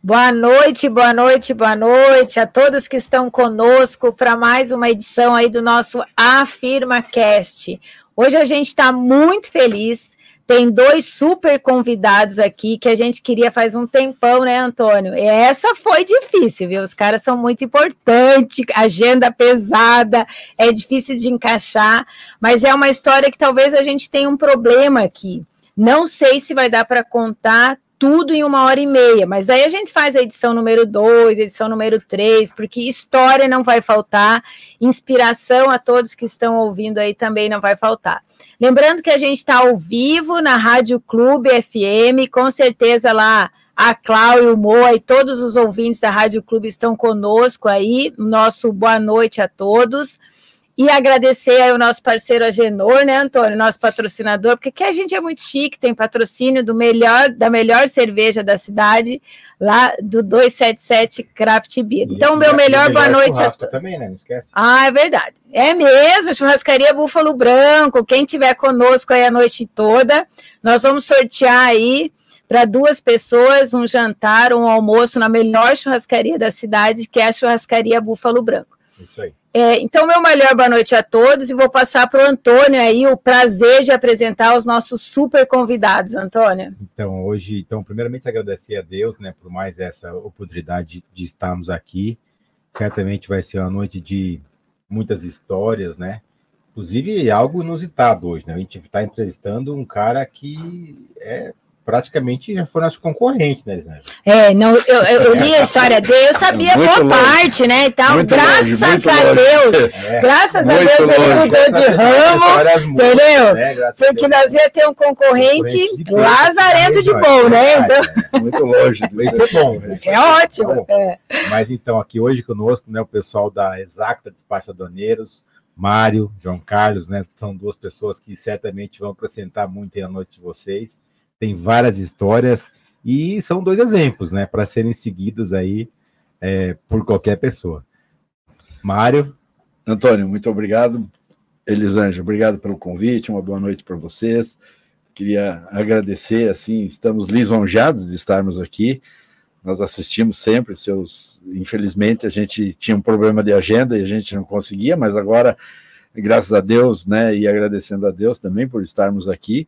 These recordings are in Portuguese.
Boa noite, boa noite, boa noite a todos que estão conosco para mais uma edição aí do nosso Afirma Cast. Hoje a gente está muito feliz. Tem dois super convidados aqui que a gente queria faz um tempão, né, Antônio? E essa foi difícil, viu? Os caras são muito importantes, agenda pesada, é difícil de encaixar, mas é uma história que talvez a gente tenha um problema aqui. Não sei se vai dar para contar tudo em uma hora e meia, mas daí a gente faz a edição número 2, edição número 3, porque história não vai faltar, inspiração a todos que estão ouvindo aí também não vai faltar. Lembrando que a gente está ao vivo na Rádio Clube FM, com certeza lá a Cláudia, o Moa e todos os ouvintes da Rádio Clube estão conosco aí. Nosso boa noite a todos. E agradecer aí o nosso parceiro Agenor, né, Antônio, nosso patrocinador, porque aqui a gente é muito chique, tem patrocínio do melhor, da melhor cerveja da cidade, lá do 277 Craft Beer. Então, meu melhor, boa noite. A... também, né? Não esquece. Ah, é verdade. É mesmo, churrascaria Búfalo Branco. Quem tiver conosco aí a noite toda, nós vamos sortear aí para duas pessoas um jantar, um almoço na melhor churrascaria da cidade, que é a churrascaria Búfalo Branco. Isso aí. É, então, meu melhor boa noite a todos e vou passar para o Antônio aí o prazer de apresentar os nossos super convidados, Antônio. Então, hoje, então, primeiramente agradecer a Deus, né, por mais essa oportunidade de estarmos aqui. Certamente vai ser uma noite de muitas histórias, né? Inclusive algo inusitado hoje, né? A gente está entrevistando um cara que é praticamente já foi nosso concorrente, né, Elisângela? É, não, eu, eu, li a história dele, eu sabia boa longe. parte, né, e tal, muito graças longe, a longe. Deus, é, graças a Deus ele mudou de ramo, entendeu? Né, Porque nós ia ter um concorrente, concorrente lazarento de bom, né? Então... É, muito longe, isso é bom. Isso é ótimo. É. Mas então, aqui hoje conosco, né, o pessoal da Exacta Despachadoneiros, Mário, João Carlos, né, são duas pessoas que certamente vão acrescentar muito na noite de vocês tem várias histórias e são dois exemplos, né, para serem seguidos aí é, por qualquer pessoa. Mário. Antônio, muito obrigado. Elisângela, obrigado pelo convite, uma boa noite para vocês. Queria agradecer, assim, estamos lisonjeados de estarmos aqui. Nós assistimos sempre seus. Infelizmente, a gente tinha um problema de agenda e a gente não conseguia, mas agora, graças a Deus, né, e agradecendo a Deus também por estarmos aqui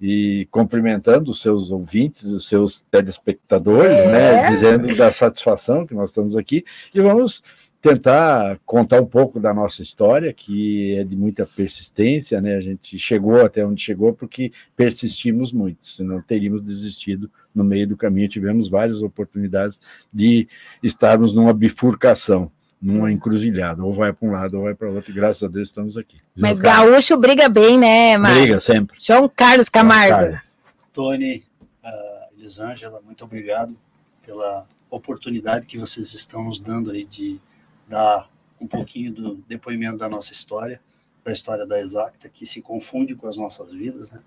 e cumprimentando os seus ouvintes, os seus telespectadores, é. né, dizendo da satisfação que nós estamos aqui, e vamos tentar contar um pouco da nossa história, que é de muita persistência, né, a gente chegou até onde chegou porque persistimos muito, senão teríamos desistido no meio do caminho, tivemos várias oportunidades de estarmos numa bifurcação, numa encruzilhada, ou vai para um lado ou vai para outro, e graças a Deus estamos aqui. Mas João gaúcho Carlos. briga bem, né, Marcos? Briga sempre. João Carlos Camargo. João Carlos. Tony, uh, Elisângela, muito obrigado pela oportunidade que vocês estão nos dando aí de dar um pouquinho do depoimento da nossa história, da história da Exacta, que se confunde com as nossas vidas, né?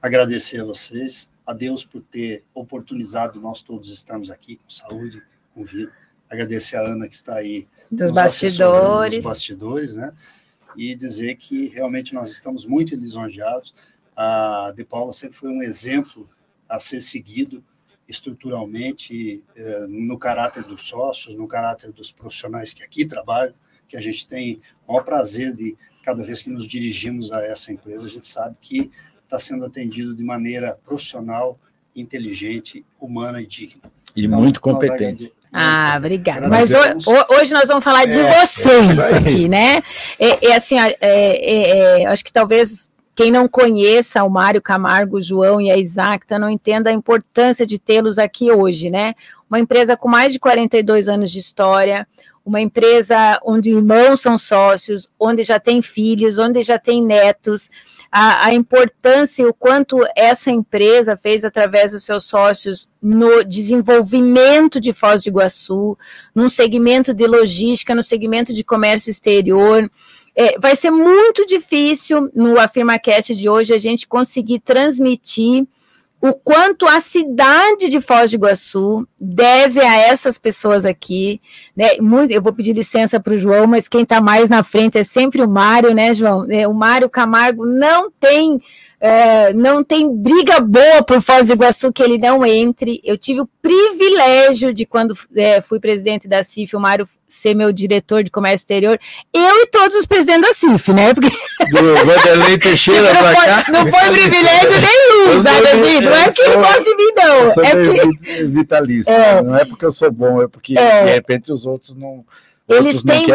Agradecer a vocês, a Deus por ter oportunizado nós todos estarmos aqui com saúde, com vida agradecer a Ana que está aí dos bastidores. Dos bastidores, né? E dizer que realmente nós estamos muito lisonjeados. A De Paula sempre foi um exemplo a ser seguido estruturalmente eh, no caráter dos sócios, no caráter dos profissionais que aqui trabalham, que a gente tem o maior prazer de cada vez que nos dirigimos a essa empresa, a gente sabe que está sendo atendido de maneira profissional, inteligente, humana e digna. E então, muito competente. Ah, obrigada. Mas hoje nós vamos falar de é, vocês é aqui, né? É, é assim, é, é, é, acho que talvez quem não conheça o Mário Camargo, o João e a Isacta não entenda a importância de tê-los aqui hoje, né? Uma empresa com mais de 42 anos de história, uma empresa onde irmãos são sócios, onde já tem filhos, onde já tem netos a, a importância e o quanto essa empresa fez através dos seus sócios no desenvolvimento de Foz do Iguaçu, num segmento de logística, no segmento de comércio exterior. É, vai ser muito difícil no AfirmaCast de hoje a gente conseguir transmitir o quanto a cidade de Foz do Iguaçu deve a essas pessoas aqui, né? Muito, eu vou pedir licença para o João, mas quem está mais na frente é sempre o Mário, né, João? É, o Mário Camargo não tem é, não tem briga boa por Foz do Iguaçu que ele não entre. Eu tive o privilégio de, quando é, fui presidente da CIF, o Mário ser meu diretor de comércio exterior, eu e todos os presidentes da CIF, né? Porque... Do Vanderlei Teixeira não, foi, cá. não foi privilégio nenhum, sabe assim? Não é que ele gosta de mim, não. Eu sou é que... vitalício, é, não é porque eu sou bom, é porque é, de repente os outros não eles têm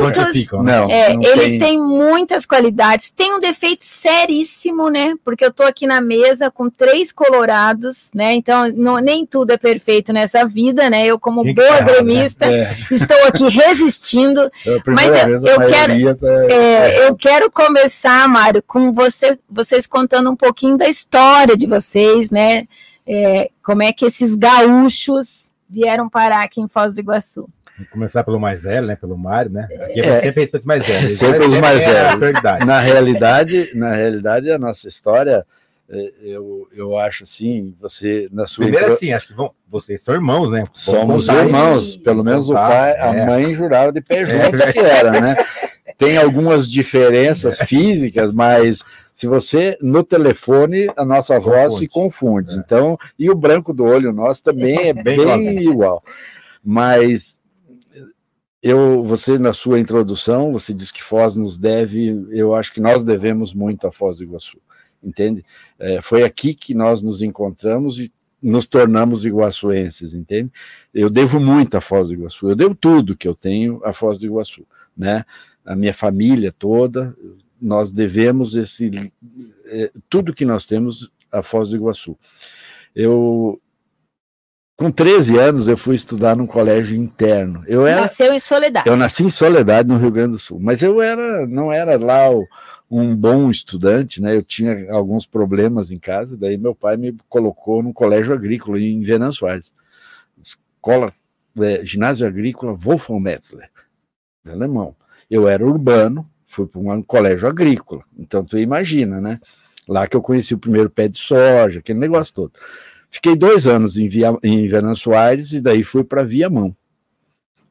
muitos. Ficam, né? não, é, não eles tem... têm muitas qualidades. Tem um defeito seríssimo, né? Porque eu tô aqui na mesa com três colorados, né? Então, não, nem tudo é perfeito nessa vida, né? Eu, como boa gremista, né? é. estou aqui resistindo. É mas eu, eu quero, tá... é, eu quero começar, Mário, com você, vocês contando um pouquinho da história de vocês, né? É, como é que esses gaúchos vieram parar aqui em Foz do Iguaçu. Vamos começar pelo mais velho, né? Pelo Mário, né? Porque é, sempre é mais velho. Sempre mais é velhos. Na realidade, na realidade, a nossa história, é, eu, eu acho assim, você na sua. Primeiro assim, acho que vão, vocês são irmãos, né? Somos irmãos, pelo menos o pai, é. a mãe jurava de pé junto é. que era, né? Tem algumas diferenças físicas, mas se você no telefone a nossa voz confunde. se confunde. Então, e o branco do olho nosso também é bem, bem igual. Mas eu, você na sua introdução, você disse que Foz nos deve, eu acho que nós devemos muito a Foz do Iguaçu, entende? É, foi aqui que nós nos encontramos e nos tornamos iguaçuenses, entende? Eu devo muito a Foz do Iguaçu, eu devo tudo que eu tenho a Foz do Iguaçu, né? A minha família toda, nós devemos esse é, tudo que nós temos a Foz do Iguaçu. Eu com 13 anos, eu fui estudar num colégio interno. Eu era, Nasceu em Soledade. Eu nasci em Soledade, no Rio Grande do Sul. Mas eu era, não era lá o, um bom estudante, né? Eu tinha alguns problemas em casa, daí meu pai me colocou num colégio agrícola em Venan Soares. Escola, é, ginásio agrícola Wolfgang Metzler, alemão. Eu era urbano, fui para um colégio agrícola. Então tu imagina, né? Lá que eu conheci o primeiro pé de soja, aquele negócio todo. Fiquei dois anos em, Via, em Venan Soares e daí fui para Viamão.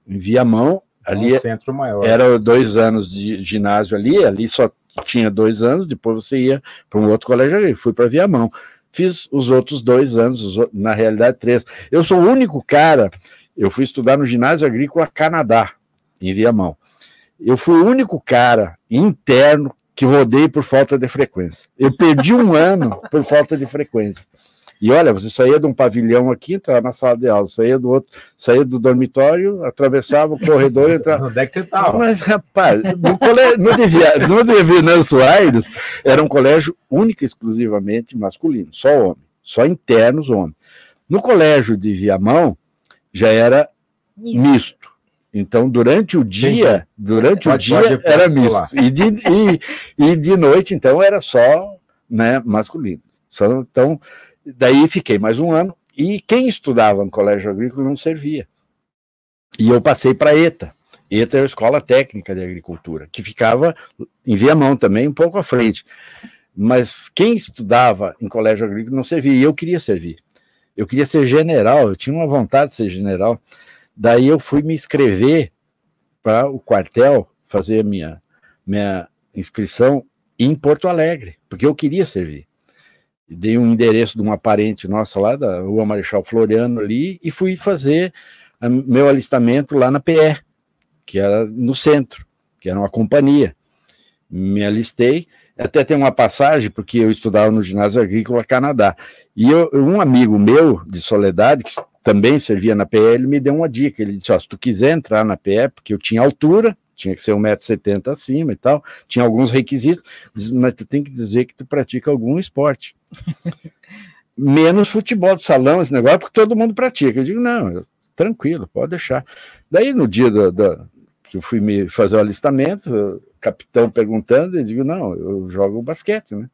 Em Viamão, ali um centro maior. era dois anos de ginásio ali, ali só tinha dois anos, depois você ia para um outro colégio ali, fui para Viamão. Fiz os outros dois anos, na realidade três. Eu sou o único cara, eu fui estudar no ginásio agrícola Canadá, em Viamão. Eu fui o único cara interno que rodei por falta de frequência. Eu perdi um ano por falta de frequência. E olha, você saía de um pavilhão aqui, entrava na sala de aula, saía do outro, saía do dormitório, atravessava o corredor e entrava. Onde é que você estava? Mas, rapaz, no, colégio, no, devia, no Devinanço Aires era um colégio único e exclusivamente masculino, só homem, só internos homem. No colégio de Viamão já era misto. misto. Então, durante o dia, durante o dia era misto. E de, e, e de noite, então, era só né, masculino. Só, então, Daí fiquei mais um ano, e quem estudava no colégio agrícola não servia. E eu passei para ETA. ETA é a Escola Técnica de Agricultura, que ficava em Viamão também, um pouco à frente. Mas quem estudava em colégio agrícola não servia, e eu queria servir. Eu queria ser general, eu tinha uma vontade de ser general. Daí eu fui me inscrever para o quartel, fazer a minha, minha inscrição em Porto Alegre, porque eu queria servir dei um endereço de uma parente nossa lá da Rua Marechal Floriano ali e fui fazer meu alistamento lá na PE, que era no centro, que era uma companhia. Me alistei, até tem uma passagem, porque eu estudava no ginásio agrícola Canadá. E eu, um amigo meu de Soledade, que também servia na PE, ele me deu uma dica. Ele disse: oh, se tu quiser entrar na PE, porque eu tinha altura, tinha que ser 1,70m acima e tal, tinha alguns requisitos, mas tu tem que dizer que tu pratica algum esporte. Menos futebol de salão, esse negócio, porque todo mundo pratica. Eu digo, não, tranquilo, pode deixar. Daí, no dia do, do, que eu fui me fazer o alistamento, o capitão perguntando, eu digo, não, eu jogo basquete, né?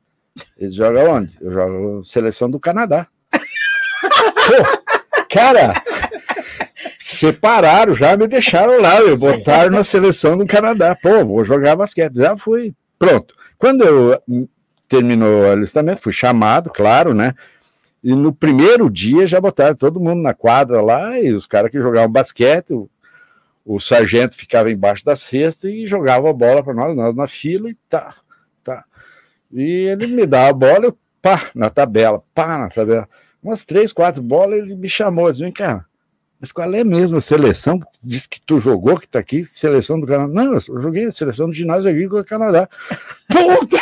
Ele joga onde? Eu jogo seleção do Canadá. Pô, cara, separaram já, me deixaram lá, me botaram na seleção do Canadá. Pô, vou jogar basquete. Já fui. Pronto. Quando eu terminou o alistamento, fui chamado, claro, né? E no primeiro dia já botaram todo mundo na quadra lá, e os caras que jogavam basquete, o, o sargento ficava embaixo da cesta e jogava a bola para nós, nós na fila e tá, tá. E ele me dá a bola, eu pá, na tabela, pá, na tabela. Umas três, quatro bolas, ele me chamou, disse, vem cá, mas qual é mesmo a seleção? Diz que tu jogou, que tá aqui, seleção do Canadá. Não, eu joguei a seleção do ginásio agrícola do Canadá. Puta!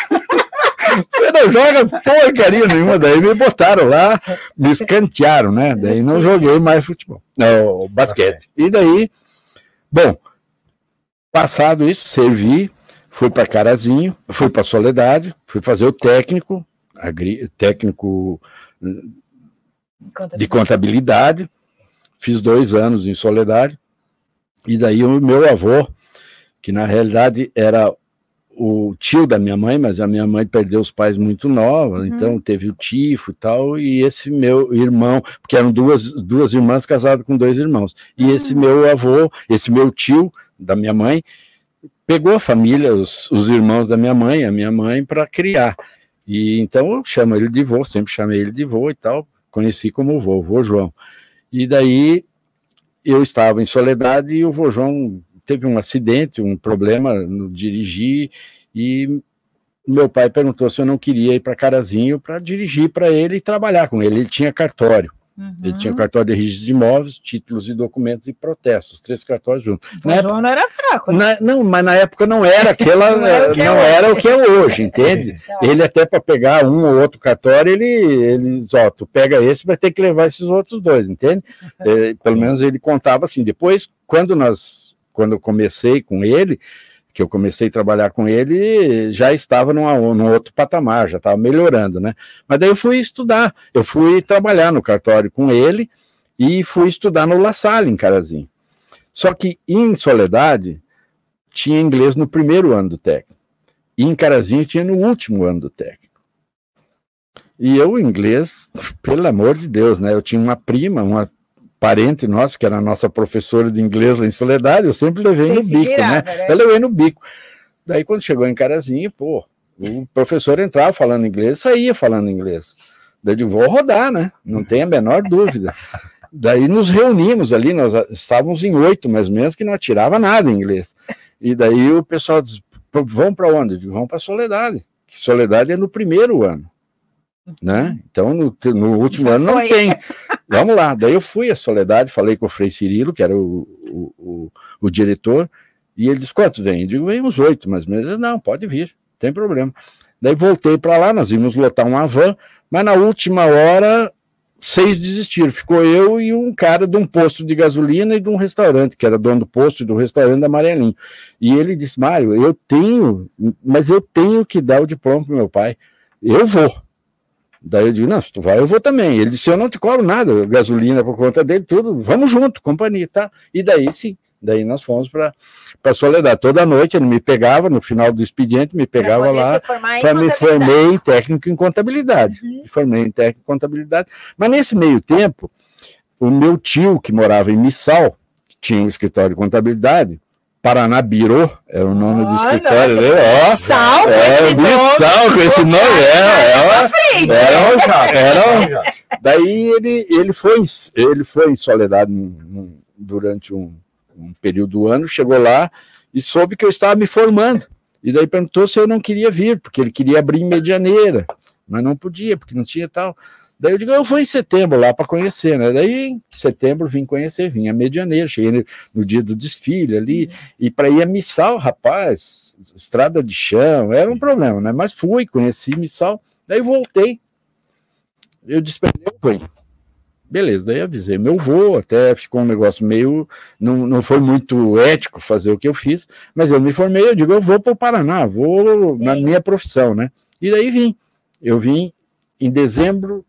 Você não joga porcaria nenhuma. Daí me botaram lá, me escantearam, né? Daí não joguei mais futebol, não, basquete. E daí, bom, passado isso, servi, fui para Carazinho, fui para Soledade, fui fazer o técnico, agri, técnico de contabilidade fiz dois anos em Soledade, e daí o meu avô, que na realidade era o tio da minha mãe, mas a minha mãe perdeu os pais muito nova, uhum. então teve o tifo e tal, e esse meu irmão, porque eram duas, duas irmãs casadas com dois irmãos, e uhum. esse meu avô, esse meu tio da minha mãe, pegou a família, os, os irmãos da minha mãe, a minha mãe, para criar. E então eu chamo ele de vô, sempre chamei ele de vô e tal, conheci como vô, vô João. E daí eu estava em Soledade e o vô João teve um acidente, um problema no dirigir e meu pai perguntou se eu não queria ir para Carazinho para dirigir para ele e trabalhar com ele. Ele tinha cartório. Uhum. Ele tinha o cartório de registro de imóveis, títulos e documentos e protestos, três cartórios juntos. O na João época, não era fraco. Né? Na, não, mas na época não era aquela, não, era o, que, não é era o que é hoje, entende? Tá. ele até para pegar um ou outro cartório, ele, ele ó, tu pega esse, vai ter que levar esses outros dois, entende? É, pelo menos ele contava assim. Depois, quando nós, quando eu comecei com ele, que eu comecei a trabalhar com ele, já estava numa, num outro patamar, já estava melhorando, né? Mas daí eu fui estudar, eu fui trabalhar no cartório com ele e fui estudar no La Salle, em Carazinho. Só que em Soledade tinha inglês no primeiro ano do técnico, e em Carazinho tinha no último ano do técnico. E eu, inglês, pelo amor de Deus, né? Eu tinha uma prima, uma parente nossa, que era a nossa professora de inglês lá em Soledade, eu sempre levei Você no bico, virava, né? né? Eu levei no bico. Daí, quando chegou em Carazinho, pô, o professor entrava falando inglês, saía falando inglês. Daí eu vou rodar, né? Não tem a menor dúvida. Daí nos reunimos ali, nós estávamos em oito mais ou menos, que não atirava nada em inglês. E daí o pessoal diz, vão para onde? Digo, vão para Soledade. Que Soledade é no primeiro ano. Né? Então, no, no último Já ano não foi. tem. Vamos lá. Daí eu fui à Soledade, falei com o Frei Cirilo, que era o, o, o, o diretor, e ele disse: quantos vem? Eu digo: vem uns oito, mas mesmo. Não, pode vir, não tem problema. Daí voltei para lá, nós íamos lotar uma van, mas na última hora, seis desistiram. Ficou eu e um cara de um posto de gasolina e de um restaurante, que era dono do posto e do restaurante da Amarelinho. E ele disse: Mário, eu tenho, mas eu tenho que dar o diploma para meu pai. Eu vou. Daí eu digo, não, se tu vai, eu vou também. Ele disse, eu não te cobro nada, gasolina por conta dele, tudo, vamos junto, companhia, tá? E daí sim, daí nós fomos para para Soledade. Toda noite ele me pegava, no final do expediente, me pegava lá para me formei em técnico em contabilidade. Uhum. Me formei em técnico em contabilidade. Mas nesse meio tempo, o meu tio, que morava em Missal, tinha um escritório de contabilidade, Paraná Birô, era o nome do escritório dele, ó. Sal, é, Bissal, com esse nome, é, era, era, era, era, Daí ele, ele, foi, ele foi em Soledade durante um, um período do ano, chegou lá e soube que eu estava me formando. E daí perguntou se eu não queria vir, porque ele queria abrir em Medianeira, mas não podia, porque não tinha tal. Daí eu digo, eu vou em setembro lá para conhecer, né? Daí em setembro vim conhecer, vim a Medianeira, cheguei no, dia do desfile ali, uhum. e para ir a Missal, rapaz, estrada de chão, era um problema, né? Mas fui, conheci Missal, daí voltei. Eu disse para ele, Beleza, daí avisei meu voo, até ficou um negócio meio. Não, não foi muito ético fazer o que eu fiz, mas eu me formei, eu digo, eu vou para o Paraná, vou Sim. na minha profissão, né? E daí vim. Eu vim em dezembro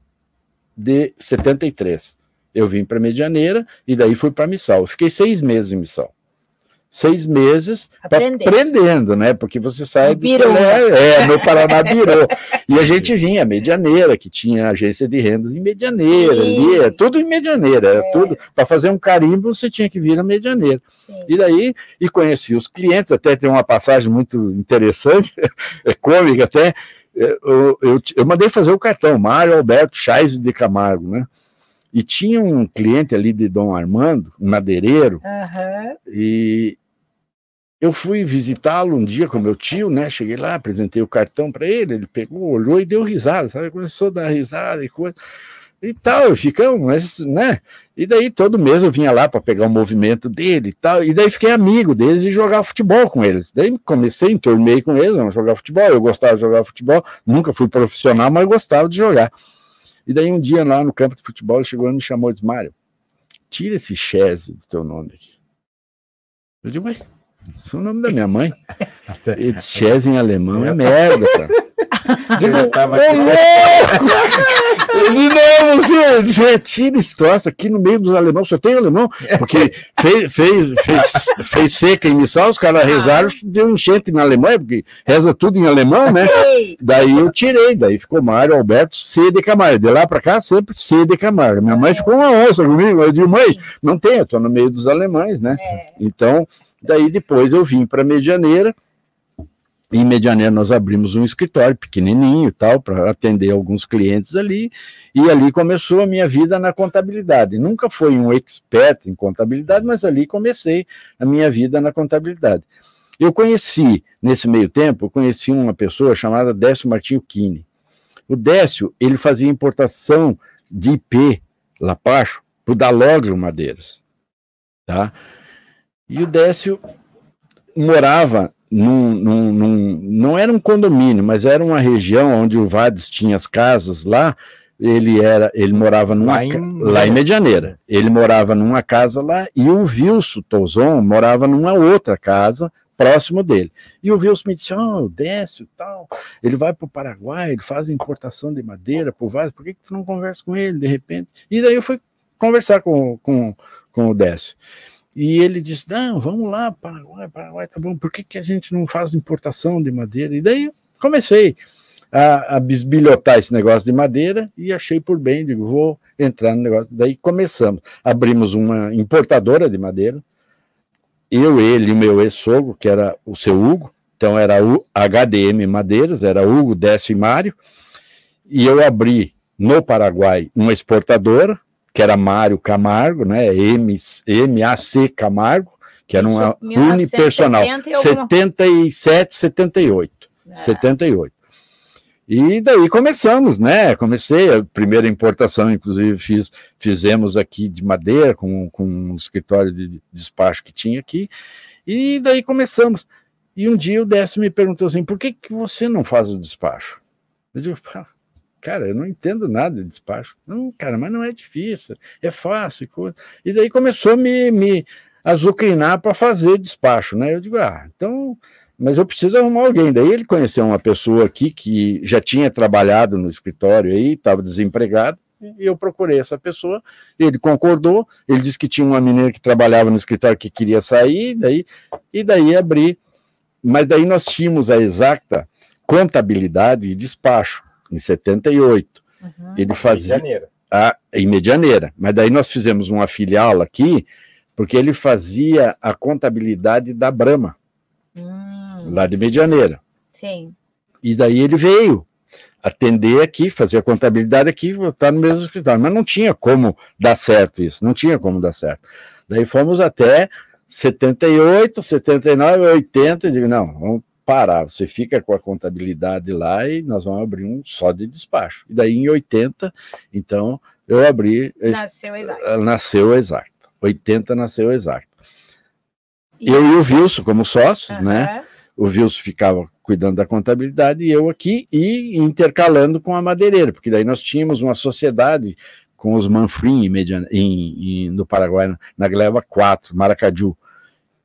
de 73. Eu vim para Medianeira e daí fui para Missal. Eu fiquei seis meses em Missal. Seis meses aprendendo. aprendendo, né? Porque você sai de é, é, no Paraná virou. e a gente vinha, Medianeira, que tinha agência de rendas em Medianeira, ali, é tudo em Medianeira, é. tudo. Para fazer um carimbo, você tinha que vir a Medianeira. Sim. E daí, e conheci os clientes, até tem uma passagem muito interessante, é cômica até eu, eu, eu, mandei fazer o cartão, Mário Alberto Chais de Camargo, né? E tinha um cliente ali de Dom Armando, um madeireiro, uhum. e eu fui visitá-lo um dia com meu tio, né? Cheguei lá, apresentei o cartão para ele, ele pegou, olhou e deu risada, sabe? Começou a dar risada e coisa e tal, ficamos, mas, né? E daí todo mês eu vinha lá para pegar o movimento dele e tal, e daí fiquei amigo deles e jogar futebol com eles. Daí comecei, entornei com eles, vamos jogar futebol, eu gostava de jogar futebol, nunca fui profissional, mas gostava de jogar. E daí um dia lá no campo de futebol ele chegou e me chamou e disse, Mário, tira esse Chese do teu nome aqui. Eu digo, ué, esse é o nome da minha mãe. Chese em alemão é merda, cara. Digo, tava ô, louco! Ele não, você, você retira esse troço aqui no meio dos alemães, só tem alemão, porque fez, fez, fez, fez seca em missal, os caras rezaram, deu enchente na Alemanha, porque reza tudo em alemão, né? Daí eu tirei, daí ficou Mário Alberto C. de Camargo. De lá para cá, sempre C. de Camargo. Minha mãe ficou uma onça comigo, eu digo, mãe, não tem, eu tô no meio dos alemães, né? É. Então, daí depois eu vim para Medianeira, em Medianeira nós abrimos um escritório pequenininho e tal para atender alguns clientes ali e ali começou a minha vida na contabilidade. Nunca fui um expert em contabilidade, mas ali comecei a minha vida na contabilidade. Eu conheci nesse meio tempo, eu conheci uma pessoa chamada Décio Martinho Kine. O Décio ele fazia importação de IP Lapacho para o Dalogro Madeiras, tá? E o Décio morava num, num, num, não era um condomínio, mas era uma região onde o Vades tinha as casas lá. Ele era, ele morava numa, lá, em, lá em Medianeira. Ele morava numa casa lá e o Wilson Tozon morava numa outra casa próximo dele. E o Wilson me disse: Oh, Décio tal, ele vai para o Paraguai, ele faz importação de madeira por Vades, por que, que tu não conversa com ele de repente? E daí eu fui conversar com, com, com o Décio. E ele disse: Não, vamos lá, Paraguai, Paraguai, tá bom, por que, que a gente não faz importação de madeira? E daí comecei a, a bisbilhotar esse negócio de madeira e achei por bem, digo, vou entrar no negócio. Daí começamos, abrimos uma importadora de madeira, eu, ele e meu ex-sogro, que era o seu Hugo, então era o HDM Madeiras, era Hugo, Décio e Mário, e eu abri no Paraguai uma exportadora, que era Mário Camargo, né? M, MAC Camargo, que era uma unipersonal. 77, 78. É. 78. E daí começamos, né? Comecei a primeira importação, inclusive fiz, fizemos aqui de madeira com, com um escritório de despacho que tinha aqui. E daí começamos. E um dia o Décio me perguntou assim: por que, que você não faz o despacho? Eu digo, cara, eu não entendo nada de despacho. Não, cara, mas não é difícil, é fácil. E daí começou a me, me azucrinar para fazer despacho, né? Eu digo, ah, então, mas eu preciso arrumar alguém. Daí ele conheceu uma pessoa aqui que já tinha trabalhado no escritório aí, estava desempregado, e eu procurei essa pessoa, ele concordou, ele disse que tinha uma menina que trabalhava no escritório que queria sair, daí, e daí abri. Mas daí nós tínhamos a exata contabilidade e despacho em 78. Uhum. Ele fazia. Medianeira. A, em Medianeira. Mas daí nós fizemos uma filial aqui, porque ele fazia a contabilidade da Brama, hum. lá de Medianeira. Sim. E daí ele veio atender aqui, fazer a contabilidade aqui, voltar no mesmo escritório. Mas não tinha como dar certo isso, não tinha como dar certo. Daí fomos até 78, 79, 80, e digo, não, vamos parar, você fica com a contabilidade lá e nós vamos abrir um só de despacho. E daí em 80, então, eu abri. Nasceu exato. Eh, nasceu exato. 80 nasceu exato. E eu e o Wilson, como sócios, uhum. né? O Wilson ficava cuidando da contabilidade e eu aqui, e intercalando com a madeireira, porque daí nós tínhamos uma sociedade com os Manfrim em, em, no Paraguai, na Gleba 4, Maracaju.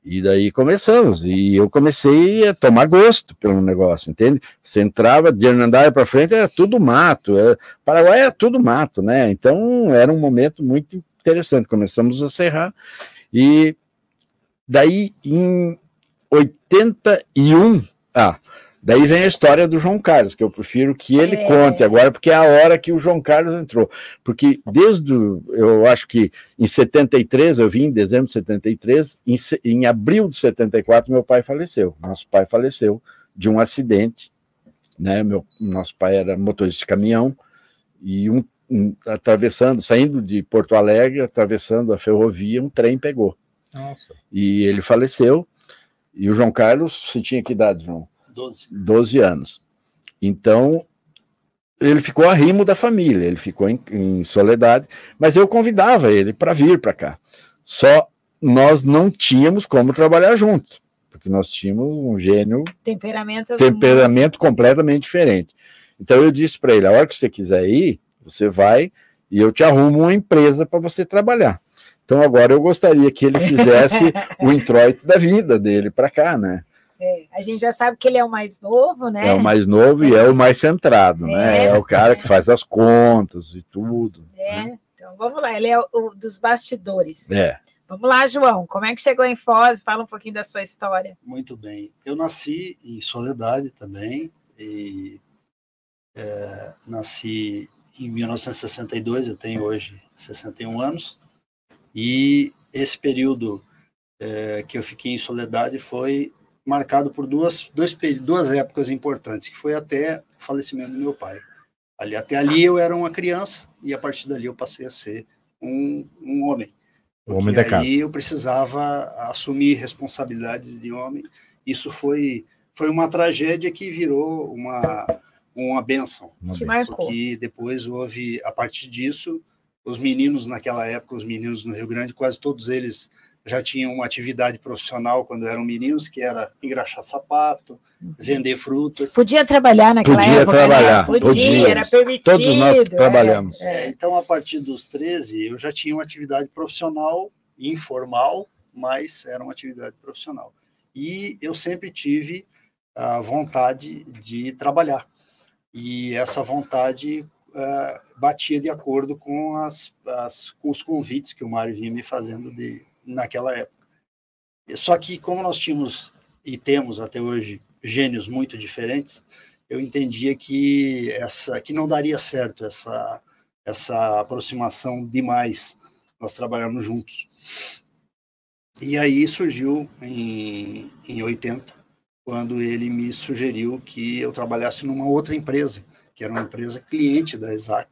E daí começamos, e eu comecei a tomar gosto pelo negócio, entende? Você entrava de Hernandaia para frente, era tudo mato, é, Paraguai é tudo mato, né? Então era um momento muito interessante. Começamos a serrar, e daí em 81, ah, Daí vem a história do João Carlos, que eu prefiro que ele é. conte agora, porque é a hora que o João Carlos entrou. Porque desde, eu acho que em 73, eu vim em dezembro de 73, em, em abril de 74, meu pai faleceu. Nosso pai faleceu de um acidente, né? Meu, nosso pai era motorista de caminhão, e um, um, atravessando, saindo de Porto Alegre, atravessando a ferrovia, um trem pegou. Nossa. E ele faleceu. E o João Carlos, você tinha que idade, João? Doze. 12 anos. Então, ele ficou arrimo da família, ele ficou em, em soledade, mas eu convidava ele para vir para cá. Só nós não tínhamos como trabalhar juntos, porque nós tínhamos um gênio, Temperamento. temperamento completamente diferente. Então eu disse para ele: a hora que você quiser ir, você vai e eu te arrumo uma empresa para você trabalhar. Então agora eu gostaria que ele fizesse o introito da vida dele para cá, né? É, a gente já sabe que ele é o mais novo, né? É o mais novo e é o mais centrado, né? É. É o cara que faz as contas e tudo. É, Então vamos lá, ele é o, o dos bastidores. É. Vamos lá, João. Como é que chegou em Foz? Fala um pouquinho da sua história. Muito bem. Eu nasci em Soledade também, e é, nasci em 1962, eu tenho hoje 61 anos, e esse período é, que eu fiquei em Soledade foi marcado por duas, dois, duas épocas importantes, que foi até o falecimento do meu pai. Ali, até ali eu era uma criança, e a partir dali eu passei a ser um, um homem. O homem da casa. aí eu precisava assumir responsabilidades de homem. Isso foi, foi uma tragédia que virou uma, uma benção. Uma Te vez. marcou. Porque depois houve, a partir disso, os meninos naquela época, os meninos no Rio Grande, quase todos eles já tinham uma atividade profissional quando eram meninos, que era engraxar sapato, vender frutas. Podia trabalhar naquela Podia época? trabalhar, Né? Podia, podíamos. era permitido. Todos nós é, trabalhamos. é. É, então, a partir dos 13, eu já tinha uma atividade profissional, informal, mas era uma atividade profissional. E eu sempre tive a vontade de trabalhar. E essa vontade ah, batia de acordo com, as, as- com os convites que o Mário vinha me fazendo de, naquela época. Só que, como nós tínhamos e temos até hoje gênios muito diferentes, eu entendia que, essa, que não daria certo essa, essa aproximação demais, nós trabalharmos juntos. E aí surgiu em, em 80, quando ele me sugeriu que eu trabalhasse numa outra empresa, que era uma empresa cliente da Exacta.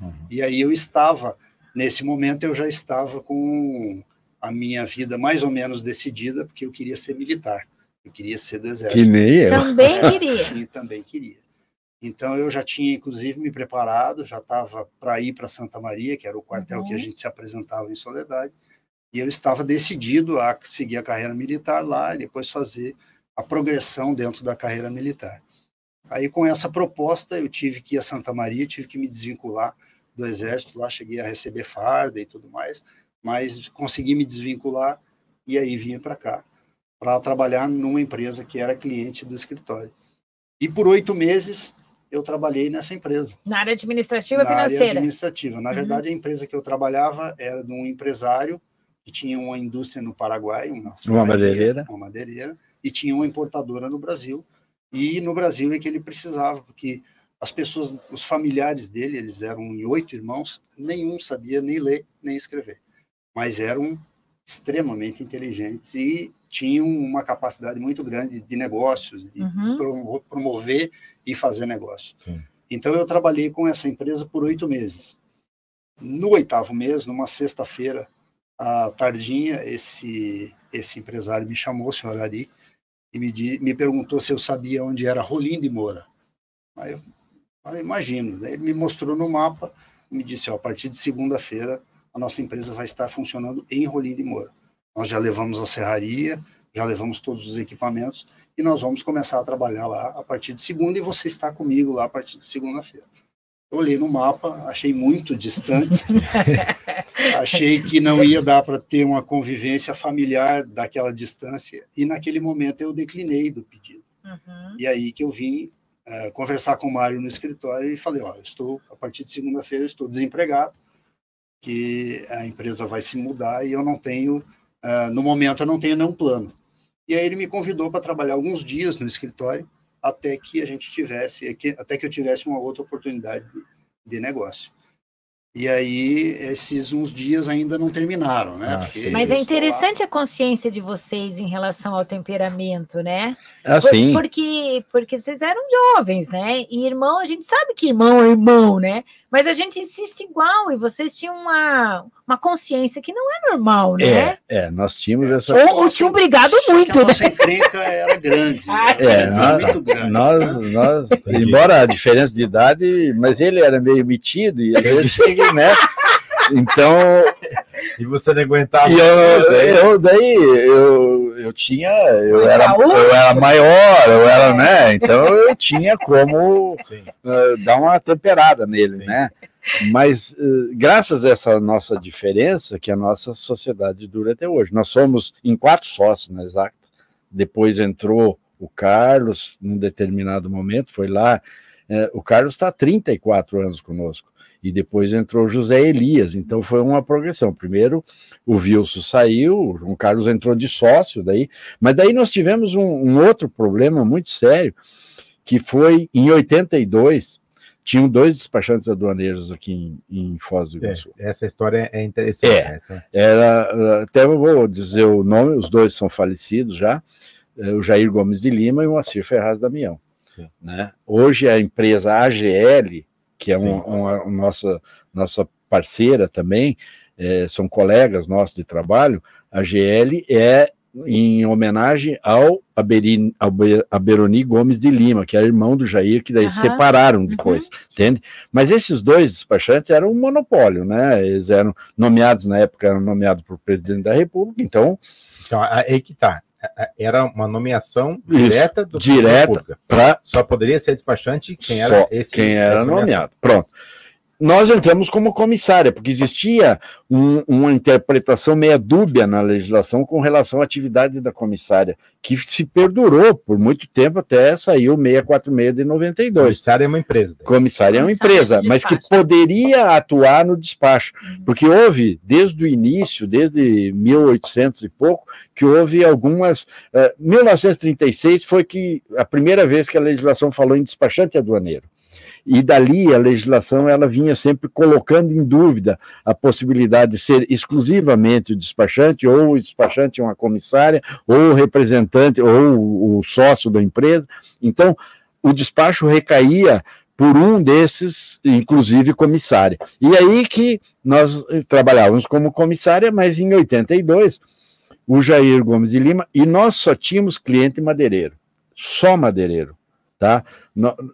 Uhum. E aí eu estava, nesse momento eu já estava com a minha vida mais ou menos decidida, porque eu queria ser militar, eu queria ser do exército. Que nem eu. Também queria. Também queria. Então eu já tinha inclusive me preparado, já estava para ir para Santa Maria, que era o quartel Uhum. que a gente se apresentava em Soledade, e eu estava decidido a seguir a carreira militar lá e depois fazer a progressão dentro da carreira militar. Aí com essa proposta eu tive que ir a Santa Maria, tive que me desvincular do exército lá, cheguei a receber farda e tudo mais, mas consegui me desvincular e aí vim para cá para trabalhar numa empresa que era cliente do escritório. E por oito meses eu trabalhei nessa empresa, Na área administrativa na área financeira. administrativa. Na Uhum. verdade, a empresa que eu trabalhava era de um empresário que tinha uma indústria no Paraguai, uma, Uma madeireira. uma madeireira, e tinha uma importadora no Brasil. E no Brasil é que ele precisava, porque as pessoas, os familiares dele, eles eram oito irmãos, nenhum sabia nem ler nem escrever, mas eram extremamente inteligentes e tinham uma capacidade muito grande de negócios, de Uhum. promo- promover e fazer negócio. Sim. Então eu trabalhei com essa empresa por oito meses. No oitavo mês, numa sexta-feira, à tardinha, esse esse empresário me chamou, o senhor Ari, e me, di- me perguntou se eu sabia onde era Rolim de Moura. Aí eu, aí eu imagino. Daí ele me mostrou no mapa e me disse: ó, a partir de segunda-feira, a nossa empresa vai estar funcionando em Rolim de Moura. Nós já levamos a serraria, já levamos todos os equipamentos e nós vamos começar a trabalhar lá a partir de segunda e você está comigo lá a partir de segunda-feira. Eu olhei no mapa, achei muito distante, achei que não ia dar para ter uma convivência familiar daquela distância e naquele momento eu declinei do pedido. Uhum. E aí que eu vim eh, conversar com o Mário no escritório e falei, ó, estou, a partir de segunda-feira, estou desempregado, que a empresa vai se mudar e eu não tenho, eh, no momento eu não tenho nenhum plano. E aí ele me convidou para trabalhar alguns dias no escritório até que a gente tivesse, até que eu tivesse uma outra oportunidade de, de negócio. E aí esses uns dias ainda não terminaram, né? Ah, Mas é estou lá- interessante a consciência de vocês em relação ao temperamento, né? Por- Assim, Porque, porque vocês eram jovens, né? E irmão, a gente sabe que irmão é irmão, né? Mas a gente insiste igual, e vocês tinham uma, uma consciência que não é normal, né? É, é nós tínhamos essa. Ou, ou tinham brigado muito. Que a nossa encrenca era grande. Ah, é, nós, muito grande. Nós, né? nós, embora a diferença de idade, mas ele era meio metido, e às vezes cheguei, né? Então. E você não aguentava. E eu, eu, daí eu, eu tinha. Eu era, eu era maior, eu era, né? Então eu tinha como uh, dar uma temperada nele, Sim. né? Mas uh, graças a essa nossa diferença, que a nossa sociedade dura até hoje. Nós somos em quatro sócios na Exacta. Depois entrou o Carlos, num determinado momento, foi lá. Uh, o Carlos está há 34 anos conosco e depois entrou José Elias, então foi uma progressão. Primeiro o Wilson saiu, o João Carlos entrou de sócio daí, mas daí nós tivemos um, um outro problema muito sério, que foi em 82, tinham dois despachantes aduaneiros aqui em, em Foz do Iguaçu. É, essa história é interessante. É, essa. Era, até vou dizer o nome, os dois são falecidos já, é, o Jair Gomes de Lima e o Moacir Ferraz Damião. Né? Hoje a empresa AGL, que é uma, uma, uma, nossa, nossa parceira também, é, são colegas nossos de trabalho, a GL é em homenagem ao, Aberini, ao Aberoni Gomes de Lima, que era irmão do Jair, que daí uhum. separaram depois, uhum. entende? Mas esses dois despachantes eram um monopólio, né? Eles eram nomeados, na época, eram nomeados por presidente da República, então... Então, aí que tá era uma nomeação direta do direta para só poderia ser despachante quem era esse quem era nomeado. Pronto nós entramos como comissária, porque existia um, uma interpretação meia dúbia na legislação com relação à atividade da comissária, que se perdurou por muito tempo até sair o 646 de 92. Comissária é uma empresa. Comissária é uma empresa, mas que poderia atuar no despacho, uhum. porque houve, desde o início, desde 1800 e pouco, que houve algumas. Eh, 1936 foi que a primeira vez que a legislação falou em despachante aduaneiro e dali a legislação ela vinha sempre colocando em dúvida a possibilidade de ser exclusivamente o despachante, ou o despachante uma comissária, ou o representante, ou o sócio da empresa. Então, o despacho recaía por um desses, inclusive comissária. E aí que nós trabalhávamos como comissária, mas em 82, o Jair Gomes de Lima, e nós só tínhamos cliente madeireiro, só madeireiro tá?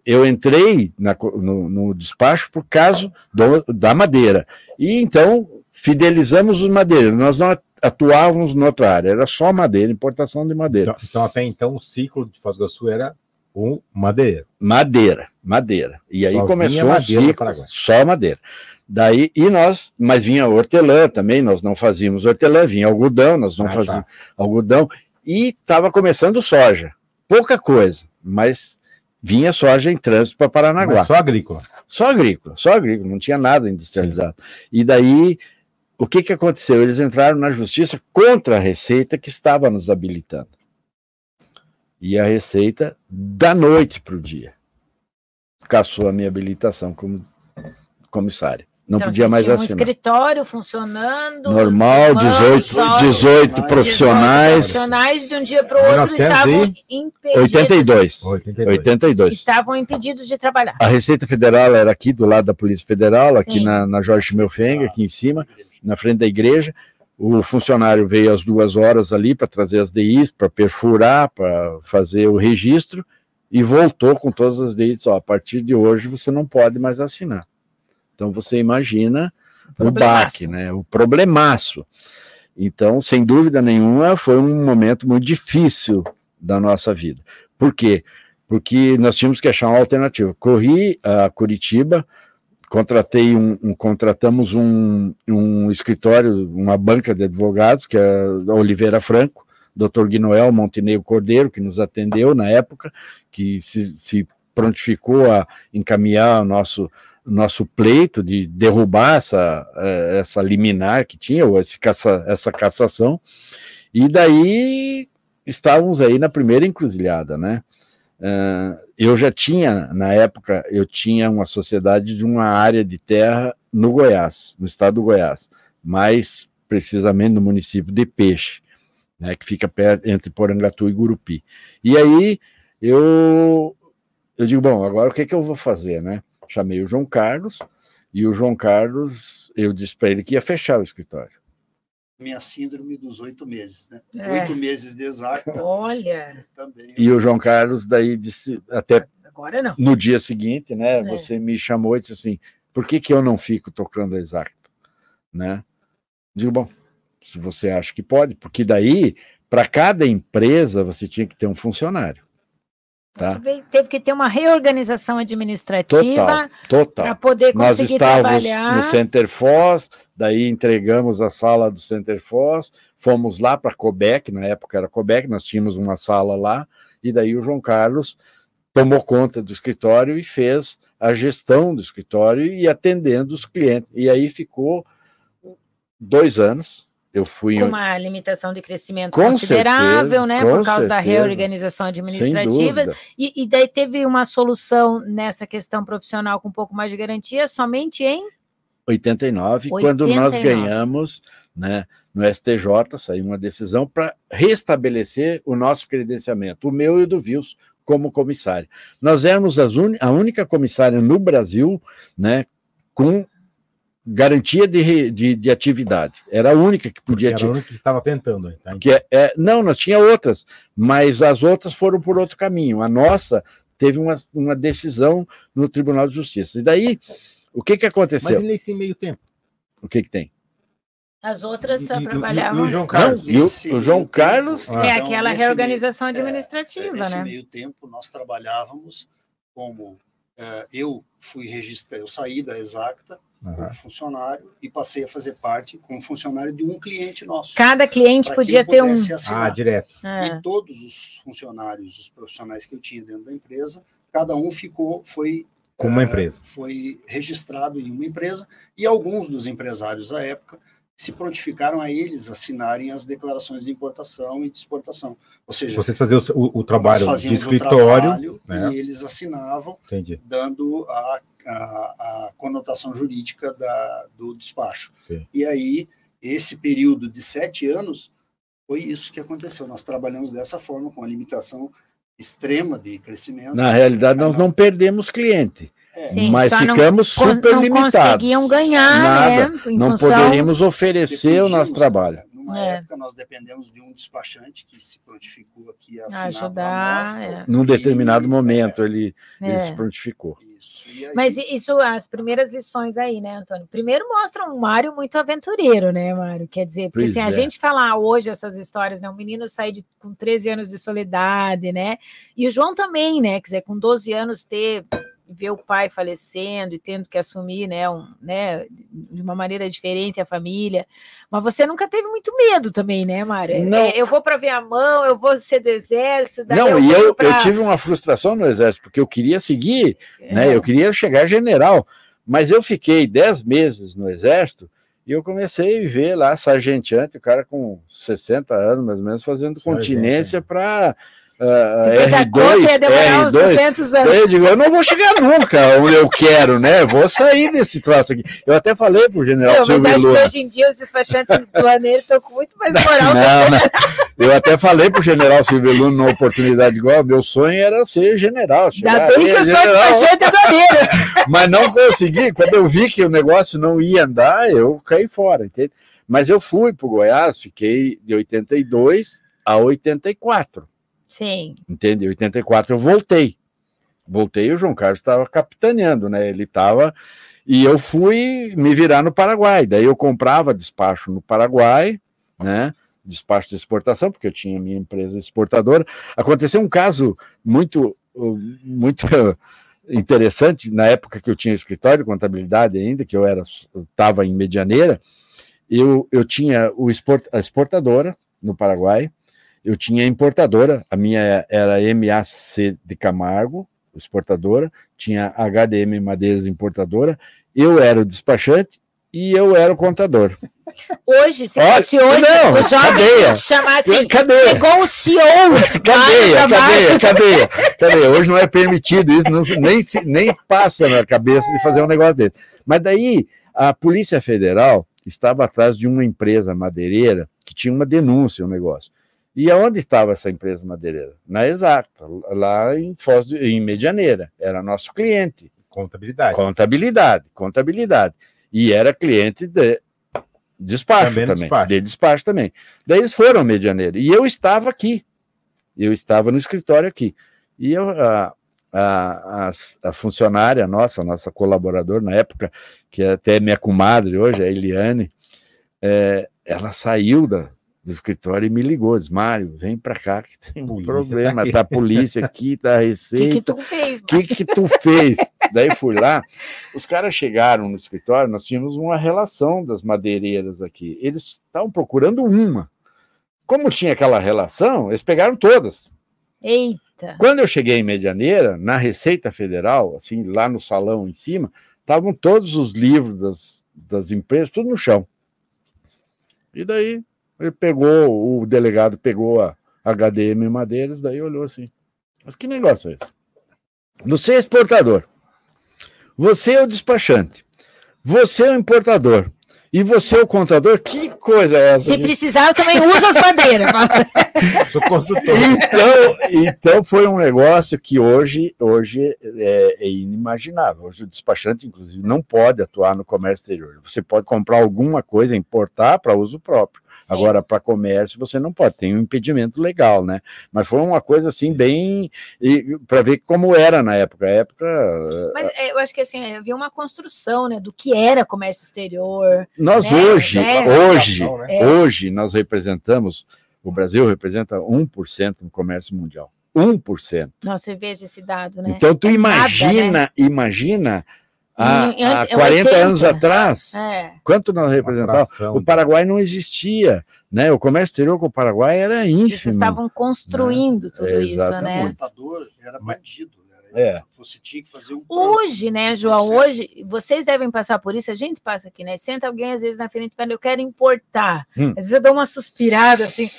Eu entrei na, no, no, despacho por caso do, da madeira. E então fidelizamos os madeireiros. Nós não atuávamos noutra área, era só madeira, importação de madeira. Então, então até então o ciclo de Foz do Sul era o madeira. Madeira, madeira. E aí só começou o ciclo, só madeira. Daí, e nós, mas vinha hortelã também, nós não fazíamos hortelã, vinha algodão, nós não ah, tá. fazíamos tá. algodão, e estava começando soja. Pouca coisa, mas vinha soja em trânsito para Paranaguá. Mas só agrícola. Só agrícola, só agrícola, não tinha nada industrializado. Sim. E daí, o que, que aconteceu? Eles entraram na justiça contra a Receita que estava nos habilitando. E a Receita, da noite para o dia, caçou a minha habilitação como comissária. Não então, podia mais assinar. um escritório funcionando. Normal, 18, 18 profissionais. profissionais de um dia para o outro estavam impedidos. 82, 82. 82. Estavam impedidos de trabalhar. A Receita Federal era aqui do lado da Polícia Federal, aqui na, na Jorge Schmelfeng, aqui em cima, na frente da igreja. O funcionário veio às duas horas ali para trazer as DIs, para perfurar, para fazer o registro, e voltou com todas as DIs. Ó, a partir de hoje você não pode mais assinar. Então você imagina o, o baque, né? O problemaço. Então, sem dúvida nenhuma, foi um momento muito difícil da nossa vida. Por quê? Porque nós tínhamos que achar uma alternativa. Corri a Curitiba, contratei um, um, contratamos um, um escritório, uma banca de advogados, que é a Oliveira Franco, Dr. Guinoel Montenegro Cordeiro, que nos atendeu na época, que se, se prontificou a encaminhar o nosso nosso pleito de derrubar essa, é, essa liminar que tinha, ou esse caça, essa cassação, e daí estávamos aí na primeira encruzilhada, né? Uh, eu já tinha, na época, eu tinha uma sociedade de uma área de terra no Goiás, no estado do Goiás, mais precisamente no município de Peixe, né, que fica perto, entre Porangatu e Gurupi. E aí eu, eu digo, bom, agora o que, que eu vou fazer, né? Chamei o João Carlos E o João Carlos, eu disse para ele que ia fechar o escritório. Minha síndrome dos oito meses, né? É. Oito meses de exata. Olha, Também. E o João Carlos daí disse, até agora não. no dia seguinte, né? É. Você me chamou e disse assim: por que, que eu não fico tocando a Exacta? Né? Digo, bom, se você acha que pode, porque daí, para cada empresa, você tinha que ter um funcionário. Tá? Teve- Teve que ter uma reorganização administrativa para poder Nós conseguir estávamos trabalhar. no Center Foz, daí entregamos a sala do Center Foz, fomos lá para Cobec, na época era Cobec, nós tínhamos uma sala lá, e daí o João Carlos tomou conta do escritório e fez a gestão do escritório e atendendo os clientes. E aí ficou dois anos. Eu fui com uma limitação de crescimento Com considerável, certeza, né? Por causa da certeza. reorganização sem administrativa. E, e daí teve uma solução nessa questão profissional com um pouco mais de garantia, somente em 89, quando nós 89. ganhamos né, no STJ, saiu uma decisão para restabelecer o nosso credenciamento, o meu e o do Vils, como comissária. Nós éramos uni- a única comissária no Brasil né, com garantia de, de, de atividade. Era a única que Porque podia era ter. o único que estava tentando. Tá? Que é, é- não, nós tinha outras, mas as outras foram por outro caminho. A nossa teve uma, uma decisão no Tribunal de Justiça. E daí, o que, que aconteceu? Mas nesse meio tempo? O que, que tem? as outras E- só e- trabalhavam. e o João Não, Carlos? e o- Nesse o João Carlos- tempo. É então, aquela nesse reorganização meio- é, administrativa, nesse né? meio tempo, nós trabalhávamos como eh, eu fui registrar, eu saí da Exacta Aham. como funcionário e passei a fazer parte como funcionário de um cliente nosso. Cada cliente podia ter um. pudesse Ah, assinar. direto. É. E todos os funcionários, os profissionais que eu tinha dentro da empresa, cada um ficou, foi Com uma eh, empresa. foi registrado em uma empresa e alguns dos empresários à época se prontificaram a eles assinarem as declarações de importação e de exportação. Ou seja, Vocês faziam o, o- trabalho de escritório. trabalho né? e eles assinavam, Entendi. dando a, a, a conotação jurídica da, do despacho. Sim. E aí, esse período de sete anos, foi isso que aconteceu. Nós trabalhamos dessa forma, com a limitação extrema de crescimento. Na realidade, nós não perdemos cliente, É, Sim, mas não ficamos Con- super não limitados. conseguiam ganhar, Nada. né? Em Não função... poderíamos oferecer o nosso trabalho. Numa É. época, nós dependemos de um despachante que se prontificou aqui a assinar Ajudar, nós, é. Num e- determinado é, momento, ele, ele É. se prontificou. Isso. E aí, Mas isso, as primeiras lições aí, né, Antônio? Primeiro mostra um Mário muito aventureiro, né, Mário? Quer dizer, porque Pois assim, a é. gente falar hoje essas histórias, né? Um menino sair de- com 13 anos de soledade, né? E o João também, né? Quer dizer, com 12 anos ter ver o pai falecendo e tendo que assumir, né, um, né, de uma maneira diferente a família. Mas você nunca teve muito medo também, né, Mário? É, Não. é, eu vou para ver a mão, eu vou ser do exército, daí Não, e vou eu, pra- eu tive uma frustração no Exército, porque eu queria seguir, É. né? Eu queria chegar general, mas eu fiquei dez meses no Exército e eu comecei a ver lá sargenteante, o cara com 60 anos, mais ou menos, fazendo Sargento, continência para Você fez a R2, conta e ia demorar uns R2. 200 anos. Eu digo, eu não vou chegar nunca onde eu quero, né? Vou sair desse troço aqui. Eu até falei pro general Não, mas Silvio que Luna. hoje em dia os despachantes do estão com muito mais moral. Não, não. Eu até falei pro general Silvio Luna numa oportunidade igual, meu sonho era ser general. Ainda bem que eu sou despachante do Aneiro. mas não consegui. Quando eu vi que o negócio não ia andar, eu caí fora, entende? Mas eu fui para o Goiás, fiquei de 82 a 84, Sim, entende? Em 84 eu voltei. Voltei o João Carlos estava capitaneando, né? Ele estava. E eu fui me virar no Paraguai. Daí eu comprava despacho no Paraguai, né? Despacho de exportação, porque eu tinha minha empresa exportadora. Aconteceu um caso muito, uh, muito interessante na época que eu tinha escritório de contabilidade ainda, que eu era estava em Medianeira. Eu, eu tinha o export, a exportadora no Paraguai, eu tinha importadora, a minha era MAC de Camargo, exportadora, tinha HDM Madeiras importadora, eu era o despachante e eu era o contador. hoje, se Olha, fosse hoje, não, os jovens cadeia. chamar assim, Cadeia. chegou o CEO. Cadeia, cadeia, cadeia, cadeia. Hoje não é permitido isso, não- nem, nem passa na cabeça de fazer um negócio desse. Mas daí a Polícia Federal estava atrás de uma empresa madeireira que tinha uma denúncia, um negócio. E aonde estava essa empresa madeireira? Na Exata, lá em Foz de, em Medianeira. Era nosso cliente. Contabilidade. Contabilidade, contabilidade. E era cliente de despacho Também também, despacho. de despacho também. Daí eles foram ao medianeiro. E eu estava aqui. Eu estava no escritório aqui. E eu, a, a, as- a funcionária nossa, a nossa colaboradora na época, que é até minha comadre hoje, a Eliane, é, ela saiu da, do escritório e me ligou, disse, Mário, vem para cá que tem um Polícia problema, tá aqui." tá a polícia aqui, tá a O que, receita. que tu fez? O que que tu fez? Daí fui lá, os caras chegaram no escritório, nós tínhamos uma relação das madeireiras aqui. Eles estavam procurando uma. Como tinha aquela relação, eles pegaram todas. Eita. Quando eu cheguei em Medianeira, na Receita Federal, assim, lá no salão em cima, estavam todos os livros das, das empresas, tudo no chão. E daí ele pegou, o delegado pegou a HDM Madeiras, daí olhou assim. Mas que negócio é esse? Você é exportador. Você é o despachante. Você é o importador. E você é o contador? Que coisa é essa? Se gente? precisar, eu também uso as bandeiras. Sou consultor. Então, então foi um negócio que hoje, hoje é, é inimaginável. Hoje o despachante, inclusive, não pode atuar no comércio exterior. Você pode comprar alguma coisa, importar para uso próprio. Sim. Agora, para comércio, você não pode, tem um impedimento legal, né? Mas foi uma coisa assim, bem. Para ver como era na época. A época. Mas é, eu acho que assim, havia uma construção né, do que era comércio exterior. Nós né, hoje, né, hoje, né? É. hoje, nós representamos, o Brasil representa 1% no comércio mundial. 1%. Nossa, você veja esse dado, né? Então, tu É imagina, nada, imagina, há, Em- em há ante- 40 80. anos atrás, É. quanto nós representávamos? O Paraguai não existia, né? O comércio exterior com o Paraguai era Vocês ínfimo. estavam construindo tudo É, isso, O né? exatamente. importador era bandido. Era, É. Você tinha que fazer um. Hoje, né, João? processo. Hoje, vocês devem passar por isso, a gente passa aqui, né? Senta alguém às vezes na frente e fala, eu quero importar. Hum. Às vezes eu dou uma suspirada assim.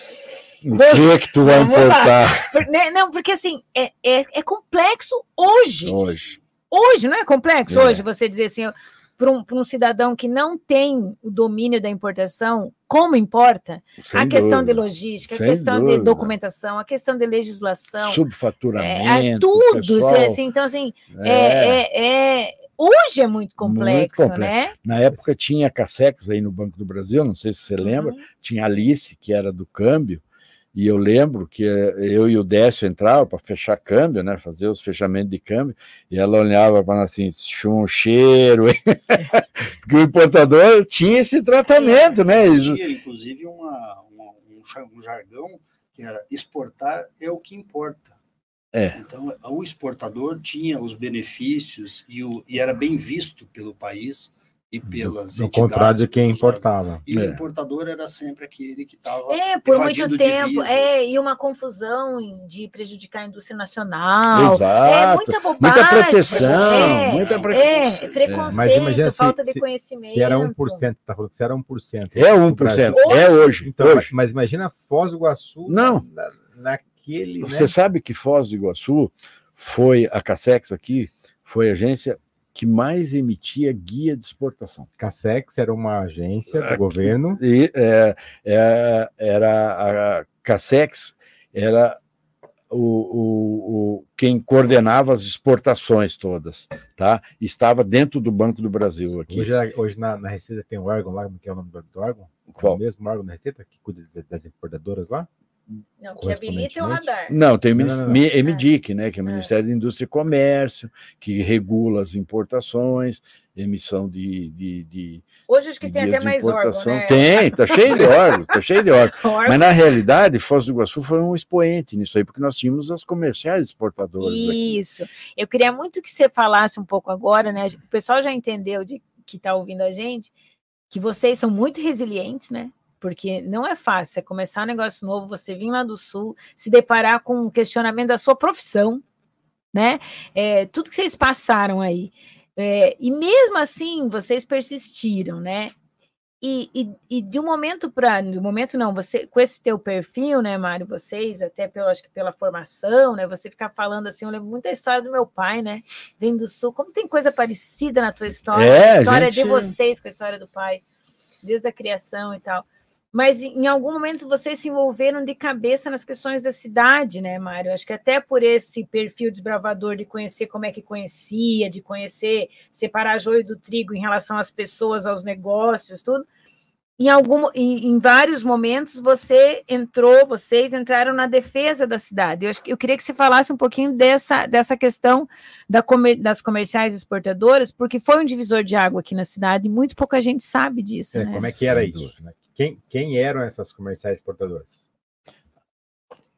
O que é que tu vai importar Por- né, Não, porque assim, é, é, é complexo hoje. hoje? Hoje, não é complexo É. hoje você dizer assim, para um, um cidadão que não tem o domínio da importação, como importa? Sem a questão dúvida. de logística, Sem a questão de dúvida. documentação, a questão de legislação. É, Subfaturamento. é, tudo, pessoal, assim, então assim, é. é, é, é- hoje é muito complexo, complexo. né? Na época tinha a Cassex aí no Banco do Brasil, não sei se você lembra, Uhum. tinha a Alice, que era do câmbio, e eu lembro que eh, eu e o Décio entravam para fechar câmbio, né, fazer os fechamentos de câmbio, e ela olhava para nós assim, chum, cheiro, porque o importador tinha esse tratamento, né? Existia, inclusive, uma, uma- um, um jargão que era exportar é o que importa. É. Então, o exportador tinha os benefícios e, o, e era bem visto pelo país e pelas No entidades, contrário de quem importava. E É. o importador era sempre aquele que estava. É, por muito tempo, é, e uma confusão de prejudicar a indústria nacional. É Exato. muita bobagem. Muita proteção, é, muita É, preconceito. Mas imagina se- falta de se- conhecimento. Se era 1%, tá falando, se era 1%. É no Brasil. 1%, é hoje. Então, hoje. mas imagina Foz do Iguaçu Não. na- naquele, né? Você sabe que Foz do Iguaçu foi a Cassex aqui, foi a agência que mais emitia guia de exportação. Cassex era uma agência do Aqui. governo. E é, é, era a Cassex era o, o, o- quem coordenava as exportações todas, tá? Estava dentro do Banco do Brasil aqui. Hoje, hoje na, na Receita tem um órgão lá, como que é o nome do, órgão? Qual? O mesmo órgão da Receita que cuida das importadoras lá? Não, que habilita é o radar. Não, tem o Não, minis- não, não. Mi- MDIC, né, que é o É. Ministério da Indústria e Comércio, que regula as importações, emissão de, de, de Hoje acho que tem até mais órgão, importação. né? Tem, tá cheio de órgão, tá cheio de órgão. Órgão. Mas na realidade, Foz do Iguaçu foi um expoente nisso aí, porque nós tínhamos as comerciais exportadoras aqui. Isso. Eu queria muito que você falasse um pouco agora, né? O pessoal já entendeu de que está ouvindo a gente que vocês são muito resilientes, né? Porque não é fácil é começar um negócio novo, você vir lá do sul, se deparar com um questionamento da sua profissão, né? É, tudo que vocês passaram aí. É, e mesmo assim, vocês persistiram, né? E, e, e de um momento para de um momento não, você com esse teu perfil, né, Mário, vocês até pela acho que pela formação, né, você ficar falando assim, eu lembro muito da história do meu pai, né, vem do sul, como tem coisa parecida na tua história, É, a história gente- de vocês com a história do pai, desde a criação e tal. Mas em algum momento vocês se envolveram de cabeça nas questões da cidade, né, Mário? Acho que até por esse perfil desbravador de conhecer como é que conhecia, de conhecer, separar joio do trigo em relação às pessoas, aos negócios, tudo. Em, algum, em, em vários momentos você entrou, vocês entraram na defesa da cidade. Eu, acho que, eu queria que você falasse um pouquinho dessa, dessa questão da comer, das comerciais exportadoras, porque foi um divisor de água aqui na cidade e muito pouca gente sabe disso. É, né? Como é que era isso? Né? Quem, quem eram essas comerciais exportadoras?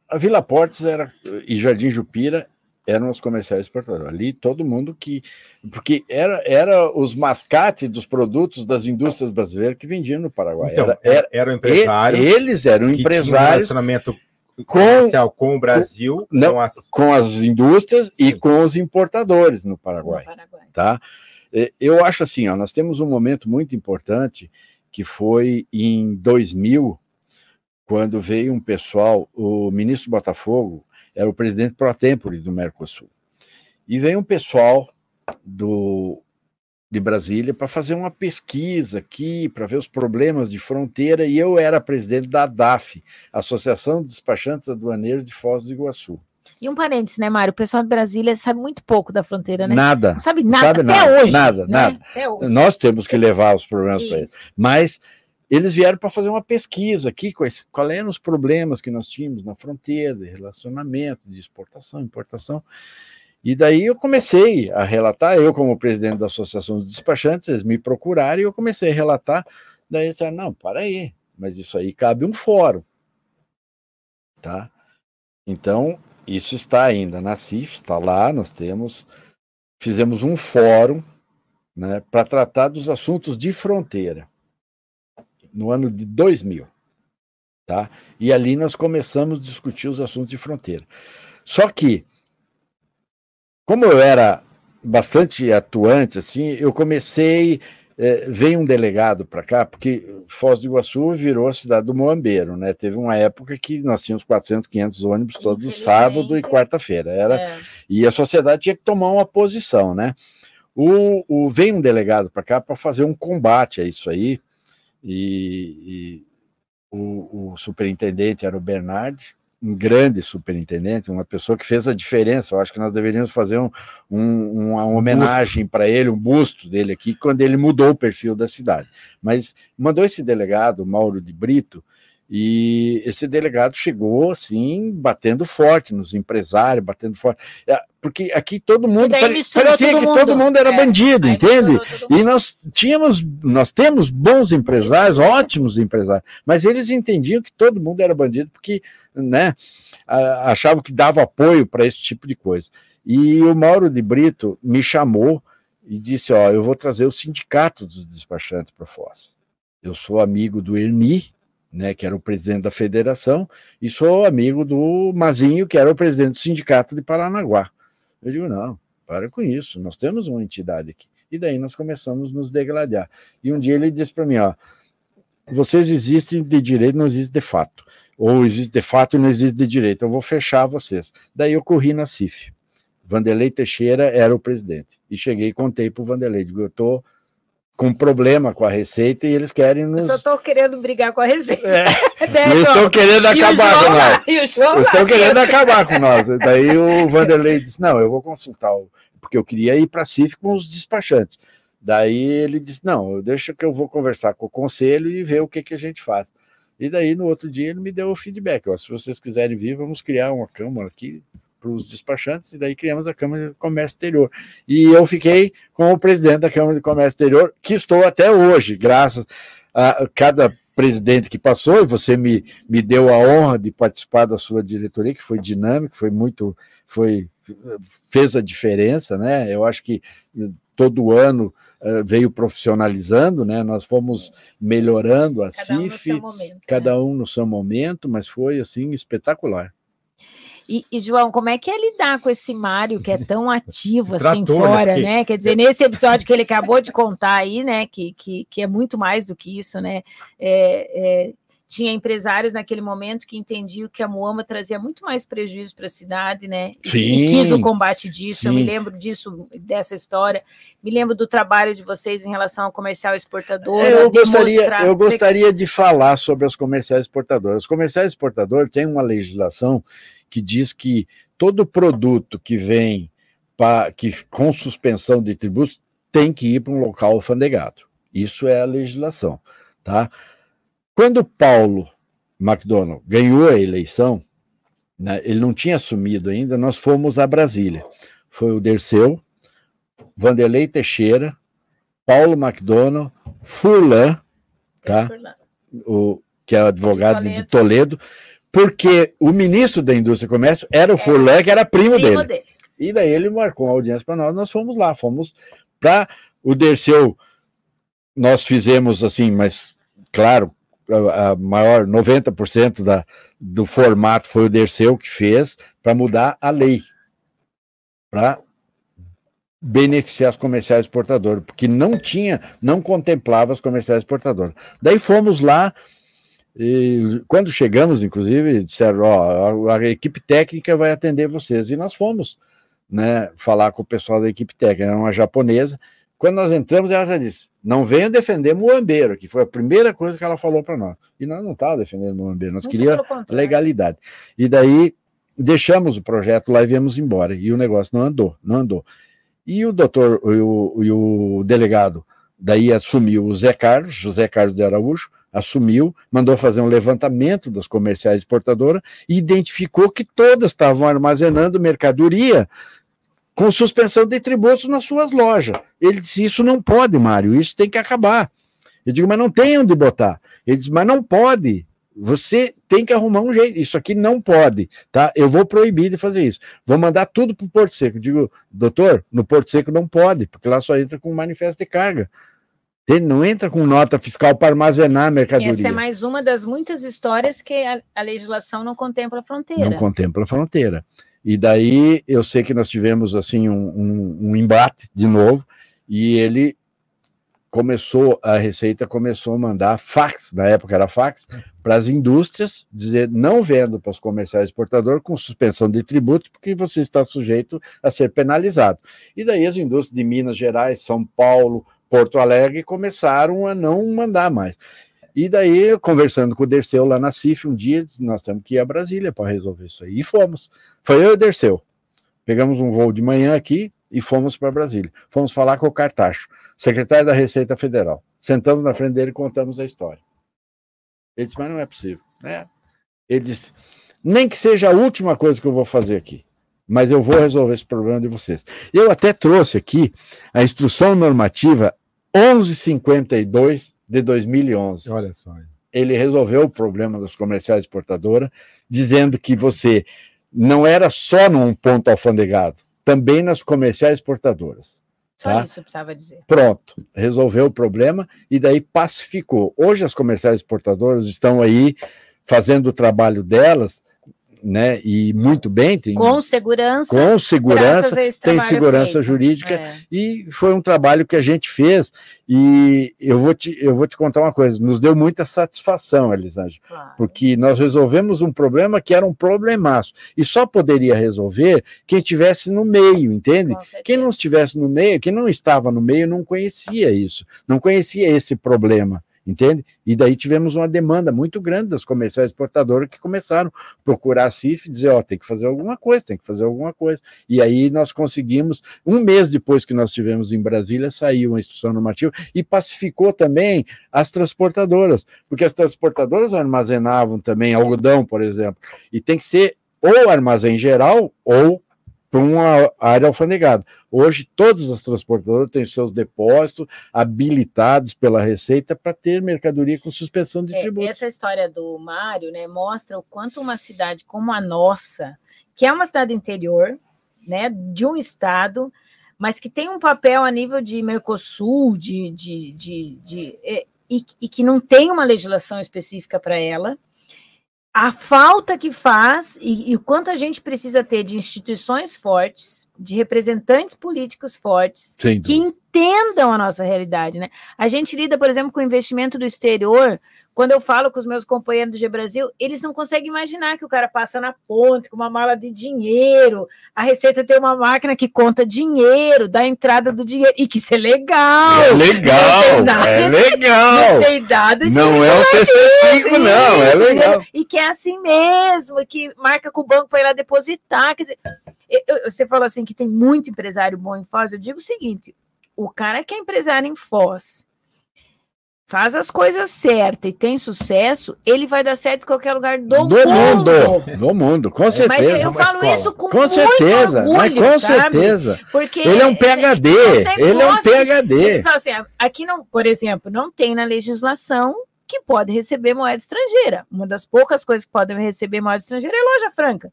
A Vila Portes era, e Jardim Jupira eram os comerciais exportadores. Ali todo mundo que. Porque era, era os mascates dos produtos das indústrias brasileiras que vendiam no Paraguai. Então, era, era, eram empresários. Eles eram que tinham um empresários relacionamento comercial com, o Brasil, não, com as. com as indústrias e Sim. com os importadores no Paraguai. No Paraguai. tá? Eu acho assim, ó, nós temos um momento muito importante que foi em 2000, quando veio um pessoal, o ministro Botafogo era o presidente pro tempore do Mercosul. E veio um pessoal do de Brasília para fazer uma pesquisa aqui, para ver os problemas de fronteira, e eu era presidente da ADAF, Associação de Despachantes Aduaneiros de Foz do Iguaçu. E um parênteses, né, Mário? O pessoal de Brasília sabe muito pouco da fronteira, né? Nada. Não sabe nada, sabe até nada, hoje. nada, né? nada. Hoje. Nós temos que levar os problemas para eles. Mas eles vieram para fazer uma pesquisa aqui, quais, qual eram os problemas que nós tínhamos na fronteira, de relacionamento, de exportação, importação. E daí eu comecei a relatar, eu como presidente da Associação dos Despachantes, eles me procuraram e eu comecei a relatar. Daí eles disseram, não, para aí, mas isso aí cabe um fórum. Tá? Então, isso está ainda na CIF, está lá, nós temos, fizemos um fórum né, para tratar dos assuntos de fronteira no ano de 2000, tá? E ali nós começamos a discutir os assuntos de fronteira. Só que, como eu era bastante atuante, assim, eu comecei, veio um delegado para cá, porque Foz do Iguaçu virou a cidade do Moambeiro, né? Teve uma época que nós tínhamos 400, 500 ônibus todo sábado e quarta-feira. Era É. e a sociedade tinha que tomar uma posição, né? O, o vem um delegado para cá para fazer um combate a isso aí, e, e o, o superintendente era o Bernard, um grande superintendente, uma pessoa que fez a diferença. Eu acho que nós deveríamos fazer um, um- uma homenagem para ele, um busto dele aqui, quando ele mudou o perfil da cidade. Mas mandou esse delegado, Mauro de Brito, e esse delegado chegou assim, batendo forte nos empresários, batendo forte. É, Porque aqui todo mundo pare- parecia todo que mundo. todo mundo era É, bandido, Aí entende? E nós tínhamos, nós temos bons empresários, ótimos empresários, mas eles entendiam que todo mundo era bandido porque, né, a- achavam que dava apoio para esse tipo de coisa. E o Mauro de Brito me chamou e disse: Ó, eu vou trazer o sindicato dos despachantes para Foz. Eu sou amigo do Erni, né, que era o presidente da federação, e sou amigo do Mazinho, que era o presidente do sindicato de Paranaguá. Eu digo: não, para com isso, nós temos uma entidade aqui. E daí nós começamos a nos degradar. E um dia ele disse para mim: ó, vocês existem de direito, não existe de fato. Ou existe de fato e não existe de direito. Eu vou fechar vocês. Daí eu corri na CIF. Vanderlei Teixeira era o presidente. E cheguei e contei para o Vanderlei. Digo, eu estou com problema com a Receita e eles querem Eu nos. só estou querendo brigar com a Receita. É, né, estão querendo acabar com nós. e Eles lá. estão querendo acabar com nós. Daí o Vanderlei disse: Não, eu vou consultar, o- porque eu queria ir para a CIF com os despachantes. Daí ele disse: Não, deixa que eu vou conversar com o conselho e ver o que, que a gente faz. E daí no outro dia ele me deu o feedback: ó, Se vocês quiserem vir, vamos criar uma câmara aqui para os despachantes. E daí criamos a Câmara de Comércio Exterior. E eu fiquei com o presidente da Câmara de Comércio Exterior, que estou até hoje, graças a cada presidente que passou, e você me, me deu a honra de participar da sua diretoria, que foi dinâmico, foi muito, foi, fez a diferença, né? Eu acho que todo ano eh, veio profissionalizando, né? Nós fomos melhorando a Cada um no CIF, seu momento. né? cada um no seu momento, mas foi assim espetacular. E, e, João, como é que é lidar com esse Mário que é tão ativo assim né? fora, né? Quer dizer, nesse episódio que ele acabou de contar aí, né? Que, que, que é muito mais do que isso, né? É, é, tinha empresários naquele momento que entendiam que a Moama trazia muito mais prejuízo para a cidade, né? Sim, e quis o combate disso. sim. Eu me lembro disso, dessa história. Me lembro do trabalho de vocês em relação ao comercial exportador. É, Eu gostaria, eu gostaria de falar sobre as comerciais exportadoras. Os comerciais exportadores têm uma legislação que diz que todo produto que vem pa- que, com suspensão de tributos tem que ir para um local alfandegado. Isso é a legislação. Tá? Quando Paulo McDonald ganhou a eleição, né, ele não tinha assumido ainda, nós fomos a Brasília. Foi o Derceu, Vanderlei Teixeira, Paulo McDonald, Furlan, tá? o, que é advogado de De Toledo. porque o ministro da Indústria e Comércio era o Furlan, que era primo, Primo dele. dele. E daí ele marcou uma audiência para nós, nós fomos lá, fomos para o Derceu, nós fizemos assim, mas claro, a, maior 90% da, do formato foi o Derceu que fez para mudar a lei, para beneficiar os comerciais exportadores, porque não tinha, não contemplava os comerciais exportadores. Daí fomos lá, e quando chegamos, inclusive, disseram, ó, a, a equipe técnica vai atender vocês, e nós fomos, né, falar com o pessoal da equipe técnica, era uma japonesa, quando nós entramos, ela já disse, não venham defender Moambeiro, que foi a primeira coisa que ela falou para nós, e nós não estávamos defendendo Moambeiro, nós queríamos legalidade. E daí deixamos o projeto lá e viemos embora. E o negócio não andou, não andou. E o doutor e o, e o delegado daí assumiu o Zé Carlos, José Carlos de Araújo, assumiu, mandou fazer um levantamento das comerciais exportadoras e identificou que todas estavam armazenando mercadoria com suspensão de tributos nas suas lojas. Ele disse: Isso não pode, Mário, isso tem que acabar. Eu digo, mas não tem onde botar. Ele disse, mas não pode. Você tem que arrumar um jeito. Isso aqui não pode, tá? Eu vou proibir de fazer isso. Vou mandar tudo para o Porto Seco. Eu digo, doutor, no Porto Seco não pode, porque lá só entra com manifesto de carga. Ele não entra com nota fiscal para armazenar a mercadoria. Essa é mais uma das muitas histórias que a, a legislação não contempla a fronteira. Não contempla a fronteira. E daí eu sei que nós tivemos assim um, um, um embate de novo, e ele começou, a Receita começou a mandar fax, na época era fax, para as indústrias, dizer não vendo para os comerciais exportadores com suspensão de tributo, porque você está sujeito a ser penalizado. E daí as indústrias de Minas Gerais, São Paulo, Porto Alegre começaram a não mandar mais. E daí, conversando com o Derceu lá na CIF, um dia, nós temos que ir a Brasília para resolver isso aí. E fomos. Foi eu e o Derceu. Pegamos um voo de manhã aqui e fomos para Brasília. Fomos falar com o Cartacho, secretário da Receita Federal. Sentamos na frente dele e contamos a história. Ele disse, mas não é possível. É. Ele disse, nem que seja a última coisa que eu vou fazer aqui, mas eu vou resolver esse problema de vocês. Eu até trouxe aqui a instrução normativa 1152 de 2011 Olha só. ele resolveu o problema dos comerciais exportadora, dizendo que você não era só num ponto alfandegado, também nas comerciais exportadoras. Só tá? isso eu precisava dizer. Pronto, resolveu o problema e daí pacificou. Hoje as comerciais exportadoras estão aí fazendo o trabalho delas, né? E muito bem, tem, Com segurança. com segurança, tem segurança feito. jurídica É. e foi um trabalho que a gente fez e eu vou te, eu vou te contar uma coisa, nos deu muita satisfação, Elisângela, Claro. porque nós resolvemos um problema que era um problemaço e só poderia resolver quem estivesse no meio, entende? Quem não estivesse no meio, quem não estava no meio não conhecia isso, não conhecia esse problema, entende? E daí tivemos uma demanda muito grande das comerciais exportadoras que começaram a procurar a CIF e dizer, ó, tem que fazer alguma coisa, tem que fazer alguma coisa. E aí nós conseguimos, um mês depois que nós tivemos em Brasília, saiu uma instrução normativa e pacificou também as transportadoras, porque as transportadoras armazenavam também algodão, por exemplo, e tem que ser ou armazém geral ou para uma área alfandegada. Hoje, todas as transportadoras têm seus depósitos habilitados pela Receita para ter mercadoria com suspensão de É, tributos. essa história do Mário, né, mostra o quanto uma cidade como a nossa, que é uma cidade interior, né, de um estado, mas que tem um papel a nível de Mercosul, de, de, de, de- e, e- e que não tem uma legislação específica para ela, a falta que faz e, e o quanto a gente precisa ter de instituições fortes, de representantes políticos fortes, que entendam a nossa realidade, né? A gente lida, por exemplo, com investimento do exterior quando eu falo com os meus companheiros do G Brasil, eles não conseguem imaginar que o cara passa na ponte com uma mala de dinheiro, a Receita tem uma máquina que conta dinheiro, dá entrada do dinheiro, e que isso é legal. É legal, é legal. Não tem nada de Não é o CC5, não, é legal. E que é assim mesmo, que marca com o banco para ir lá depositar. Quer dizer, eu, você falou assim que tem muito empresário bom em Foz, eu digo o seguinte, o cara que é empresário em Foz, faz as coisas certas e tem sucesso, ele vai dar certo em qualquer lugar do, do mundo. mundo. Do mundo, com certeza. Mas eu falo escola. isso com, com certeza, orgulho, mas com sabe? certeza. Porque ele é um PhD, ele é um PhD. Ele fala assim, aqui não, por exemplo, não tem na legislação que pode receber moeda estrangeira. Uma das poucas coisas que podem receber moeda estrangeira é loja franca.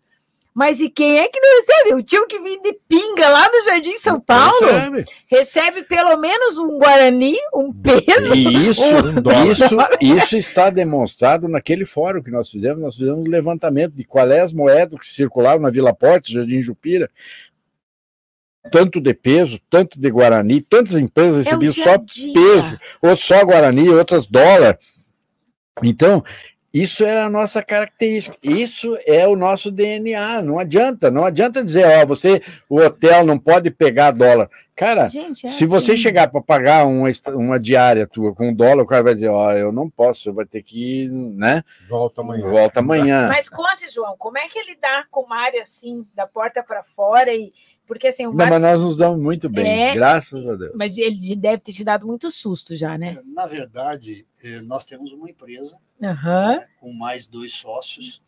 Mas e quem é que não recebe? O tio que vem de pinga lá no Jardim São Paulo recebe, recebe pelo menos um Guarani, um peso. E isso, um isso, isso está demonstrado naquele fórum que nós fizemos. Nós fizemos um levantamento de quais as moedas que circulavam na Vila Porte, Jardim Jupira, tanto de peso, tanto de Guarani, tantas empresas é recebiam é só peso, ou só Guarani, outras dólar. Então, isso é a nossa característica, isso é o nosso DNA. Não adianta, não adianta dizer, ó, você, o hotel não pode pegar dólar. Cara, Gente, é se assim. você chegar para pagar uma, uma diária tua com dólar, o cara vai dizer, ó, eu não posso, vai ter que, né? Volta amanhã. Volta amanhã. Mas conte, João, como é que ele dá com uma área assim, da porta para fora e porque assim, o Não, mas nós nos damos muito bem, é, graças a Deus. Mas ele deve ter te dado muito susto já, né? É, na verdade, é, nós temos uma empresa uhum. com mais dois sócios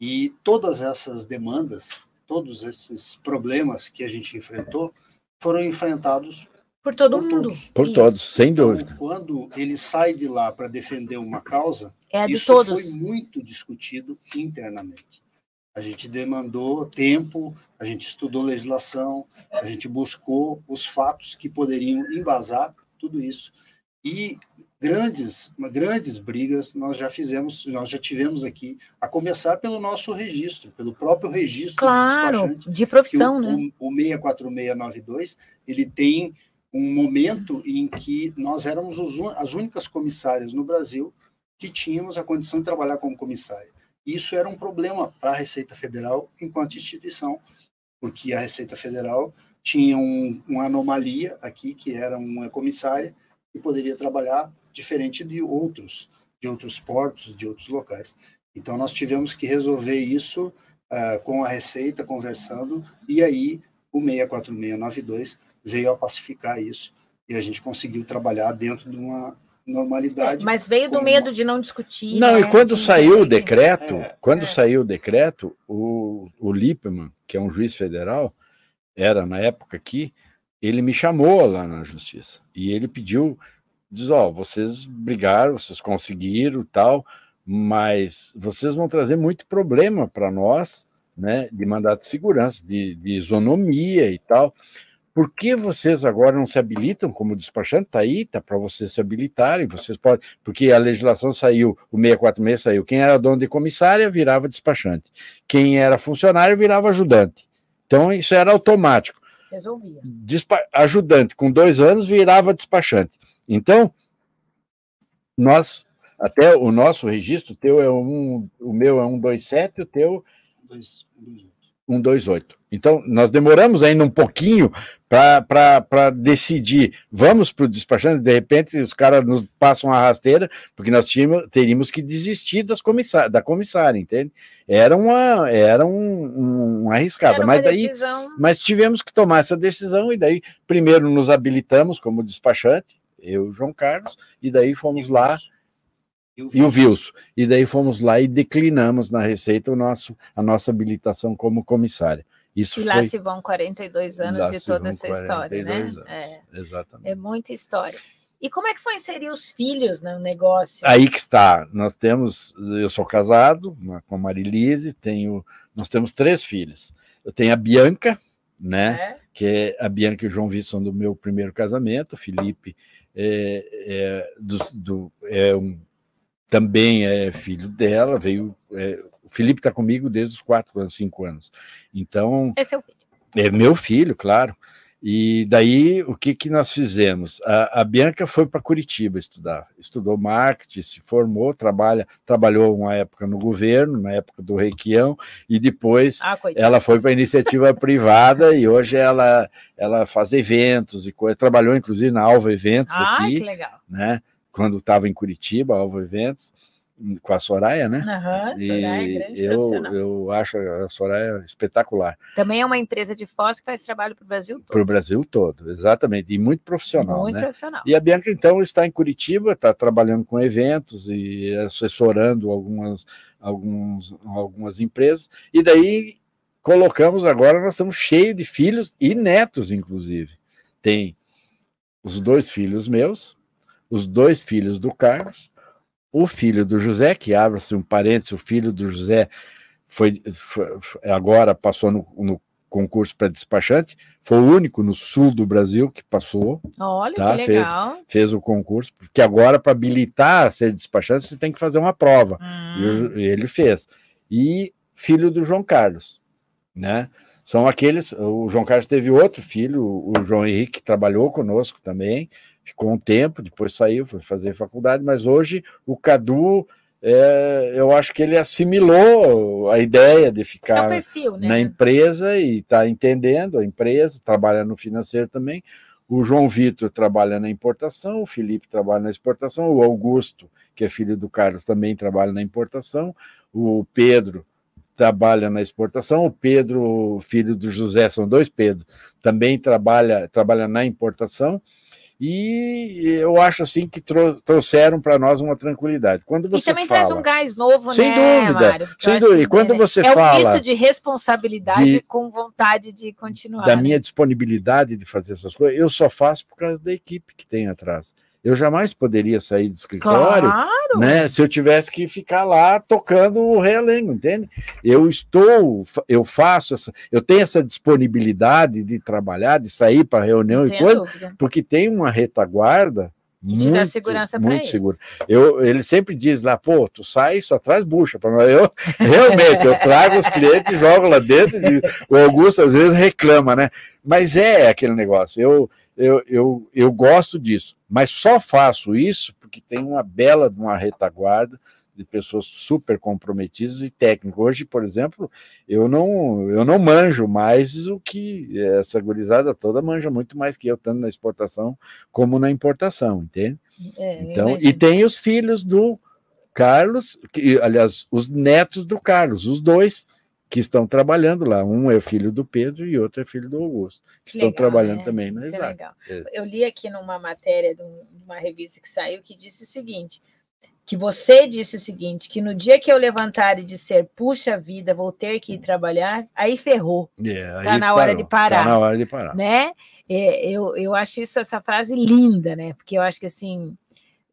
e todas essas demandas, todos esses problemas que a gente enfrentou foram enfrentados por todo por mundo. Todos. Por isso. todos, sem então, dúvida. Quando ele sai de lá para defender uma causa, é isso todos. foi muito discutido internamente. A gente demandou tempo, a gente estudou legislação, a gente buscou os fatos que poderiam embasar tudo isso. E grandes, grandes brigas nós já fizemos, nós já tivemos aqui, a começar pelo nosso registro, pelo próprio registro claro, de profissão, o, né? O, o 64692, ele tem um momento em que nós éramos os, as únicas comissárias no Brasil que tínhamos a condição de trabalhar como comissária. Isso era um problema para a Receita Federal enquanto instituição, porque a Receita Federal tinha um, uma anomalia aqui, que era uma comissária que poderia trabalhar diferente de outros, de outros portos, de outros locais. Então, nós tivemos que resolver isso uh, com a Receita, conversando, e aí o 64692 veio a pacificar isso, e a gente conseguiu trabalhar dentro de uma normalidade. É, mas veio do medo de não discutir. Não, né? e quando de saiu o decreto, é, quando é. saiu o decreto, o, o Lippmann, que é um juiz federal, era na época aqui, ele me chamou lá na justiça e ele pediu, diz, ó, oh, vocês brigaram, vocês conseguiram tal, mas vocês vão trazer muito problema para nós, né, de mandato de segurança, de, de isonomia e tal. Por que vocês agora não se habilitam como despachante? Está aí, está para vocês se habilitarem, vocês podem, porque a legislação saiu, o 646 saiu. Quem era dono de comissária virava despachante. Quem era funcionário virava ajudante. Então, isso era automático. Resolvia. Despa ajudante com dois anos virava despachante. Então, nós, até o nosso registro, o teu é um, o meu é 127, o teu. 128. Então, nós demoramos ainda um pouquinho para decidir, vamos para o despachante, de repente os caras nos passam a rasteira, porque nós tínhamos, teríamos que desistir das comissar, da comissária, entende? Era uma, era um, um, era mas daí, decisão... mas tivemos que tomar essa decisão, e daí primeiro nos habilitamos como despachante, eu e o João Carlos, e daí fomos lá e o Wilson. E daí fomos lá e declinamos na Receita o nosso, a nossa habilitação como comissária. Isso e lá foi... se vão 42 anos de toda essa história, né? É. Exatamente. É muita história. E como é que foi inserir os filhos no negócio? Aí que está. Nós temos, eu sou casado né, com a Marilise, tenho, nós temos três filhos. Eu tenho a Bianca, né? É. Que é a Bianca e o João Vitor são do meu primeiro casamento. O Felipe é, é, do, do, é um, também é filho dela, veio é, o Felipe está comigo desde os quatro anos, cinco anos. Então. É seu filho. É meu filho, claro. E daí, o que, que nós fizemos? A, a Bianca foi para Curitiba estudar, estudou marketing, se formou, trabalha, trabalhou uma época no governo, na época do Requião, e depois ah, ela foi para a iniciativa privada e hoje ela, ela faz eventos e coisa, trabalhou inclusive na Alva Eventos ah, aqui, que legal. né? Quando estava em Curitiba, Alva Eventos com a Soraya, né? Uhum, Soraya, e grande eu, eu acho a Soraya espetacular. Também é uma empresa de Foz que faz trabalho para o Brasil todo. Para o Brasil todo, exatamente, e muito profissional. Muito né? profissional. E a Bianca, então, está em Curitiba, está trabalhando com eventos e assessorando algumas, alguns, algumas empresas, e daí colocamos agora, nós estamos cheios de filhos e netos, inclusive. Tem os dois filhos meus, os dois filhos do Carlos, o filho do José, que abre-se um parênteses, o filho do José foi, foi agora passou no, no concurso para despachante, foi o único no sul do Brasil que passou. Olha, tá? que legal. Fez, fez o concurso, porque agora, para habilitar a ser despachante, você tem que fazer uma prova. Hum. E ele fez. E filho do João Carlos, né? São aqueles. O João Carlos teve outro filho, o João Henrique, que trabalhou conosco também, ficou um tempo, depois saiu, foi fazer faculdade, mas hoje o Cadu, é, eu acho que ele assimilou a ideia de ficar é perfil, né? na empresa e está entendendo a empresa, trabalha no financeiro também. O João Vitor trabalha na importação, o Felipe trabalha na exportação, o Augusto, que é filho do Carlos, também trabalha na importação, o Pedro trabalha na exportação, o Pedro, filho do José, são dois Pedro, também trabalha, trabalha na importação, e eu acho assim que trouxeram para nós uma tranquilidade. Quando você e também fala, traz um gás novo, sem né, dúvida, Mário? Sem dúvida. E quando você é fala. É um misto de responsabilidade de, com vontade de continuar. Da né? minha disponibilidade de fazer essas coisas, eu só faço por causa da equipe que tem atrás. Eu jamais poderia sair do escritório, claro. né? Se eu tivesse que ficar lá tocando o realengo, entende? Eu estou, eu faço essa, eu tenho essa disponibilidade de trabalhar, de sair para reunião e coisa, dúvida. porque tem uma retaguarda que te dá segurança para isso. Seguro. Eu, ele sempre diz lá, pô, tu sai só traz bucha para nós. Eu realmente eu trago os clientes, jogo lá dentro. E o Augusto às vezes reclama, né? Mas é aquele negócio. Eu eu, eu, eu gosto disso, mas só faço isso porque tem uma bela de uma retaguarda de pessoas super comprometidas e técnicas. Hoje, por exemplo, eu não eu não manjo mais o que essa gurizada toda manja muito mais que eu, tanto na exportação como na importação, entende? É, então, e tem os filhos do Carlos, que, aliás, os netos do Carlos, os dois que estão trabalhando lá. Um é filho do Pedro e outro é filho do Augusto, que legal, estão trabalhando né? também Isso é legal. É. Eu li aqui numa matéria de uma revista que saiu que disse o seguinte: que você disse o seguinte, que no dia que eu levantar e disser, puxa vida, vou ter que ir trabalhar, aí ferrou. Yeah, é, tá na hora de parar. Tá na hora de parar. Né? É, eu, eu acho isso, essa frase linda, né? Porque eu acho que assim,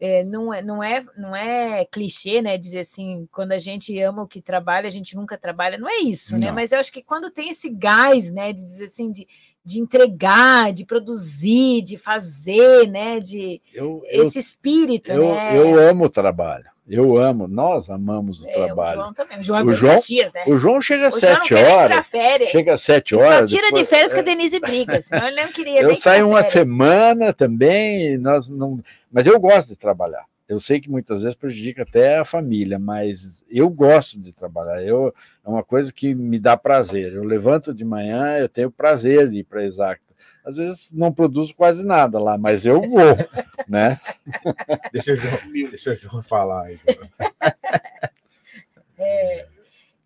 é, não, é, não, é, não é clichê, né? Dizer assim, quando a gente ama o que trabalha, a gente nunca trabalha, não é isso, né? não. né? Mas eu acho que quando tem esse gás, né? De dizer assim, de, de entregar, de produzir, de fazer, né? De eu, esse espírito, eu, né? Eu amo o trabalho. Eu amo, nós amamos o é, trabalho. O João também. O João, é o João, dias, né? o João chega às sete horas. Chega às sete horas. Só tira depois, de férias é... com a Denise briga, senão ele não queria. Eu saio uma férias. semana também, nós não. Mas eu gosto de trabalhar. Eu sei que muitas vezes prejudica até a família, mas eu gosto de trabalhar. Eu, é uma coisa que me dá prazer. Eu levanto de manhã, eu tenho prazer de ir para a Exacta às vezes não produzo quase nada lá, mas eu vou, né? Deixa o João, deixa o João falar aí. É,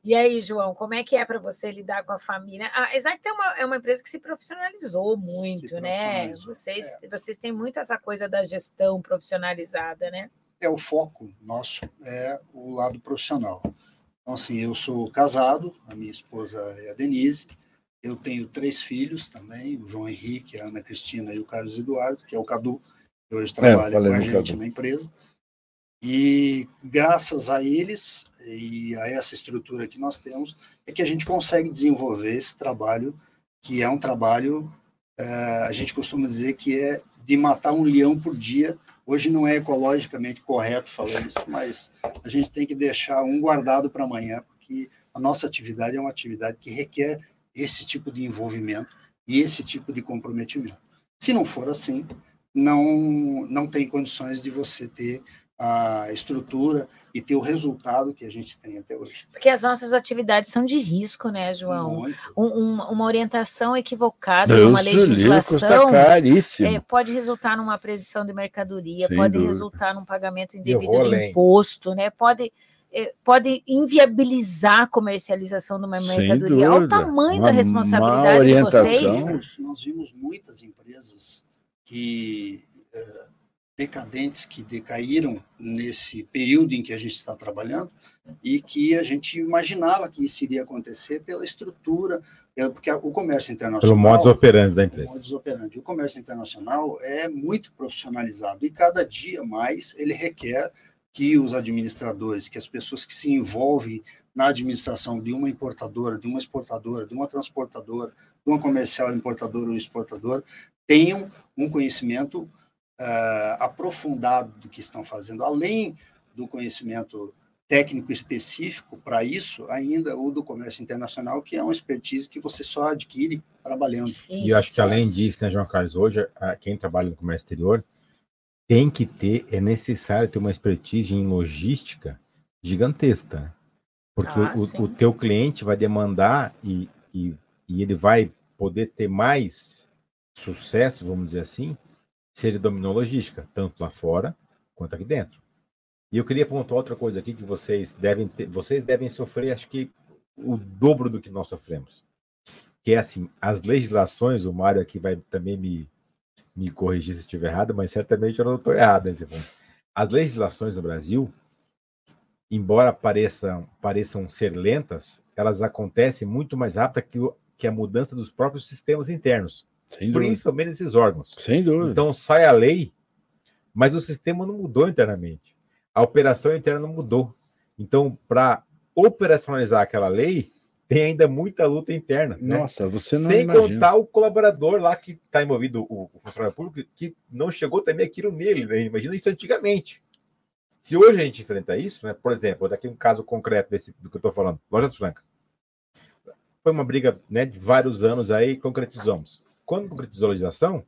e aí, João, como é que é para você lidar com a família? A Exact é uma, é uma empresa que se profissionalizou muito, se né? Vocês, é. vocês têm muito essa coisa da gestão profissionalizada, né? É, o foco nosso é o lado profissional. Então, assim, eu sou casado, a minha esposa é a Denise, eu tenho três filhos também, o João Henrique, a Ana Cristina e o Carlos Eduardo, que é o Cadu, que hoje é, trabalha é, com a gente Cadu. na empresa. E graças a eles e a essa estrutura que nós temos, é que a gente consegue desenvolver esse trabalho, que é um trabalho, é, a gente costuma dizer que é de matar um leão por dia. Hoje não é ecologicamente correto falar isso, mas a gente tem que deixar um guardado para amanhã, porque a nossa atividade é uma atividade que requer esse tipo de envolvimento esse tipo de comprometimento. Se não for assim, não, não tem condições de você ter a estrutura e ter o resultado que a gente tem até hoje. Porque as nossas atividades são de risco, né, João? Um, um, uma orientação equivocada, Deus uma legislação é, pode resultar numa aquisição de mercadoria, Sem pode dúvida. resultar num pagamento indevido de imposto, né? Pode é, pode inviabilizar a comercialização de uma mercadoria. Olha o tamanho uma da responsabilidade de vocês. Nós vimos muitas empresas que uh, decadentes que decaíram nesse período em que a gente está trabalhando e que a gente imaginava que isso iria acontecer pela estrutura, porque o comércio internacional... Pelo modus operandi da empresa. Modus operandi. O comércio internacional é muito profissionalizado e cada dia mais ele requer que os administradores, que as pessoas que se envolvem na administração de uma importadora, de uma exportadora, de uma transportadora, de uma comercial importadora ou exportadora, tenham um conhecimento uh, aprofundado do que estão fazendo, além do conhecimento técnico específico para isso, ainda o do comércio internacional, que é uma expertise que você só adquire trabalhando. Isso. E acho que além disso, né, João Carlos, hoje quem trabalha no comércio exterior tem que ter, é necessário ter uma expertise em logística gigantesca, porque ah, o, o, teu cliente vai demandar e, e, e ele vai poder ter mais sucesso, vamos dizer assim, se ele dominou logística, tanto lá fora quanto aqui dentro. E eu queria pontuar outra coisa aqui que vocês devem ter, vocês devem sofrer, acho que o dobro do que nós sofremos. Que é assim, as legislações, o Mário aqui vai também me, me corrigir se estiver errado, mas certamente eu não estou errado nesse ponto. As legislações no Brasil, embora pareçam, pareçam ser lentas, elas acontecem muito mais rápido que, que a mudança dos próprios sistemas internos principalmente esses órgãos. Sem dúvida. Então sai a lei, mas o sistema não mudou internamente. A operação interna não mudou. Então, para operacionalizar aquela lei, tem ainda muita luta interna. Né? Nossa, né? você não Sem imagina. contar o colaborador lá que está envolvido, o, o, funcionário público, que não chegou também aquilo nele. Né? Imagina isso antigamente. Se hoje a gente enfrenta isso, né? por exemplo, daqui um caso concreto desse, do que eu estou falando, Lojas Francas. Foi uma briga né, de vários anos aí, concretizamos. Quando concretizou a legislação,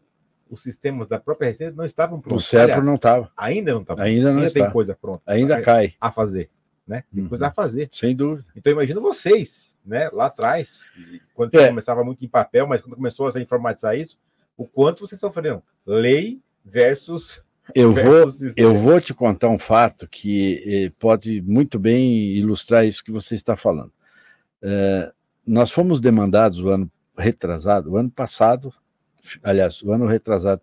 os sistemas da própria Receita não estavam prontos. O CEPRO não estava. Ainda não estava. Ainda não ainda está. tem coisa pronta. Ainda cai. A fazer. Né? Tem uhum. coisa a fazer. Sem dúvida. Então, imagina vocês, né, lá atrás, quando você é. começava muito em papel, mas quando começou a informatizar isso, o quanto vocês sofreram. Lei versus. Eu vou, eu vou te contar um fato que eh, pode muito bem ilustrar isso que você está falando. Eh, nós fomos demandados o ano retrasado, o ano passado, aliás, o ano retrasado,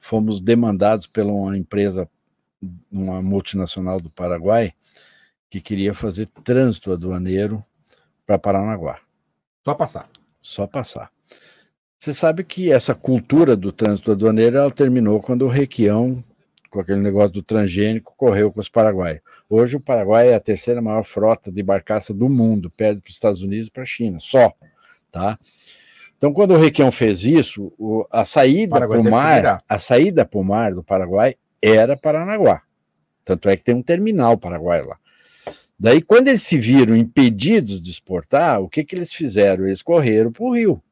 fomos demandados pela uma empresa, uma multinacional do Paraguai, que queria fazer trânsito aduaneiro para Paranaguá. Só passar. Só passar. Você sabe que essa cultura do trânsito aduaneiro ela terminou quando o Requião, com aquele negócio do transgênico, correu com os paraguaios. Hoje o Paraguai é a terceira maior frota de barcaça do mundo, perde para os Estados Unidos e para a China, só. Tá? Então, quando o Requião fez isso, o, a saída para o mar, a saída para o mar do Paraguai era Paranaguá. Tanto é que tem um terminal Paraguai lá. Daí, quando eles se viram impedidos de exportar, o que, que eles fizeram? Eles correram para o Rio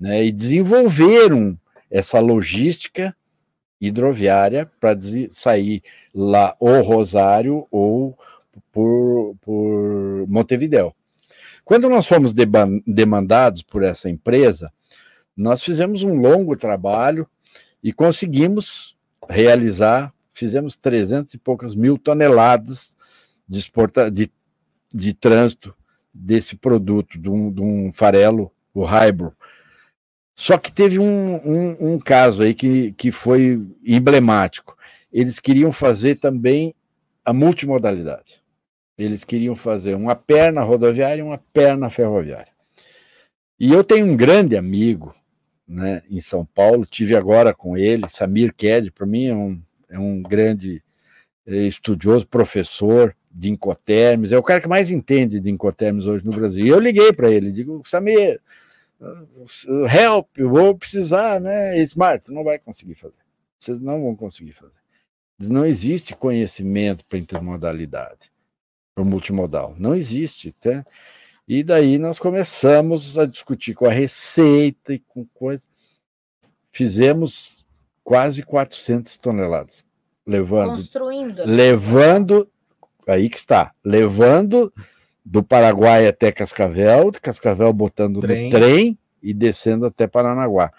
né, e desenvolveram essa logística hidroviária para sair lá ou Rosário ou por, por Montevidéu. Quando nós fomos demandados por essa empresa, nós fizemos um longo trabalho e conseguimos realizar, fizemos 300 e poucas mil toneladas de, exporta, de, de trânsito desse produto, de um, de um farelo, o Hybro. Só que teve um, um, um caso aí que, que foi emblemático. Eles queriam fazer também a multimodalidade. Eles queriam fazer uma perna rodoviária e uma perna ferroviária. E eu tenho um grande amigo né, em São Paulo, tive agora com ele, Samir Ked, para mim é um, é um grande é, estudioso, professor de Incoterms, é o cara que mais entende de Incoterms hoje no Brasil. E eu liguei para ele, digo, Samir, help, eu vou precisar, né? Smart, não vai conseguir fazer. Vocês não vão conseguir fazer. Não existe conhecimento para intermodalidade para multimodal. Não existe. Tá? E daí nós começamos a discutir com a Receita e com coisa. Fizemos quase 400 toneladas. Levando. Construindo. Levando. Aí que está. Levando do Paraguai até Cascavel, de Cascavel botando trem. no trem e descendo até Paranaguá.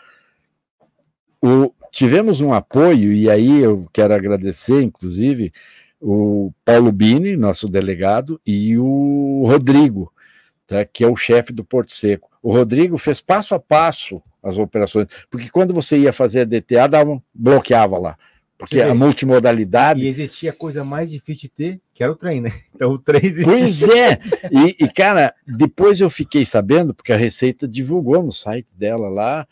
O, tivemos um apoio, e aí eu quero agradecer, inclusive, o Paulo Bini, nosso delegado, e o Rodrigo, tá, que é o chefe do Porto Seco. O Rodrigo fez passo a passo as operações, porque quando você ia fazer a DTA, dava, bloqueava lá. Porque a multimodalidade. E existia a coisa mais difícil de ter, que era o trem, né? Então o trem existia. Pois é! E, e, cara, depois eu fiquei sabendo, porque a Receita divulgou no site dela lá,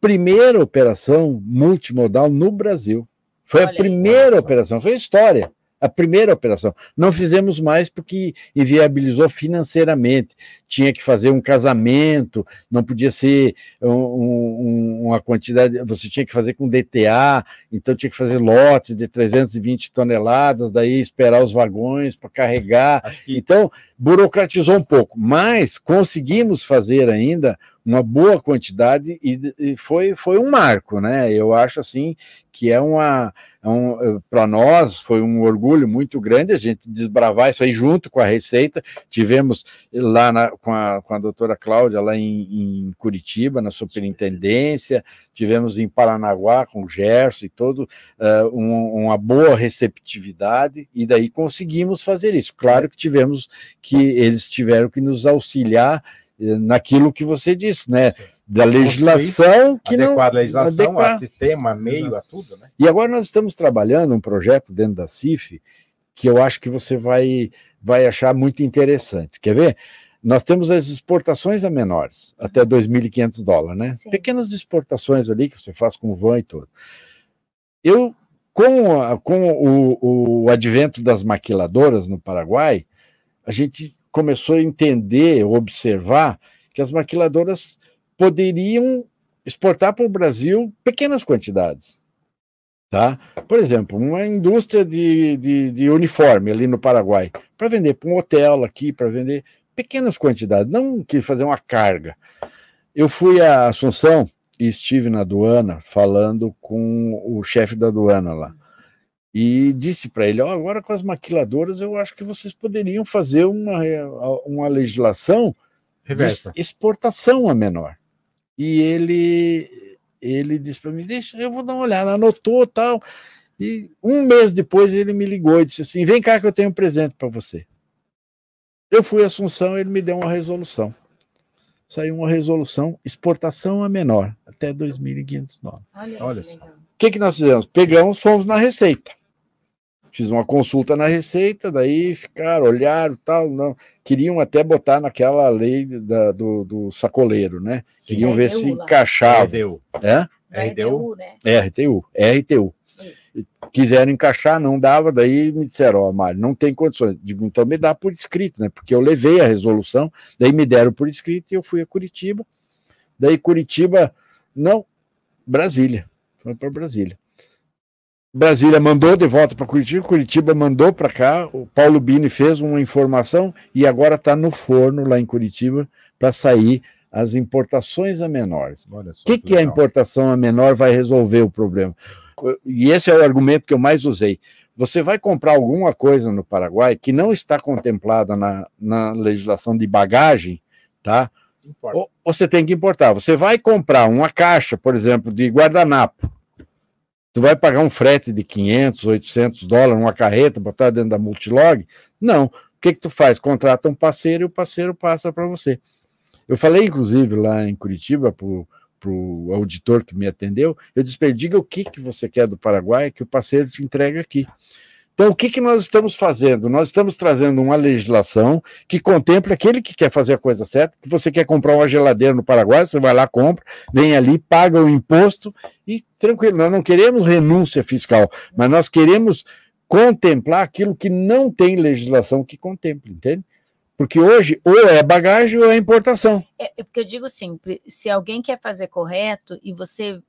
primeira operação multimodal no Brasil. Foi Olha a primeira aí, operação, foi história a primeira operação. Não fizemos mais porque inviabilizou financeiramente. Tinha que fazer um casamento, não podia ser um, um, uma quantidade, você tinha que fazer com DTA, então tinha que fazer lotes de 320 toneladas, daí esperar os vagões para carregar. Então, burocratizou um pouco, mas conseguimos fazer ainda uma boa quantidade e, e, foi, foi um marco, né? Eu acho assim que é uma é um, para nós foi um orgulho muito grande a gente desbravar isso aí junto com a Receita. Tivemos lá na, com, a, com a doutora Cláudia lá em, em Curitiba, na superintendência, tivemos em Paranaguá com o Gerson e todo uh, um, uma boa receptividade, e daí conseguimos fazer isso. Claro que tivemos que eles tiveram que nos auxiliar naquilo que você disse, né? Da legislação que não. Adequada legislação, adequar. a sistema, meio, a tudo, né? E agora nós estamos trabalhando um projeto dentro da CIF que eu acho que você vai, vai achar muito interessante. Quer ver? Nós temos as exportações a menores, até 2.500 dólares, né? Sim. Pequenas exportações ali que você faz com van e tudo. Eu, com, a, com o, o advento das maquiladoras no Paraguai, a gente começou a entender, observar que as maquiladoras poderiam exportar para o Brasil pequenas quantidades. Tá? Por exemplo, uma indústria de, de, de uniforme ali no Paraguai, para vender para um hotel aqui, para vender pequenas quantidades, não que fazer uma carga. Eu fui a Assunção e estive na aduana falando com o chefe da aduana lá e disse para ele: oh, agora com as maquiladoras, eu acho que vocês poderiam fazer uma, uma legislação Reversa. de exportação a menor. E ele, ele disse para mim: deixa, eu vou dar uma olhada, anotou tal. E um mês depois ele me ligou e disse assim: vem cá que eu tenho um presente para você. Eu fui Assunção, ele me deu uma resolução. Saiu uma resolução, exportação a menor, até 2.500 dólares. Olha, Olha só. O que, que nós fizemos? Pegamos, fomos na Receita. Fiz uma consulta na Receita, daí ficaram, olharam tal, não. Queriam até botar naquela lei da, do, do sacoleiro, né? Sim, Queriam ver se lá. encaixava. RDU. É? RDU, né? RTU, RTU. Isso. Quiseram encaixar, não dava, daí me disseram, ó, oh, Mário, não tem condições. Digo, então me dá por escrito, né? Porque eu levei a resolução, daí me deram por escrito e eu fui a Curitiba. Daí Curitiba, não, Brasília. Foi para Brasília. Brasília mandou de volta para Curitiba, Curitiba mandou para cá, o Paulo Bini fez uma informação e agora está no forno lá em Curitiba para sair as importações a menores. O que, que a importação a menor vai resolver o problema? E esse é o argumento que eu mais usei. Você vai comprar alguma coisa no Paraguai que não está contemplada na, na legislação de bagagem, tá? Ou, você tem que importar. Você vai comprar uma caixa, por exemplo, de guardanapo Tu vai pagar um frete de 500, 800 dólares, uma carreta, botar dentro da Multilog? Não. O que que tu faz? Contrata um parceiro e o parceiro passa para você. Eu falei, inclusive, lá em Curitiba, para o auditor que me atendeu, eu disse para ele, diga o que, que você quer do Paraguai, que o parceiro te entrega aqui. Então, o que, que nós estamos fazendo? Nós estamos trazendo uma legislação que contempla aquele que quer fazer a coisa certa, que você quer comprar uma geladeira no Paraguai, você vai lá, compra, vem ali, paga o imposto e tranquilo. Nós não queremos renúncia fiscal, mas nós queremos contemplar aquilo que não tem legislação que contemple, entende? Porque hoje ou é bagagem ou é importação. É, é porque eu digo assim, se alguém quer fazer correto e você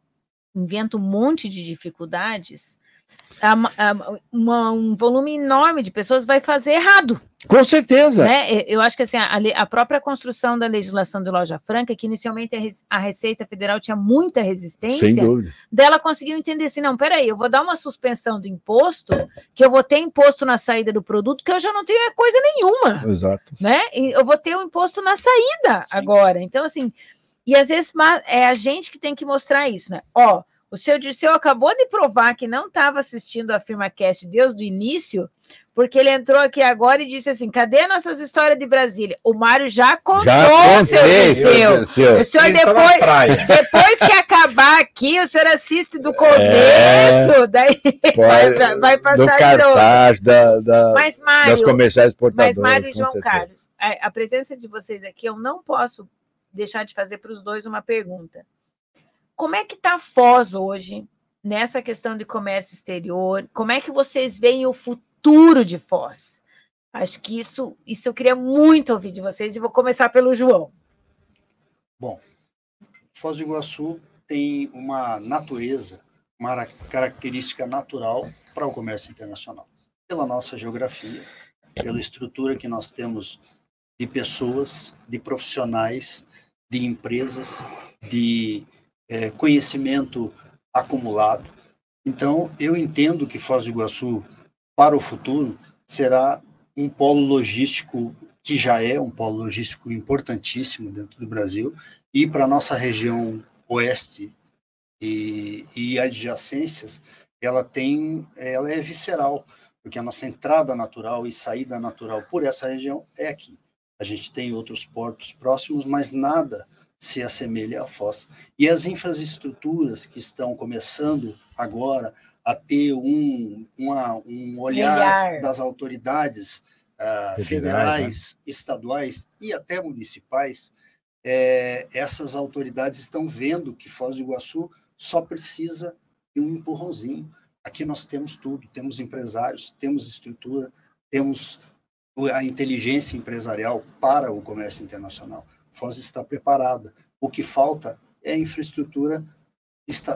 inventa um monte de dificuldades, uma, um volume enorme de pessoas vai fazer errado. Com certeza. Né? Eu acho que assim, a, a, própria construção da legislação de loja franca, que inicialmente a, a, Receita Federal tinha muita resistência, Sem dúvida. dela conseguiu entender assim: não, peraí, eu vou dar uma suspensão do imposto, que eu vou ter imposto na saída do produto, que eu já não tenho coisa nenhuma. Exato. Né? E eu vou ter o imposto na saída Sim. agora. Então, assim, e às vezes é a gente que tem que mostrar isso, né? Ó, o seu Dirceu acabou de provar que não estava assistindo a FirmaCast desde o início, porque ele entrou aqui agora e disse assim: cadê nossas histórias de Brasília? O Mário já contou, já seu Dirceu. O senhor, depois, depois que acabar aqui, o senhor assiste do começo, é, daí vai, vai passar do cartaz, da, da, mas, Mário, das comerciais portadoras. Mas, Mário e João certeza. Carlos, a, a presença de vocês aqui, eu não posso deixar de fazer para os dois uma pergunta. Como é que está a Foz hoje nessa questão de comércio exterior? Como é que vocês veem o futuro de Foz? Acho que isso, isso eu queria muito ouvir de vocês e vou começar pelo João. Bom, Foz do Iguaçu tem uma natureza, uma característica natural para o comércio internacional. Pela nossa geografia, pela estrutura que nós temos de pessoas, de profissionais, de empresas, de é, conhecimento acumulado. Então, eu entendo que Foz do Iguaçu, para o futuro, será um polo logístico que já é um polo logístico importantíssimo dentro do Brasil e para a nossa região oeste e, e adjacências, ela tem, ela é visceral, porque a nossa entrada natural e saída natural por essa região é aqui. A gente tem outros portos próximos, mas nada se assemelha à Foz. E as infraestruturas que estão começando agora a ter um, uma, um olhar, olhar, das autoridades uh, federais, né? estaduais e até municipais, é, essas autoridades estão vendo que Foz do Iguaçu só precisa de um empurrãozinho. Aqui nós temos tudo, temos empresários, temos estrutura, temos a inteligência empresarial para o comércio internacional. Foz está preparada. O que falta é a infraestrutura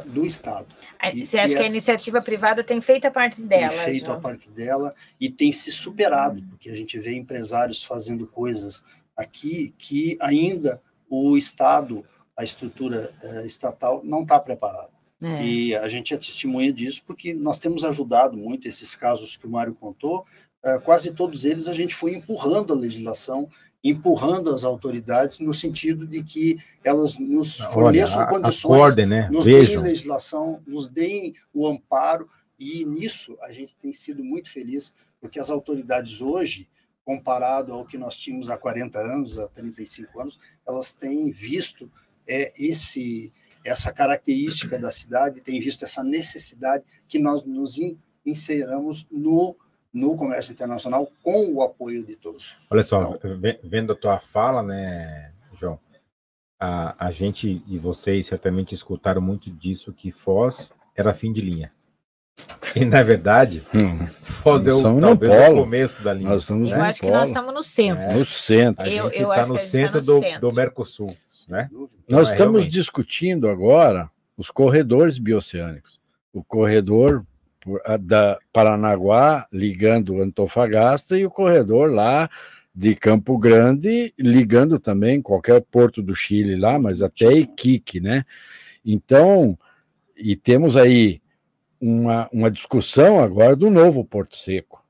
do Estado. Você acha que essa, a iniciativa privada tem feito a parte dela? Tem feito a parte dela e tem se superado, hum. porque a gente vê empresários fazendo coisas aqui que ainda o Estado, a estrutura uh, estatal, não está preparada. É. E a gente é testemunha disso porque nós temos ajudado muito esses casos que o Mário contou, uh, quase todos eles a gente foi empurrando a legislação empurrando as autoridades no sentido de que elas nos forneçam Olha, condições, acordem, né? nos Vejam. deem legislação, nos deem o amparo, e nisso a gente tem sido muito feliz, porque as autoridades hoje, comparado ao que nós tínhamos há 40 anos, há 35 anos, elas têm visto é, esse essa característica da cidade, têm visto essa necessidade que nós nos inseramos no no comércio internacional com o apoio de todos. Olha só, então, vendo a tua fala, né, João, a, a gente e vocês certamente escutaram muito disso, que Foz era fim de linha. E, na verdade, hum, Foz é o, talvez o começo da linha. Nós estamos eu acho polo. que nós estamos no centro. É. No centro. A gente está no, centro, tá no do, centro do Mercosul. Né? Nós é, estamos realmente. discutindo agora os corredores bioceânicos. O corredor da Paranaguá ligando Antofagasta e o corredor lá de Campo Grande ligando também qualquer porto do Chile lá, mas até Iquique, né? Então, e temos aí uma, uma discussão agora do novo Porto Seco,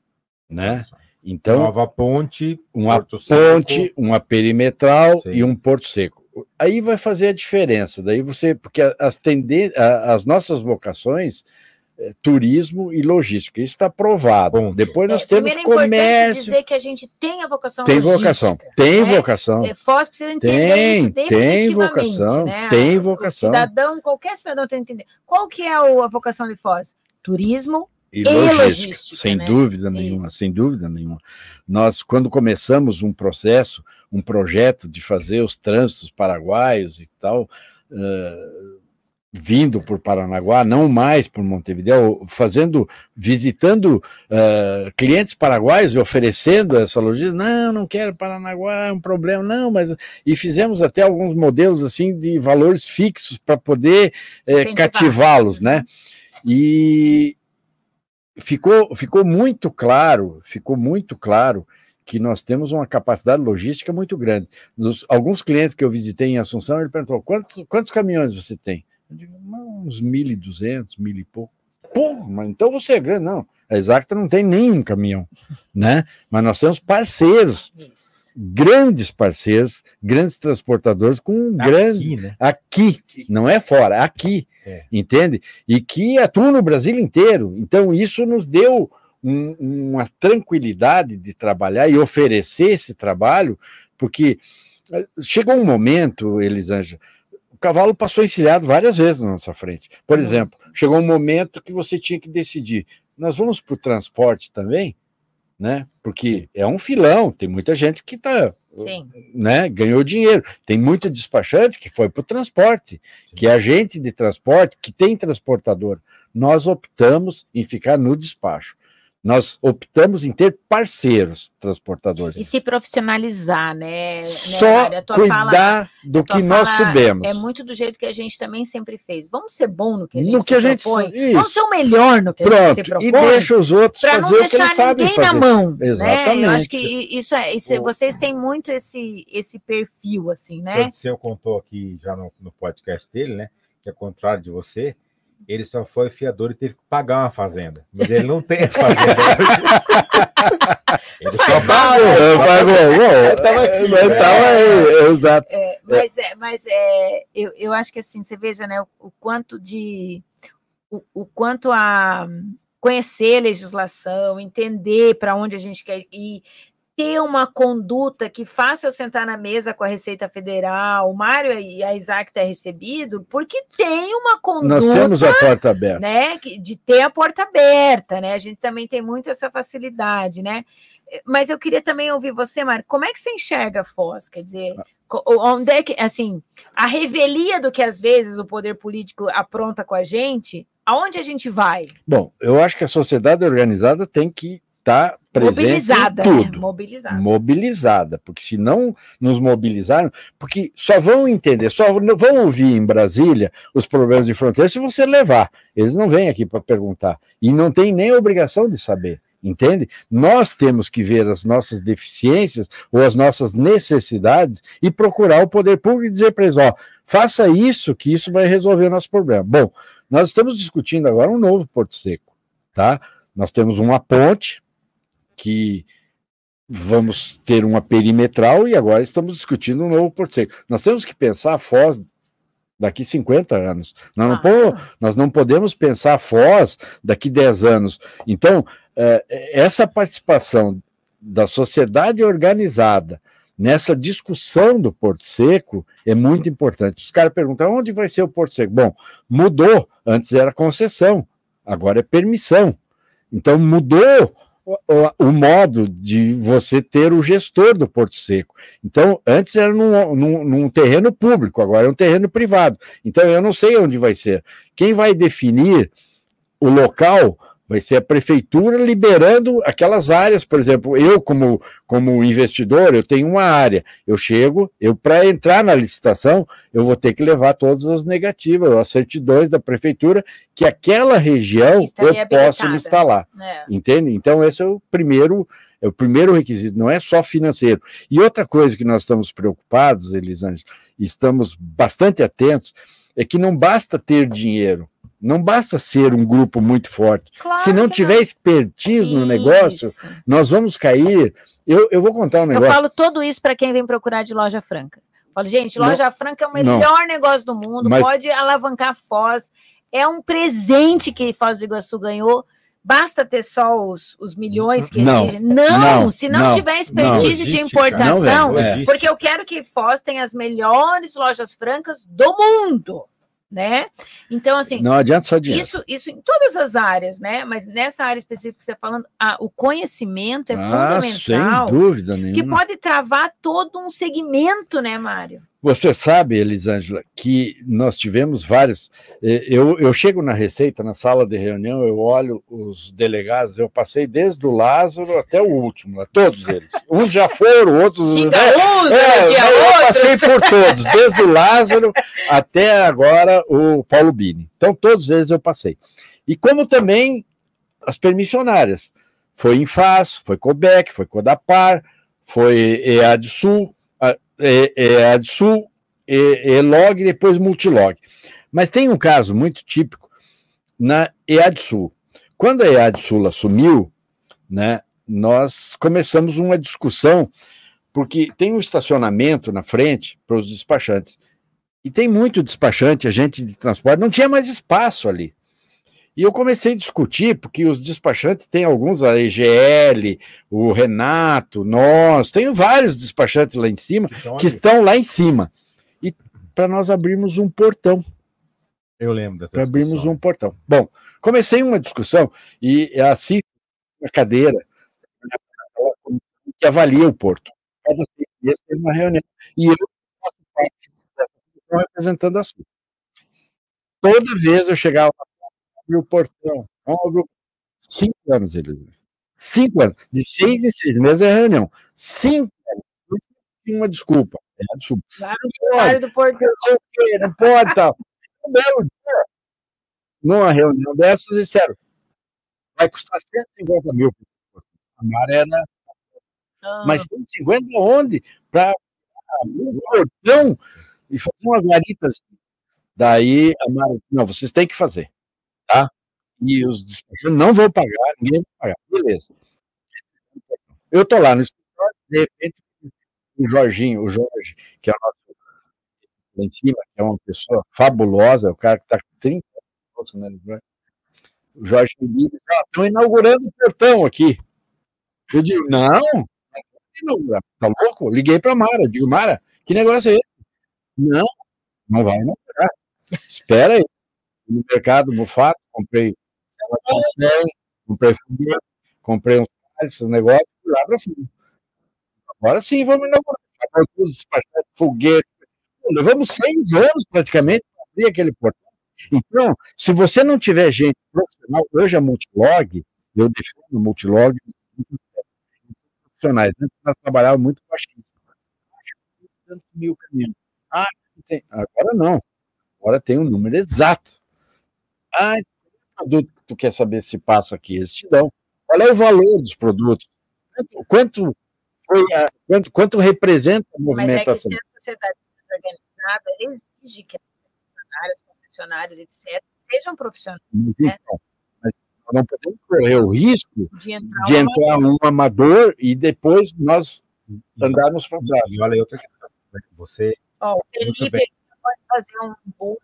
né? Então, nova ponte, uma ponte, seco. uma perimetral Sim. e um Porto Seco. Aí vai fazer a diferença. Daí você, porque as tendências, as nossas vocações turismo e logística. Isso está provado. Bom, Depois nós é, temos é comércio. dizer que a gente tem a vocação tem logística. Vocação, tem né? vocação. É, Foz precisa entender tem, isso Tem vocação, né? tem vocação. O cidadão, qualquer cidadão tem que entender. Qual que é a vocação de Foz? Turismo e, e logística, logística, sem né? dúvida nenhuma, isso. sem dúvida nenhuma. Nós, quando começamos um processo, um projeto de fazer os trânsitos paraguaios e tal, uh, vindo por Paranaguá, não mais por Montevideo, fazendo, visitando uh, clientes paraguaios e oferecendo essa logística. Não, não quero Paranaguá, é um problema, não, mas e fizemos até alguns modelos assim de valores fixos para poder eh, cativá-los, né? E ficou, ficou muito claro, ficou muito claro que nós temos uma capacidade logística muito grande. Nos, alguns clientes que eu visitei em Assunção, ele perguntou: quantos, quantos caminhões você tem? Eu digo, uns 1.200, mil e pouco. Pô, mas então você é grande. Não, a Exacta não tem nenhum caminhão, né? Mas nós temos parceiros. Isso grandes parceiros, grandes transportadores com um aqui, grande né? aqui, não é fora, aqui, é. entende? E que atuam no Brasil inteiro. Então isso nos deu um, uma tranquilidade de trabalhar e oferecer esse trabalho, porque eh, chegou um momento, Elisângela, cavalo passou encilhado várias vezes na nossa frente. Por uhum. exemplo, chegou um momento que você tinha que decidir: nós vamos para o transporte também? né? Porque é um filão, tem muita gente que tá, né, ganhou dinheiro. Tem muito despachante que foi para o transporte, Sim. que é agente de transporte, que tem transportador. Nós optamos em ficar no despacho. Nós optamos em ter parceiros transportadores. E se profissionalizar, né? Só né, cuidar fala, do que nós sabemos. É muito do jeito que a gente também sempre fez. Vamos ser bom no que a gente, no que a gente propõe. Isso. Vamos ser o melhor no que Pronto. a gente se propõe. E deixa os outros fazer o que eles sabem fazer. na mão. Exatamente. Né? Eu acho que isso é, isso, vocês têm muito esse, esse perfil, assim, né? O seu contou aqui já no, no podcast dele, né? Que é contrário de você, ele só foi fiador e teve que pagar uma fazenda. Mas ele não tem a fazenda. ele só pagou. pagou. Não estava aí, exato. É, mas é, mas é, eu, eu acho que assim, você veja, né, o, o quanto de. O, o, quanto a conhecer legislação, entender para onde a gente quer ir, ter uma conduta que faça eu sentar na mesa com a Receita Federal, o Mário e a Isaac ter recebido, porque tem uma conduta. Nós temos a porta aberta. Né, de ter a porta aberta, né? A gente também tem muito essa facilidade, né? Mas eu queria também ouvir você, Mário, como é que você enxerga a Foz? Quer dizer, onde é que, assim, a revelia do que às vezes o poder político apronta com a gente, aonde a gente vai? Bom, eu acho que a sociedade organizada tem que está presente mobilizada, tudo. Né? Mobilizada. Mobilizada, porque se não nos mobilizarem, porque só vão entender, só vão ouvir em Brasília os problemas de fronteira se você levar. Eles não vêm aqui para perguntar e não tem nem obrigação de saber. Entende? Nós temos que ver as nossas deficiências ou as nossas necessidades e procurar o poder público e dizer para eles: ó, faça isso, que isso vai resolver o nosso problema. Bom, nós estamos discutindo agora um novo Porto Seco, tá? Nós temos uma ponte, que vamos ter uma perimetral e agora estamos discutindo um novo Porto Seco. Nós temos que pensar a Foz daqui 50 anos. Nós, não, ah. nós não podemos pensar a Foz daqui 10 anos. Então, é, essa participação da sociedade organizada nessa discussão do Porto Seco é muito importante. Os caras perguntam onde vai ser o Porto Seco. Bom, mudou. Antes era concessão, agora é permissão. Então mudou o, modo de você ter o gestor do Porto Seco. Então, antes era num, num, num, terreno público, agora é um terreno privado. Então, eu não sei onde vai ser. Quem vai definir o local Vai ser a prefeitura liberando aquelas áreas, por exemplo, eu como, como investidor, eu tenho uma área, eu chego, eu para entrar na licitação, eu vou ter que levar todas as negativas, as certidões da prefeitura, que aquela região eu posso me instalar. É. Entende? Então, esse é o primeiro é o primeiro requisito, não é só financeiro. E outra coisa que nós estamos preocupados, Elisângela, estamos bastante atentos, é que não basta ter dinheiro, não basta ser um grupo muito forte. Claro Se não tiver não. expertise isso. no negócio, nós vamos cair. Eu, eu vou contar um negócio. Eu falo tudo isso para quem vem procurar de loja franca. Eu falo, gente, loja não, franca é o melhor não. negócio do mundo, Mas... pode alavancar Foz. É um presente que Foz do Iguaçu ganhou. Basta ter só os, os milhões que não, não, não, se não, não tiver expertise de importação, é. porque eu quero que Foz tenha as melhores lojas francas do mundo né? Então, assim. Não adianta só dinheiro. Isso, isso em todas as áreas, né? Mas nessa área específica que você está falando, a, o conhecimento é ah, fundamental. Sem dúvida nenhuma. Que pode travar todo um segmento, né, Mário? Você sabe, Elisângela, que nós tivemos vários. Eh, eu, eu chego na Receita, na sala de reunião, eu olho os delegados, eu passei desde o Lázaro até o último, todos eles. Uns já foram, outros. Xinga né? uns, é, eu passei por todos, desde o Lázaro até agora o Paulo Bini. Então, todos eles eu passei. E como também as permissionárias. Foi Infaz, foi Cobec, foi Codapar, foi EAD Sul, EAD Sul, ELOG e depois Multilog. Mas tem um caso muito típico na EAD Sul. Quando a EAD Sul assumiu, né, nós começamos uma discussão, porque tem um estacionamento na frente para os despachantes. E tem muito despachante, agente de transporte, não tinha mais espaço ali. E eu comecei a discutir, porque os despachantes têm alguns, a EGL, o Renato, nós, tem vários despachantes lá em cima, então, que estão lá em cima. E para nós abrirmos um portão. Eu lembro Para abrirmos um portão. Bom, comecei uma discussão, e assim, a cadeira, que avalia o porto. Cada seis meses tem uma reunião. E eu faço parte dessa representando a CIF. Toda vez eu chegava abrir o portão. Cinco anos eles. Cinco anos. De seis em seis meses é reunião. Cinco anos. Uma desculpa. É desculpa. não pode. Do portão. Não pode, tal. Um belo dia, numa reunião dessas, disseram: vai custar 150 mil. A maré era. Ah. Mas 150 onde? Para abrir o portão e fazer uma guarita assim. Daí a Mara disse, não, vocês têm que fazer, E os despachantes não vão pagar, ninguém vai pagar. Beleza. Eu tô lá no escritório, de repente, o Jorginho, o Jorge, que é o nosso lá em cima, que é uma pessoa fabulosa, o cara que está com 30 anos, né? O Jorge me diz, ah, estão inaugurando o portão aqui. Eu digo, não, não tá louco? Liguei para Mara, digo, Mara, que negócio é esse? Não, não vai inaugurar. Espera aí. No mercado Mufato, comprei comprei foguete, comprei uns esses negócios, lá para cima. Agora sim, vamos inaugurar. Foguete. Levamos seis anos praticamente para abrir aquele portão. Então, se você não tiver gente profissional, hoje a Multilog, eu defendo Multilog profissionais. Antes nós trabalhávamos muito com a China. Tantos mil caminhões. Ah, tem. Agora não. Agora tem um número exato. Ah, produto que tu quer saber se passa aqui? Eles te dão. Qual é o valor dos produtos? Quanto, quanto foi a, quanto, quanto representa a movimentação? Mas é que se a sociedade organizada exige que as concessionários, etc., sejam profissionais. Né? Então, mas não podemos correr o risco de entrar, de entrar um amador e depois nós andarmos para trás. E olha aí outra questão. Né? Você Ó, o Felipe pode fazer um lá.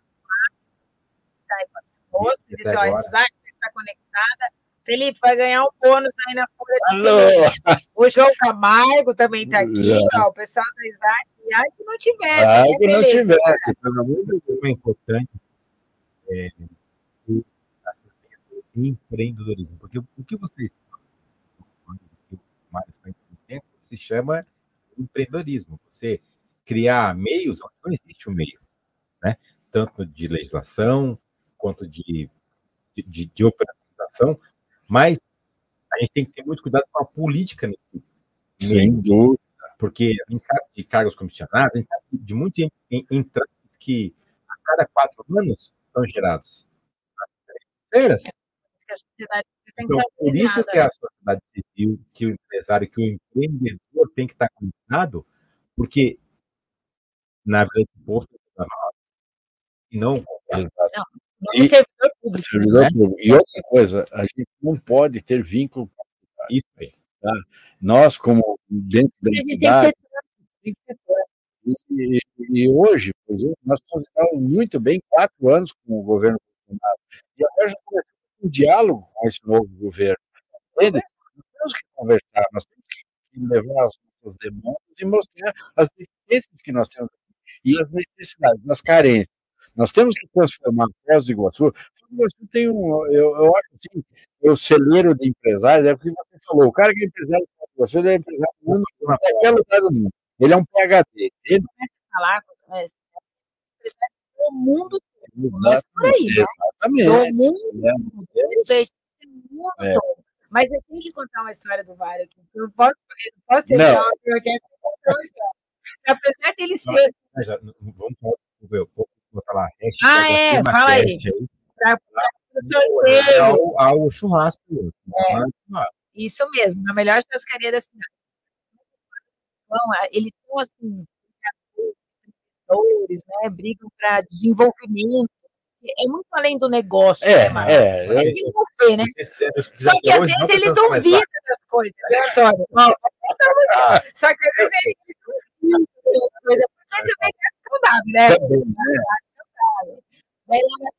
Ele diz, ó, Isaac está conectada. Felipe vai ganhar um bônus aí na folha de O João Camargo também está aqui, ó, o pessoal da Isaac. Ai, que não tivesse. Ai, né, que não tivesse, pelo amor de Deus. É importante é, o empreendedorismo, porque o que vocês se chama empreendedorismo. Você criar meios não existe um meio, né? tanto de legislação quanto de, de, de operação, mas a gente tem que ter muito cuidado com a política nesse Sem dúvida. Porque a gente sabe de cargos comissionados, a gente sabe de muitos entrantes que a cada quatro anos são gerados. Então, por isso que a sociedade civil, que o empresário, que o empreendedor tem que estar conectado, porque na Vila de Porto e não. Não, e, servidor público. Servidor né? público. E outra coisa, a gente não pode ter vínculo isso aí. Tá? Nós, como dentro da cidade. Tem que ter, e, e, hoje, por exemplo, nós estamos muito bem quatro anos com o governo Bolsonaro. E agora já começamos um diálogo com esse novo governo. Entende? Nós temos que conversar, nós temos que levar as nossas demandas e mostrar as deficiências que nós temos e as necessidades, as carências. Nós temos que transformar Foz do Iguaçu. Iguaçu tem um, eu, eu acho assim, o celeiro de empresários, é porque você falou, o cara que é empresário de Foz do Iguaçu, ele é empresário do mundo, em qualquer lugar do mundo. Ele é um PHD. Ele começa a falar, é, do mundo todo. Mas por aí, né? Exatamente. Do mundo, é, mundo é. todo. Mas eu tenho que contar uma história do Vário aqui. Eu não posso, eu não posso ter não. uma história. Apesar dele ser. Vamos falar, ver, botar lá. Ah, é, fala aí. aí. Ao, ao churrasco. É. Isso mesmo, na melhor churrascaria da cidade. vão, eles são assim, né, brigam para desenvolvimento, é muito além do negócio, é, né, é, é, desenvolver, né? Só que às vezes ele duvida das coisas, né, Antônio? Ah. Só que às vezes ele duvida das coisas, mas também é saudável, né? Daí lá na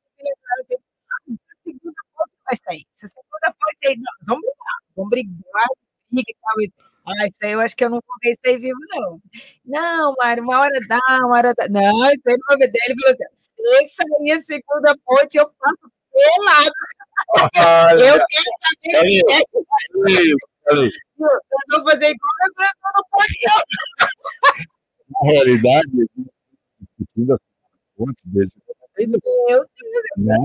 segunda ponte vai sair. Se a segunda ponte aí, não, vamos brigar, vamos brigar, briga e tal. Ah, isso aí eu acho que eu não contei isso aí vivo, não. Não, Mário, uma hora dá, uma hora dá. Não, isso aí não vai ver dele. Falou assim: se sair a segunda ponte, eu passo pelado. Olha, eu quero saber é. Eu vou fazer igual a grande do ponte. Na realidade, discutindo a desse. Meu né?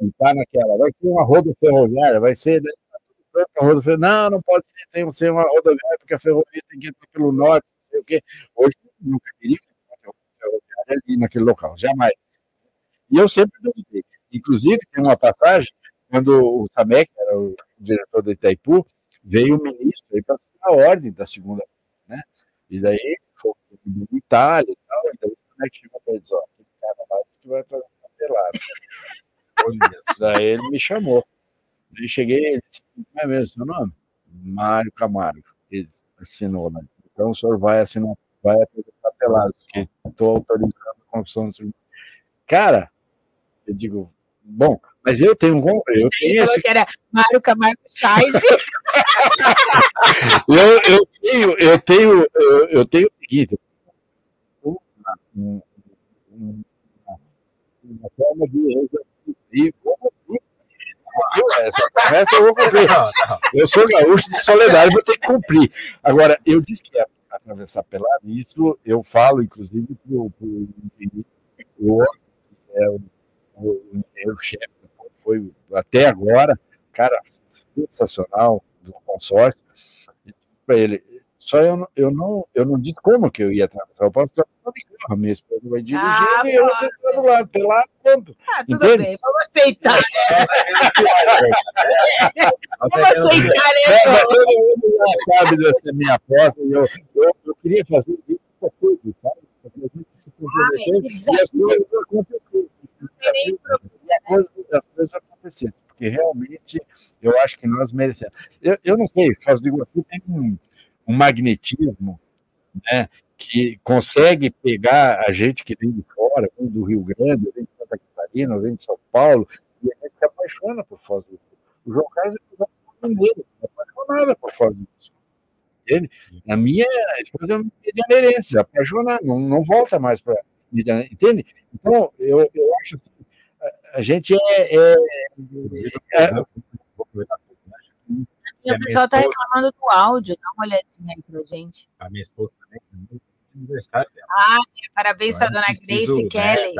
E tá naquela, vai ser uma roda ferroviária, vai ser né? a rodovia. Não, não pode ser, tem que ser uma rodoviária, porque a ferrovia tem que entrar pelo norte, não sei o quê. Hoje nunca queria uma ferroviária ali naquele local, jamais. E eu sempre duvidei. Inclusive, tem uma passagem, quando o Samek, era o diretor do Itaipu, veio o ministro aí para a ordem da segunda, né? E daí foi em Itália e tal, e daí o Samek chegou para ele, ó, cara lá, tu vai trazer uma pelada. Daí ele me chamou. Aí cheguei, ele disse, não é mesmo seu nome? Mário Camargo. Ele assinou, né? Então o senhor vai assinar, vai atravessar pelado, porque estou autorizando a construção do Cara, eu digo, bom, mas eu tenho um. Eu tenho esse... que era Mário Camargo Chais. eu, eu tenho, eu tenho, eu, eu tenho o seguinte, uma, forma de resolver essa promessa eu vou cumprir. Eu sou gaúcho de soledade, vou ter que cumprir. Agora, eu disse que ia atravessar pelado, isso eu falo, inclusive, para o é, o, engenheiro-chefe, foi até agora, cara sensacional do consórcio, ele, só eu, eu, não, eu não disse como que eu ia atravessar. Eu posso atravessar de carro, minha esposa vai dirigir ah, e eu vou sentar do lado, pelado, pronto. Ah, tudo Entende? bem, vamos aceitar. vamos aceitar, né? Todo mundo já sabe dessa minha aposta eu, eu, eu queria fazer isso para tudo, sabe? Para a gente se comprometer e as coisas aconteceram. As coisas aconteceram, porque realmente eu acho que nós merecemos. Eu, eu não sei, Foz do Iguaçu tem um um magnetismo né, que consegue pegar a gente que vem de fora, vem do Rio Grande, vem de Santa Catarina, vem de São Paulo, e a gente se apaixona por Foz do Sul. O João Carlos é mineiro, apaixonada por Foz do Sul. Ele, a minha esposa é medianeirense, apaixonada, não, não volta mais para Medianeira, entende? Então, eu, eu acho assim, a, a gente é, é, é, é e o pessoal está reclamando do áudio, dá uma olhadinha aí pra gente. A minha esposa também, aniversário dela. Ah, é, parabéns para a dona Grace né, Kelly.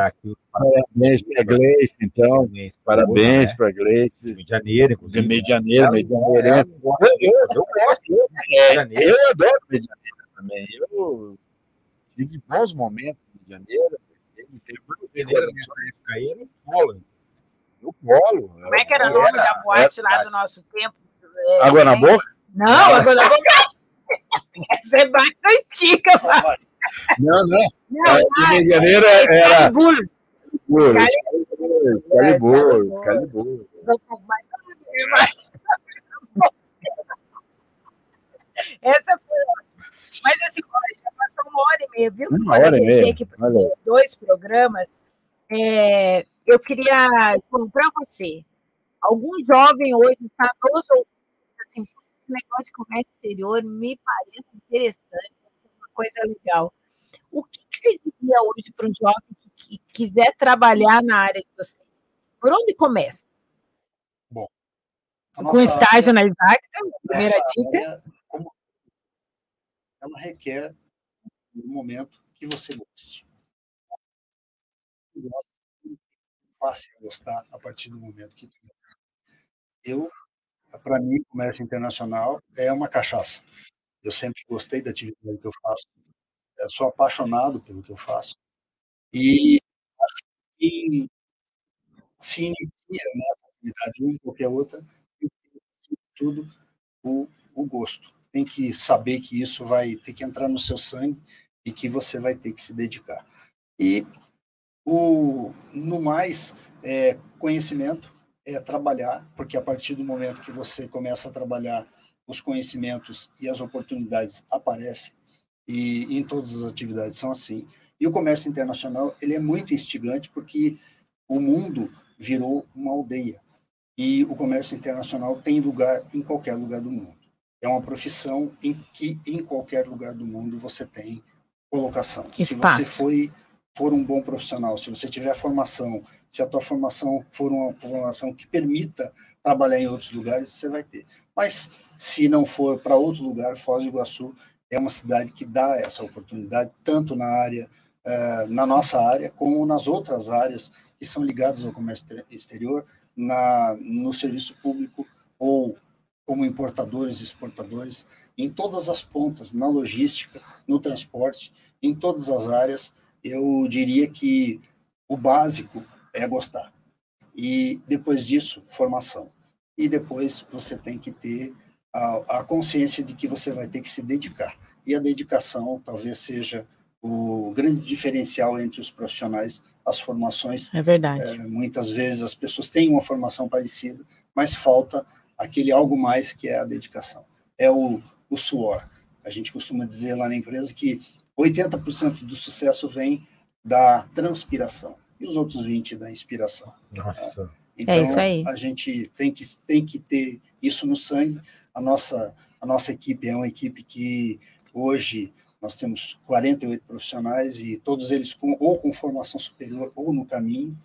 Parabéns para a Gleice, então. Parabéns para a Gleice. De Janeiro, inclusive. De Medianeiro, Medianeiro. Eu, eu, gosto. Eu adoro Medianeiro também. Eu tive bons momentos em Medianeiro. Ele teve Medianeiro nessa época aí era o polo. O polo. Como é que era o nome da boate lá do nosso tempo? É, água na boca? Não, água na boca. Essa é mais antiga. Não, não. não a de Janeiro era. Calibur. Calibur. Calibur. Essa foi ótima. Mas assim, já passou uma hora e meia, viu? Uma hora e meia. Que dois programas. É, eu queria, para você, algum jovem hoje está nos ouvindo assim, esse negócio de comércio exterior me parece interessante, uma coisa legal. O que, que você diria hoje para um jovem que, que, quiser trabalhar na área de vocês? Por onde começa? Bom, com estágio na Isaac, primeira dica. Área, como ela requer um momento que você goste. Passe a gostar a partir do momento que eu para mim, comércio internacional é uma cachaça. Eu sempre gostei da atividade que eu faço. Eu sou apaixonado pelo que eu faço. E acho que se inicia nessa atividade ou qualquer outra, tudo o, o gosto. tem que saber que isso vai ter que entrar no seu sangue e que você vai ter que se dedicar. E o, no mais, é, conhecimento é trabalhar, porque a partir do momento que você começa a trabalhar, os conhecimentos e as oportunidades aparecem, e, e em todas as atividades são assim. E o comércio internacional ele é muito instigante porque o mundo virou uma aldeia e o comércio internacional tem lugar em qualquer lugar do mundo. É uma profissão em que em qualquer lugar do mundo você tem colocação. Espaço. Se você foi for um bom profissional, se você tiver formação, se a tua formação for uma formação que permita trabalhar em outros lugares, você vai ter. Mas se não for para outro lugar, Foz do Iguaçu é uma cidade que dá essa oportunidade tanto na área uh, na nossa área como nas outras áreas que são ligadas ao comércio exterior, na no serviço público ou como importadores e exportadores, em todas as pontas, na logística, no transporte, em todas as áreas, eu diria que o básico é gostar. E depois disso, formação. E depois você tem que ter a, a consciência de que você vai ter que se dedicar. E a dedicação talvez seja o grande diferencial entre os profissionais, as formações. É verdade. É, muitas vezes as pessoas têm uma formação parecida, mas falta aquele algo mais que é a dedicação. É o, o suor. A gente costuma dizer lá na empresa que 80% do sucesso vem da transpiração e os outros 20% da inspiração. Nossa. Então, é isso aí. a gente tem que, tem que ter isso no sangue. A nossa, a nossa equipe é uma equipe que hoje nós temos 48 profissionais e todos eles com, ou com formação superior ou no caminho.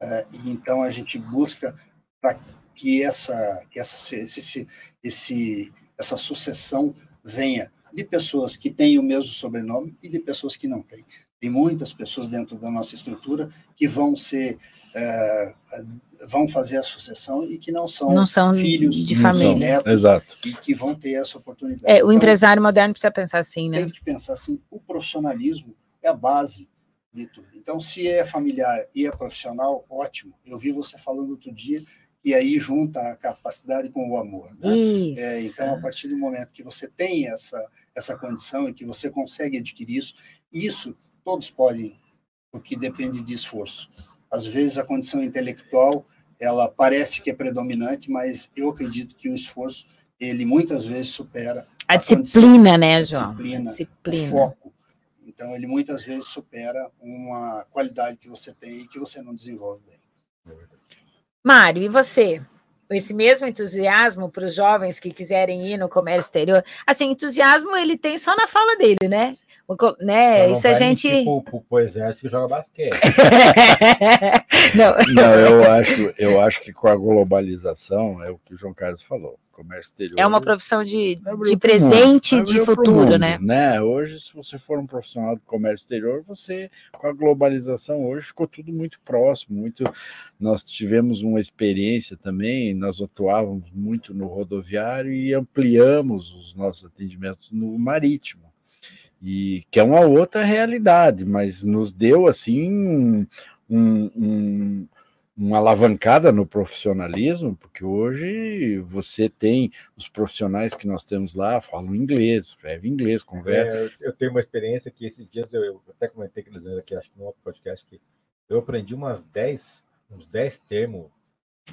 É, e então a gente busca para que essa, que essa, esse, esse, essa sucessão venha de pessoas que têm o mesmo sobrenome e de pessoas que não têm. Tem muitas pessoas dentro da nossa estrutura que vão ser é, vão fazer a sucessão e que não são, não são filhos de família, netos, Exato. e que vão ter essa oportunidade. É, o Então, empresário moderno precisa pensar assim, né? tem que pensar assim, o profissionalismo é a base de tudo. Então, se é familiar e é profissional, ótimo. Eu vi você falando outro dia e aí junta a capacidade com o amor. Né? Isso. É, então, a partir do momento que você tem essa, essa condição e que você consegue adquirir isso, isso todos podem, porque depende de esforço. Às vezes, a condição intelectual, ela parece que é predominante, mas eu acredito que o esforço, ele muitas vezes supera a, condição- disciplina, né, João? disciplina, o disciplina. foco. Então, ele muitas vezes supera uma qualidade que você tem e que você não desenvolve bem. Mário, e você? Esse mesmo entusiasmo para os jovens que quiserem ir no comércio exterior? Assim, entusiasmo ele tem só na fala dele, né? O né? Só não Isso a vai gente. Pro, pro, pro exército que joga basquete. não, Não, eu acho, eu acho que com a globalização, é o que o João Carlos falou, comércio exterior. é uma profissão de, de presente e de futuro, mundo, né? Hoje, se você for um profissional do comércio exterior, você, com a globalização hoje, ficou tudo muito próximo, muito. Nós tivemos uma experiência também, nós atuávamos muito no rodoviário e ampliamos os nossos atendimentos no marítimo. E que é uma outra realidade, mas nos deu assim um- um- uma alavancada no profissionalismo, porque hoje você tem os profissionais que nós temos lá falam inglês, escrevem inglês, conversam. É, eu- eu tenho uma experiência que esses dias eu, eu até comentei com eles aqui, acho que no outro podcast, que eu aprendi umas 10, uns 10 termos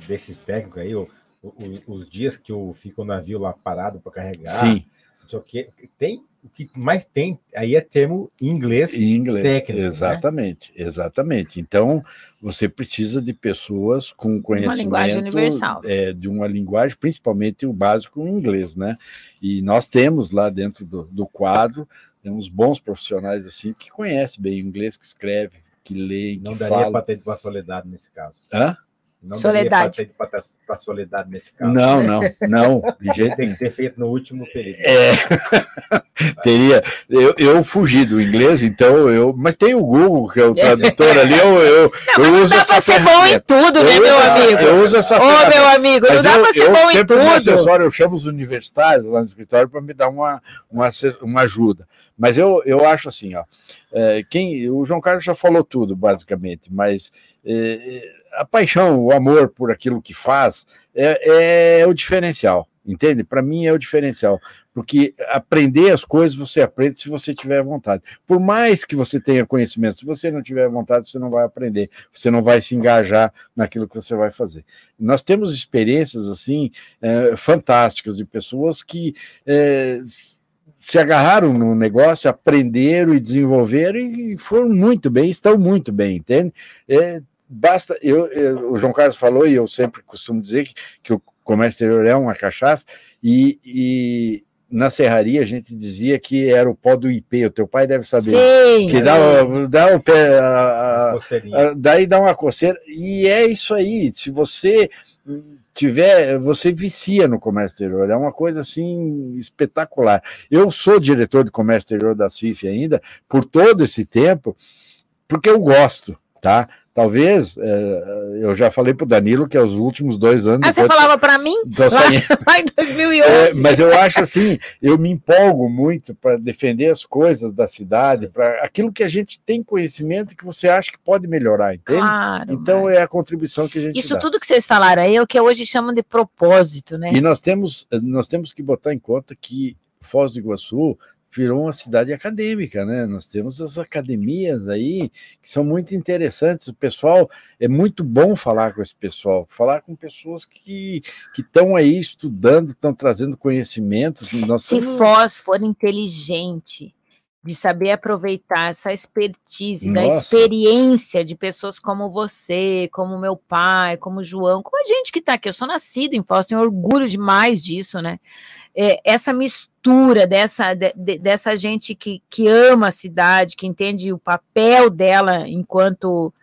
desses técnicos aí, o- o- os dias que eu fico o navio lá parado para carregar, Sim, o que. Tem, o que mais tem aí é termo em inglês. em inglês. técnico, né? exatamente, exatamente. Então, você precisa de pessoas com conhecimento linguagem universal. é, de uma linguagem, principalmente o básico em inglês, né? E nós temos lá dentro do, do quadro, temos bons profissionais assim que conhecem bem o inglês, que escreve, que lê, Não que daria fala. para ter para soledade nesse caso. Hã? Não Soledade. para para soledade nesse caso. Não, não, não, de jeito Tem que ter feito no último período. É, teria. Eu, eu fugi do inglês, então eu. Mas tem o Google, que é o tradutor ali, eu, eu, Não, eu mas não uso dá essa para ser bom em tudo, né, Eu meu amigo? Eu uso essa Ô, meu amigo, não dá para ser eu bom em tudo. assessoro, eu chamo os universitários lá no escritório para me dar uma, uma, uma ajuda. Mas eu, eu acho assim, ó, é, quem, o João Carlos já falou tudo, basicamente, mas é, a paixão, o amor por aquilo que faz é, é o diferencial, entende? Para mim é o diferencial, Porque aprender as coisas você aprende se você tiver vontade. Por mais que você tenha conhecimento, se você não tiver vontade, você não vai aprender, você não vai se engajar naquilo que você vai fazer. Nós temos experiências assim é, fantásticas de pessoas que é, se agarraram no negócio, aprenderam e desenvolveram e foram muito bem, estão muito bem, entende? É, basta, eu, eu, o João Carlos falou, e eu sempre costumo dizer que, que o comércio exterior é uma cachaça, e, e na serraria a gente dizia que era o pó do IP, o teu pai deve saber. Sim, que dá, dá o pé, a, a, daí dá uma coceira, e é isso aí, se você tiver, você vicia no comércio exterior, é uma coisa assim espetacular. Eu sou diretor de comércio exterior da CIF ainda, por todo esse tempo, porque eu gosto, tá? Talvez, é, eu já falei para o Danilo que é os últimos dois anos. Ah, você falava para mim? Lá, lá, em 2011. É, mas eu acho assim, eu me empolgo muito para defender as coisas da cidade, para aquilo que a gente tem conhecimento e que você acha que pode melhorar, entende? Claro, então mas... é a contribuição que a gente Isso dá. tudo que vocês falaram aí é o que hoje chamam de propósito, né? E nós temos, nós temos que botar em conta que Foz do Iguaçu virou uma cidade acadêmica, né? Nós temos as academias aí que são muito interessantes. O pessoal é muito bom falar com esse pessoal, falar com pessoas que que estão aí estudando, estão trazendo conhecimentos. Se. Foz for inteligente, de saber aproveitar essa expertise, Nossa. da experiência de pessoas como você, como meu pai, como o João, como a gente que está aqui. Eu sou nascido em Foz, tenho orgulho demais disso, né? é, essa mistura dessa, de, dessa gente que, que ama a cidade, que entende o papel dela enquanto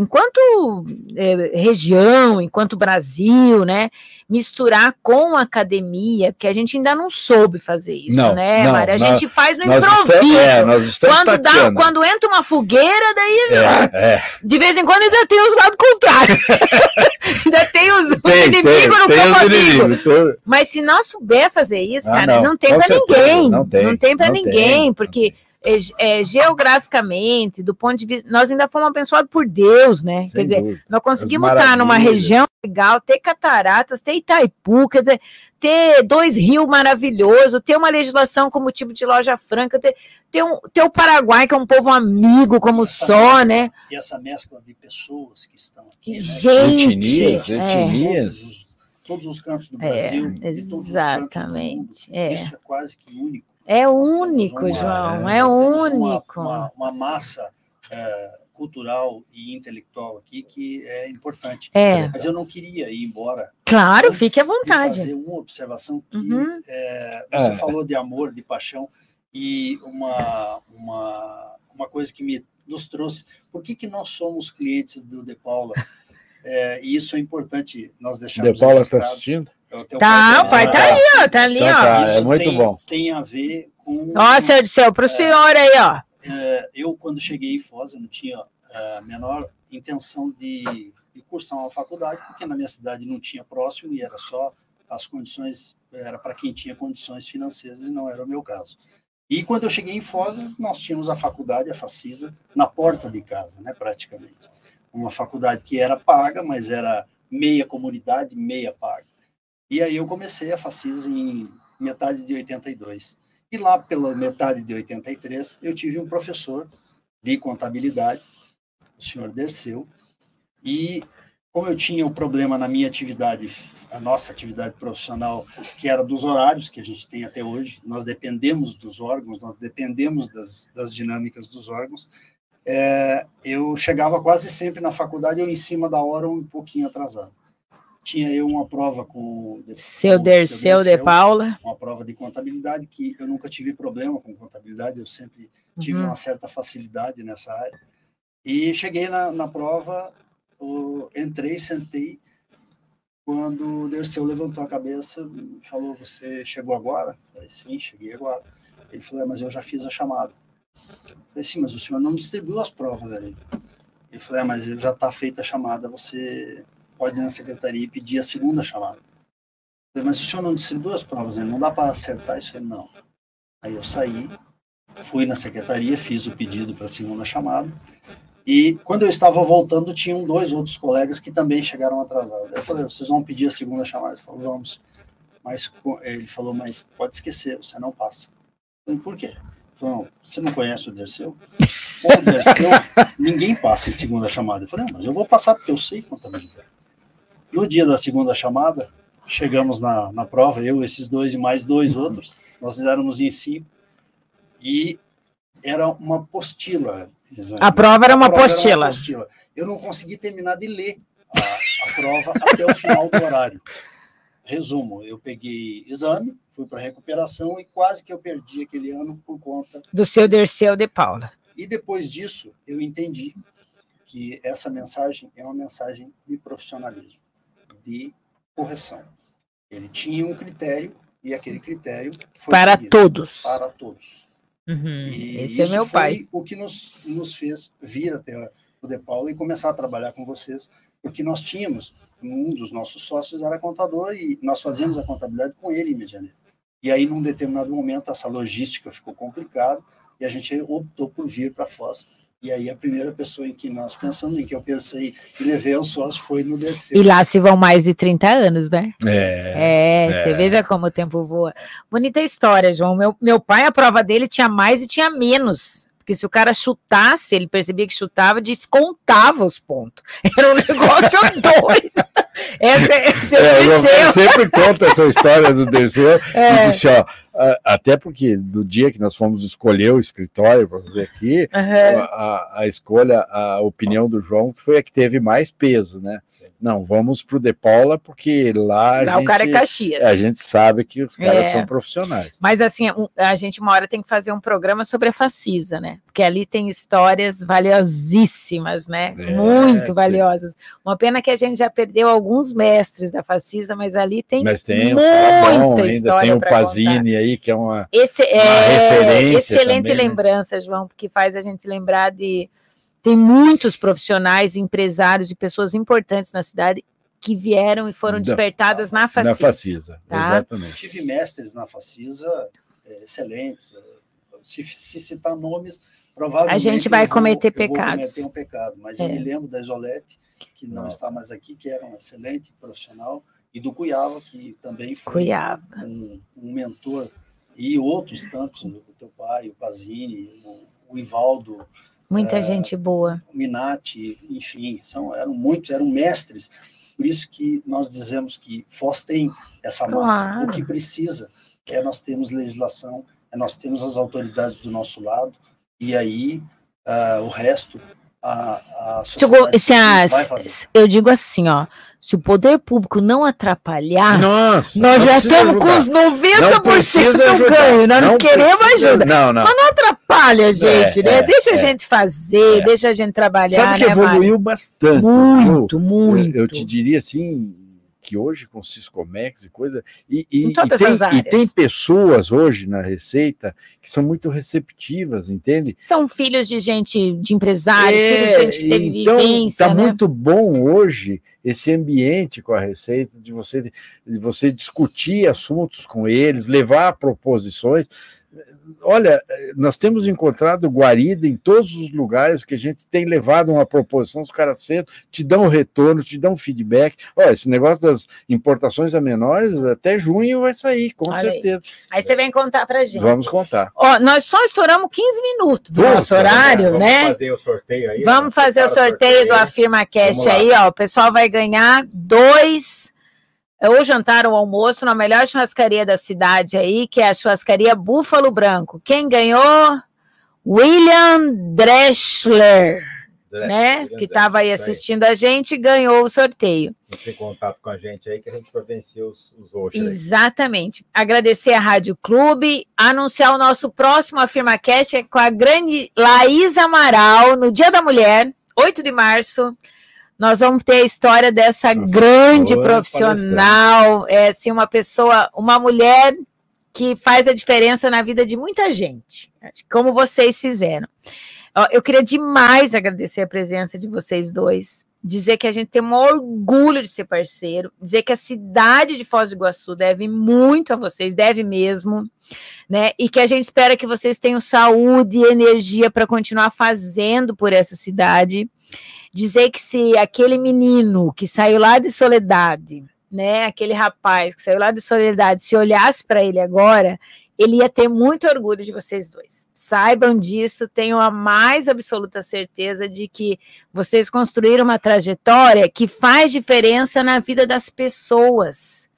enquanto é, região, enquanto Brasil, né, misturar com a academia, porque a gente ainda não soube fazer isso, não, né, não, Mari? A nós, gente faz no improviso. Estamos, é, quando, dá, quando entra uma fogueira, daí é, é. de vez em quando ainda tem os lados contrários. ainda tem os, os tem, inimigos tem, no campo amigo. Mas se nós souber fazer isso, ah, cara, não, não tem para ninguém. Não tem, não tem para ninguém, tem, porque é, é, geograficamente, do ponto de vista, nós ainda fomos abençoados por Deus, né? Sem quer dizer, dúvida. nós conseguimos estar numa região legal, ter cataratas, ter Itaipu, quer dizer, ter dois rios maravilhosos, ter uma legislação como tipo de loja franca, ter, ter, um, ter o Paraguai, que é um povo amigo como essa só, mescla, né? E essa mescla de pessoas que estão aqui. Né? Gente, etnias, é. etnias. Todos, os, todos os cantos do É, Brasil. e todos os cantos do mundo. exatamente, é. Isso é quase que único. É único, uma- João, é, é temos uma- único. Uma, uma massa é, cultural e intelectual aqui que é importante. É, Mas eu não queria ir embora. claro, antes fique à de vontade. fazer uma observação que Uhum. é, você É. falou de amor, de paixão, e uma, uma, uma coisa que me nos trouxe. Por que, que nós somos clientes do De Paula? É, e isso é importante nós deixarmos De Paula está assistindo? É o Tá, o pai tá tá ali, ó, tá ali, Então ó. tá. é Isso muito tem, bom. Tem a ver com. Ó, Senhor do céu, pro senhor aí, ó. É, eu, quando cheguei em Foz, eu não tinha é, a menor intenção de, de cursar uma faculdade, porque na minha cidade não tinha próximo e era só as condições, era para quem tinha condições financeiras e não era o meu caso. E quando eu cheguei em Foz, nós tínhamos a faculdade, a Facisa, na porta de casa, né, praticamente. Uma faculdade que era paga, mas era meia comunidade, meia paga. E aí eu comecei a Facisa em metade de 82. E lá pela metade de 83, eu tive um professor de contabilidade, o senhor Derceu, e como eu tinha o problema na minha atividade, a nossa atividade profissional, que era dos horários que a gente tem até hoje, nós dependemos dos órgãos, nós dependemos das, das dinâmicas dos órgãos, é, eu chegava quase sempre na faculdade, eu em cima da hora, um pouquinho atrasado. Tinha eu uma prova com... Seu Derceu de Paula. uma prova de contabilidade que eu nunca tive problema com contabilidade, eu sempre tive Uhum. uma certa facilidade nessa área. E cheguei na, na prova, o- entrei, sentei. Quando o Derceu levantou a cabeça, falou: Você chegou agora? Eu falei: Sim, cheguei agora. Ele falou: é, Mas eu já fiz a chamada. Eu falei: Sim, mas o senhor não distribuiu as provas aí. Ele falou: é, Mas já está feita a chamada, você pode ir na secretaria e pedir a segunda chamada. Falei, mas o senhor não distribuiu as provas, né? não dá para acertar isso? Ele, não. Aí eu saí, fui na secretaria, fiz o pedido para a segunda chamada, e quando eu estava voltando, tinham dois outros colegas que também chegaram atrasados. Eu falei, vocês vão pedir a segunda chamada? Ele falou, vamos. mas ele falou, mas pode esquecer, você não passa. Eu falei, por quê? Falou, você não conhece o Derceu? o Derceu, ninguém passa em segunda chamada. Eu falei, mas eu vou passar porque eu sei contabilidade. No dia da segunda chamada, chegamos na, na prova, eu, esses dois e mais dois outros, nós éramos em si, e era uma apostila. A prova era uma, a prova apostila. Era uma apostila. Eu não consegui terminar de ler a, a prova até o final do horário. Resumo, eu peguei exame, fui para recuperação e quase que eu perdi aquele ano por conta do seu Derceu de Paula. E depois disso, eu entendi que essa mensagem é uma mensagem de profissionalismo, de correção. Ele tinha um critério e aquele critério foi para seguido, todos. Para todos. Uhum, e esse é meu pai. o que nos, nos fez vir até o De Paula e começar a trabalhar com vocês, porque nós tínhamos, um dos nossos sócios era contador e nós fazíamos a contabilidade com ele em Medianeira. E aí, num determinado momento, essa logística ficou complicada e a gente optou por vir para Foz e aí a primeira pessoa em que nós pensamos, em que eu pensei e levei ao sócio foi no Derceu. E lá se vão mais de 30 anos, né? É. É, é. você veja como o tempo voa. Bonita história, João. Meu, meu pai, a prova dele tinha mais e tinha menos. Porque se o cara chutasse, ele percebia que chutava, descontava os pontos. Era um negócio doido. Esse, é, eu sempre conta essa história do Derceu é. e disse, ó, até porque do dia que nós fomos escolher o escritório para fazer aqui, uhum. a, a, escolha, a opinião do João foi a que teve mais peso, né? Não, vamos para o De Paula, porque lá. Lá gente, o cara é Caxias. A gente sabe que os caras é. são profissionais. Mas assim, a gente uma hora tem que fazer um programa sobre a Facisa, né? Porque ali tem histórias valiosíssimas, né? É, Muito valiosas. Uma pena que a gente já perdeu alguns mestres da Facisa, mas ali tem, mas tem muita bom, história. Tem o Pazini aí, que é uma, Esse, uma é, referência. Excelente também, né? lembrança, né? João, porque faz a gente lembrar de tem muitos profissionais, empresários e pessoas importantes na cidade que vieram e foram despertadas na, na Facisa. Na Facisa, tá? exatamente. Tive mestres na Facisa é, excelentes. Se, se, citar nomes, provavelmente. A gente vai cometer vou, pecados. cometer um pecado, mas é. eu me lembro da Isolete, que não Nossa. está mais aqui, que era um excelente profissional, e do Cuiava, que também foi um, um, mentor, e outros tantos, o teu pai, o Pazini, o, o Ivaldo, Muita é, gente boa. Minati, enfim, são, eram muitos, eram mestres. Por isso que nós dizemos que Foz tem essa claro. massa. O que precisa é nós temos legislação, é nós temos as autoridades do nosso lado, e aí uh, o resto a, a sociedade tipo, se eu digo assim, ó, se o poder público não atrapalhar, Nossa, nós já estamos com os 90% do ganho. Nós não, não queremos ajuda. Não, não. Mas não atrapalha a gente, é, né? É, deixa é, a gente fazer, é. deixa a gente trabalhar. Sabe que né, evoluiu bastante. Muito, viu? muito. Eu, eu te diria assim, que hoje com Ciscomex e coisa. E, e, e, tem, e, tem, pessoas hoje na Receita que são muito receptivas, entende? São filhos de gente, de empresários, é, filhos de gente que teve então, vivência. Está né? muito bom hoje esse ambiente com a Receita, de você, de você discutir assuntos com eles, levar proposições olha, nós temos encontrado guarida em todos os lugares que a gente tem levado uma proposição, os caras sentam, te dão um retorno, te dão feedback. Olha, esse negócio das importações a menores, até junho vai sair, com olha certeza. Aí. aí. você vem contar pra gente. Vamos contar. Ó, nós só estouramos 15 minutos do Nossa, nosso horário, vamos né? Vamos fazer o sorteio aí. Vamos fazer o sorteio, sorteio do Afirma Cast aí, ó. O pessoal vai ganhar dois ou jantar ou almoço na melhor churrascaria da cidade aí, que é a churrascaria Búfalo Branco. Quem ganhou? William Dreschler, né? William que estava aí assistindo a gente, ganhou o sorteio. Tem contato com a gente aí que a gente providencia os, os hoje. Exatamente. Aí. Agradecer a Rádio Clube, anunciar o nosso próximo AfirmaCast é com a grande Laís Amaral, no Dia da Mulher, 8 de março nós vamos ter a história dessa grande profissional, é assim, uma pessoa, uma mulher que faz a diferença na vida de muita gente, como vocês fizeram. Eu queria demais agradecer a presença de vocês dois, dizer que a gente tem um orgulho de ser parceiro, dizer que a cidade de Foz do Iguaçu deve muito a vocês, deve mesmo, né? E que a gente espera que vocês tenham saúde e energia para continuar fazendo por essa cidade dizer que se aquele menino que saiu lá de Soledade né, aquele rapaz que saiu lá de Solidariedade, se olhasse para ele agora, ele ia ter muito orgulho de vocês dois. Saibam disso, tenho a mais absoluta certeza de que vocês construíram uma trajetória que faz diferença na vida das pessoas,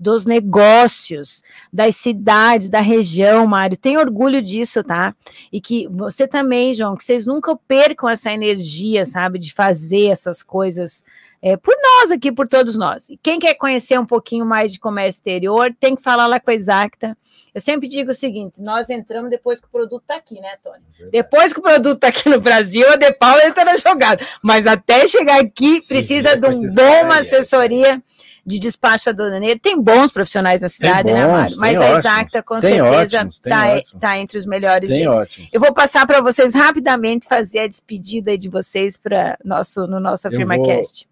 dos negócios, das cidades, da região, Mário. Tenho orgulho disso, tá? E que você também, João, que vocês nunca percam essa energia, sabe, de fazer essas coisas é, por nós aqui, por todos nós. E quem quer conhecer um pouquinho mais de comércio exterior, tem que falar lá com a Exacta. Eu sempre digo o seguinte: nós entramos depois que o produto está aqui, né, Tony? Depois que o produto está aqui no Brasil, a De Paula entra na jogada. Mas até chegar aqui, Sim, precisa de um bom assessoria de despacho aduaneiro. Tem bons profissionais na cidade, né, bons, né, Mário? Mas a Exacta, com certeza, está tá entre os melhores. Tem. Eu vou passar para vocês rapidamente fazer a despedida de vocês para nosso, no nosso AfirmaCast.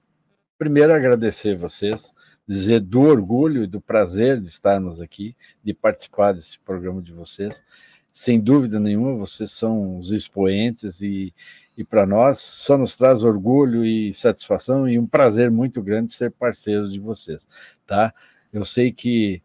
Primeiro, agradecer vocês, dizer do orgulho e do prazer de estarmos aqui, de participar desse programa de vocês. Sem dúvida nenhuma, vocês são os expoentes e, e para nós só nos traz orgulho e satisfação e um prazer muito grande ser parceiros de vocês, tá? Eu sei que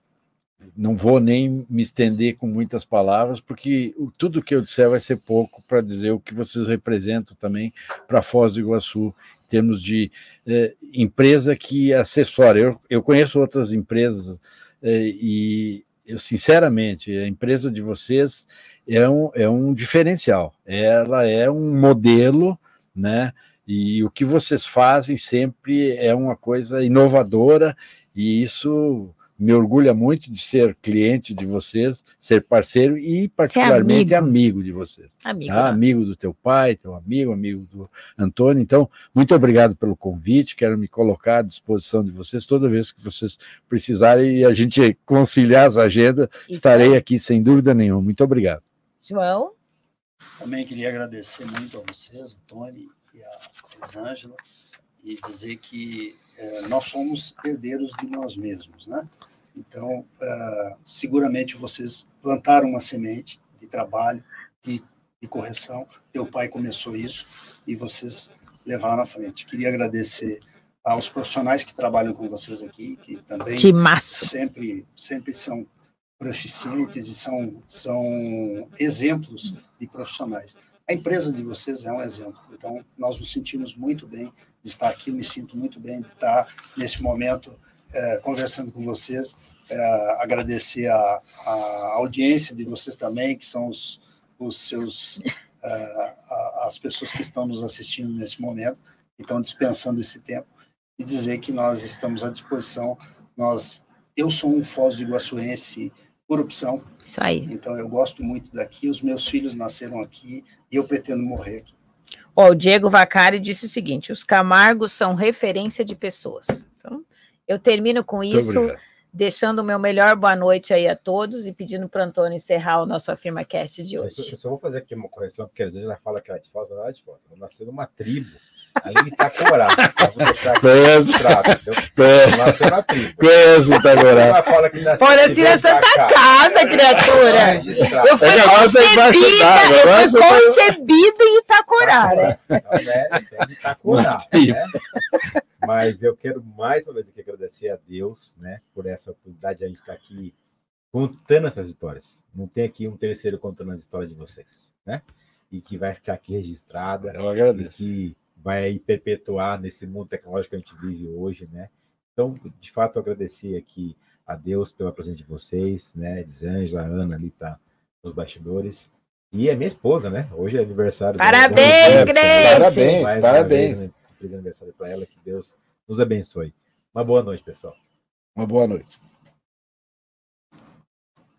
não vou nem me estender com muitas palavras, porque tudo que eu disser vai ser pouco para dizer o que vocês representam também para Foz do Iguaçu termos de eh, empresa que acessória. Eu, eu conheço outras empresas eh, e eu, sinceramente, a empresa de vocês é um, é um diferencial. Ela é um modelo, né? E o que vocês fazem sempre é uma coisa inovadora, e isso me orgulha muito de ser cliente de vocês, ser parceiro e particularmente amigo. amigo. de vocês. Amigo, tá? amigo do teu pai, teu amigo, amigo do Antônio. Então, muito obrigado pelo convite. Quero me colocar à disposição de vocês toda vez que vocês precisarem e a gente conciliar as agendas. Isso estarei é. aqui sem dúvida nenhuma. Muito obrigado. João? Também queria agradecer muito a vocês, o Tony e a Elisângela, e dizer que é, nós somos herdeiros de nós mesmos, né? Então, uh, seguramente vocês plantaram uma semente de trabalho, de, de correção. Teu pai começou isso e vocês levaram à frente. Queria agradecer aos profissionais que trabalham com vocês aqui, que também sempre sempre são proficientes e são são exemplos de profissionais. A empresa de vocês é um exemplo. Então, nós nos sentimos muito bem de estar aqui, eu me sinto muito bem de estar nesse momento é, conversando com vocês. É, agradecer a, a, audiência de vocês também, que são os, os seus é, as pessoas que estão nos assistindo nesse momento, que estão dispensando esse tempo, e dizer que nós estamos à disposição. Nós, eu sou um Foz do Iguaçuense por opção. Isso aí. Então eu gosto muito daqui, os meus filhos nasceram aqui e eu pretendo morrer aqui. Ó, o Diego Vacari disse o seguinte: os Camargos são referência de pessoas. Então, eu termino com Muito isso, obrigado. deixando o meu melhor boa noite aí a todos e pedindo para o Antônio encerrar o nosso AfirmaCast de hoje. Eu só vou fazer aqui uma correção, porque às vezes ela fala que ela é de foto, não é de foto. Ela nasceu numa tribo Ali Itacorá. Vou deixar aqui Conheço. Conheço. Nasceu na tribo. Conheço Itacorá. Na Santa Casa, criatura. Eu fui é concebida, eu fui concebida em Itacorá, né? É Itacorá, né? Mas eu quero mais uma vez aqui agradecer a Deus, né, por essa oportunidade de a gente estar aqui contando essas histórias. Não tem aqui um terceiro contando as histórias de vocês, né? E que vai ficar aqui registrada. Eu agradeço. E que vai perpetuar nesse mundo tecnológico que a gente vive hoje, né? Então, de fato, agradecer aqui a Deus pela presença de vocês, né? Elisângela, a Ana ali tá nos bastidores. E a minha esposa, né? Hoje é aniversário. Parabéns, Grace! Parabéns, parabéns. Vez, né? Feliz aniversário para ela, que Deus nos abençoe. Uma boa noite, pessoal. Uma boa noite.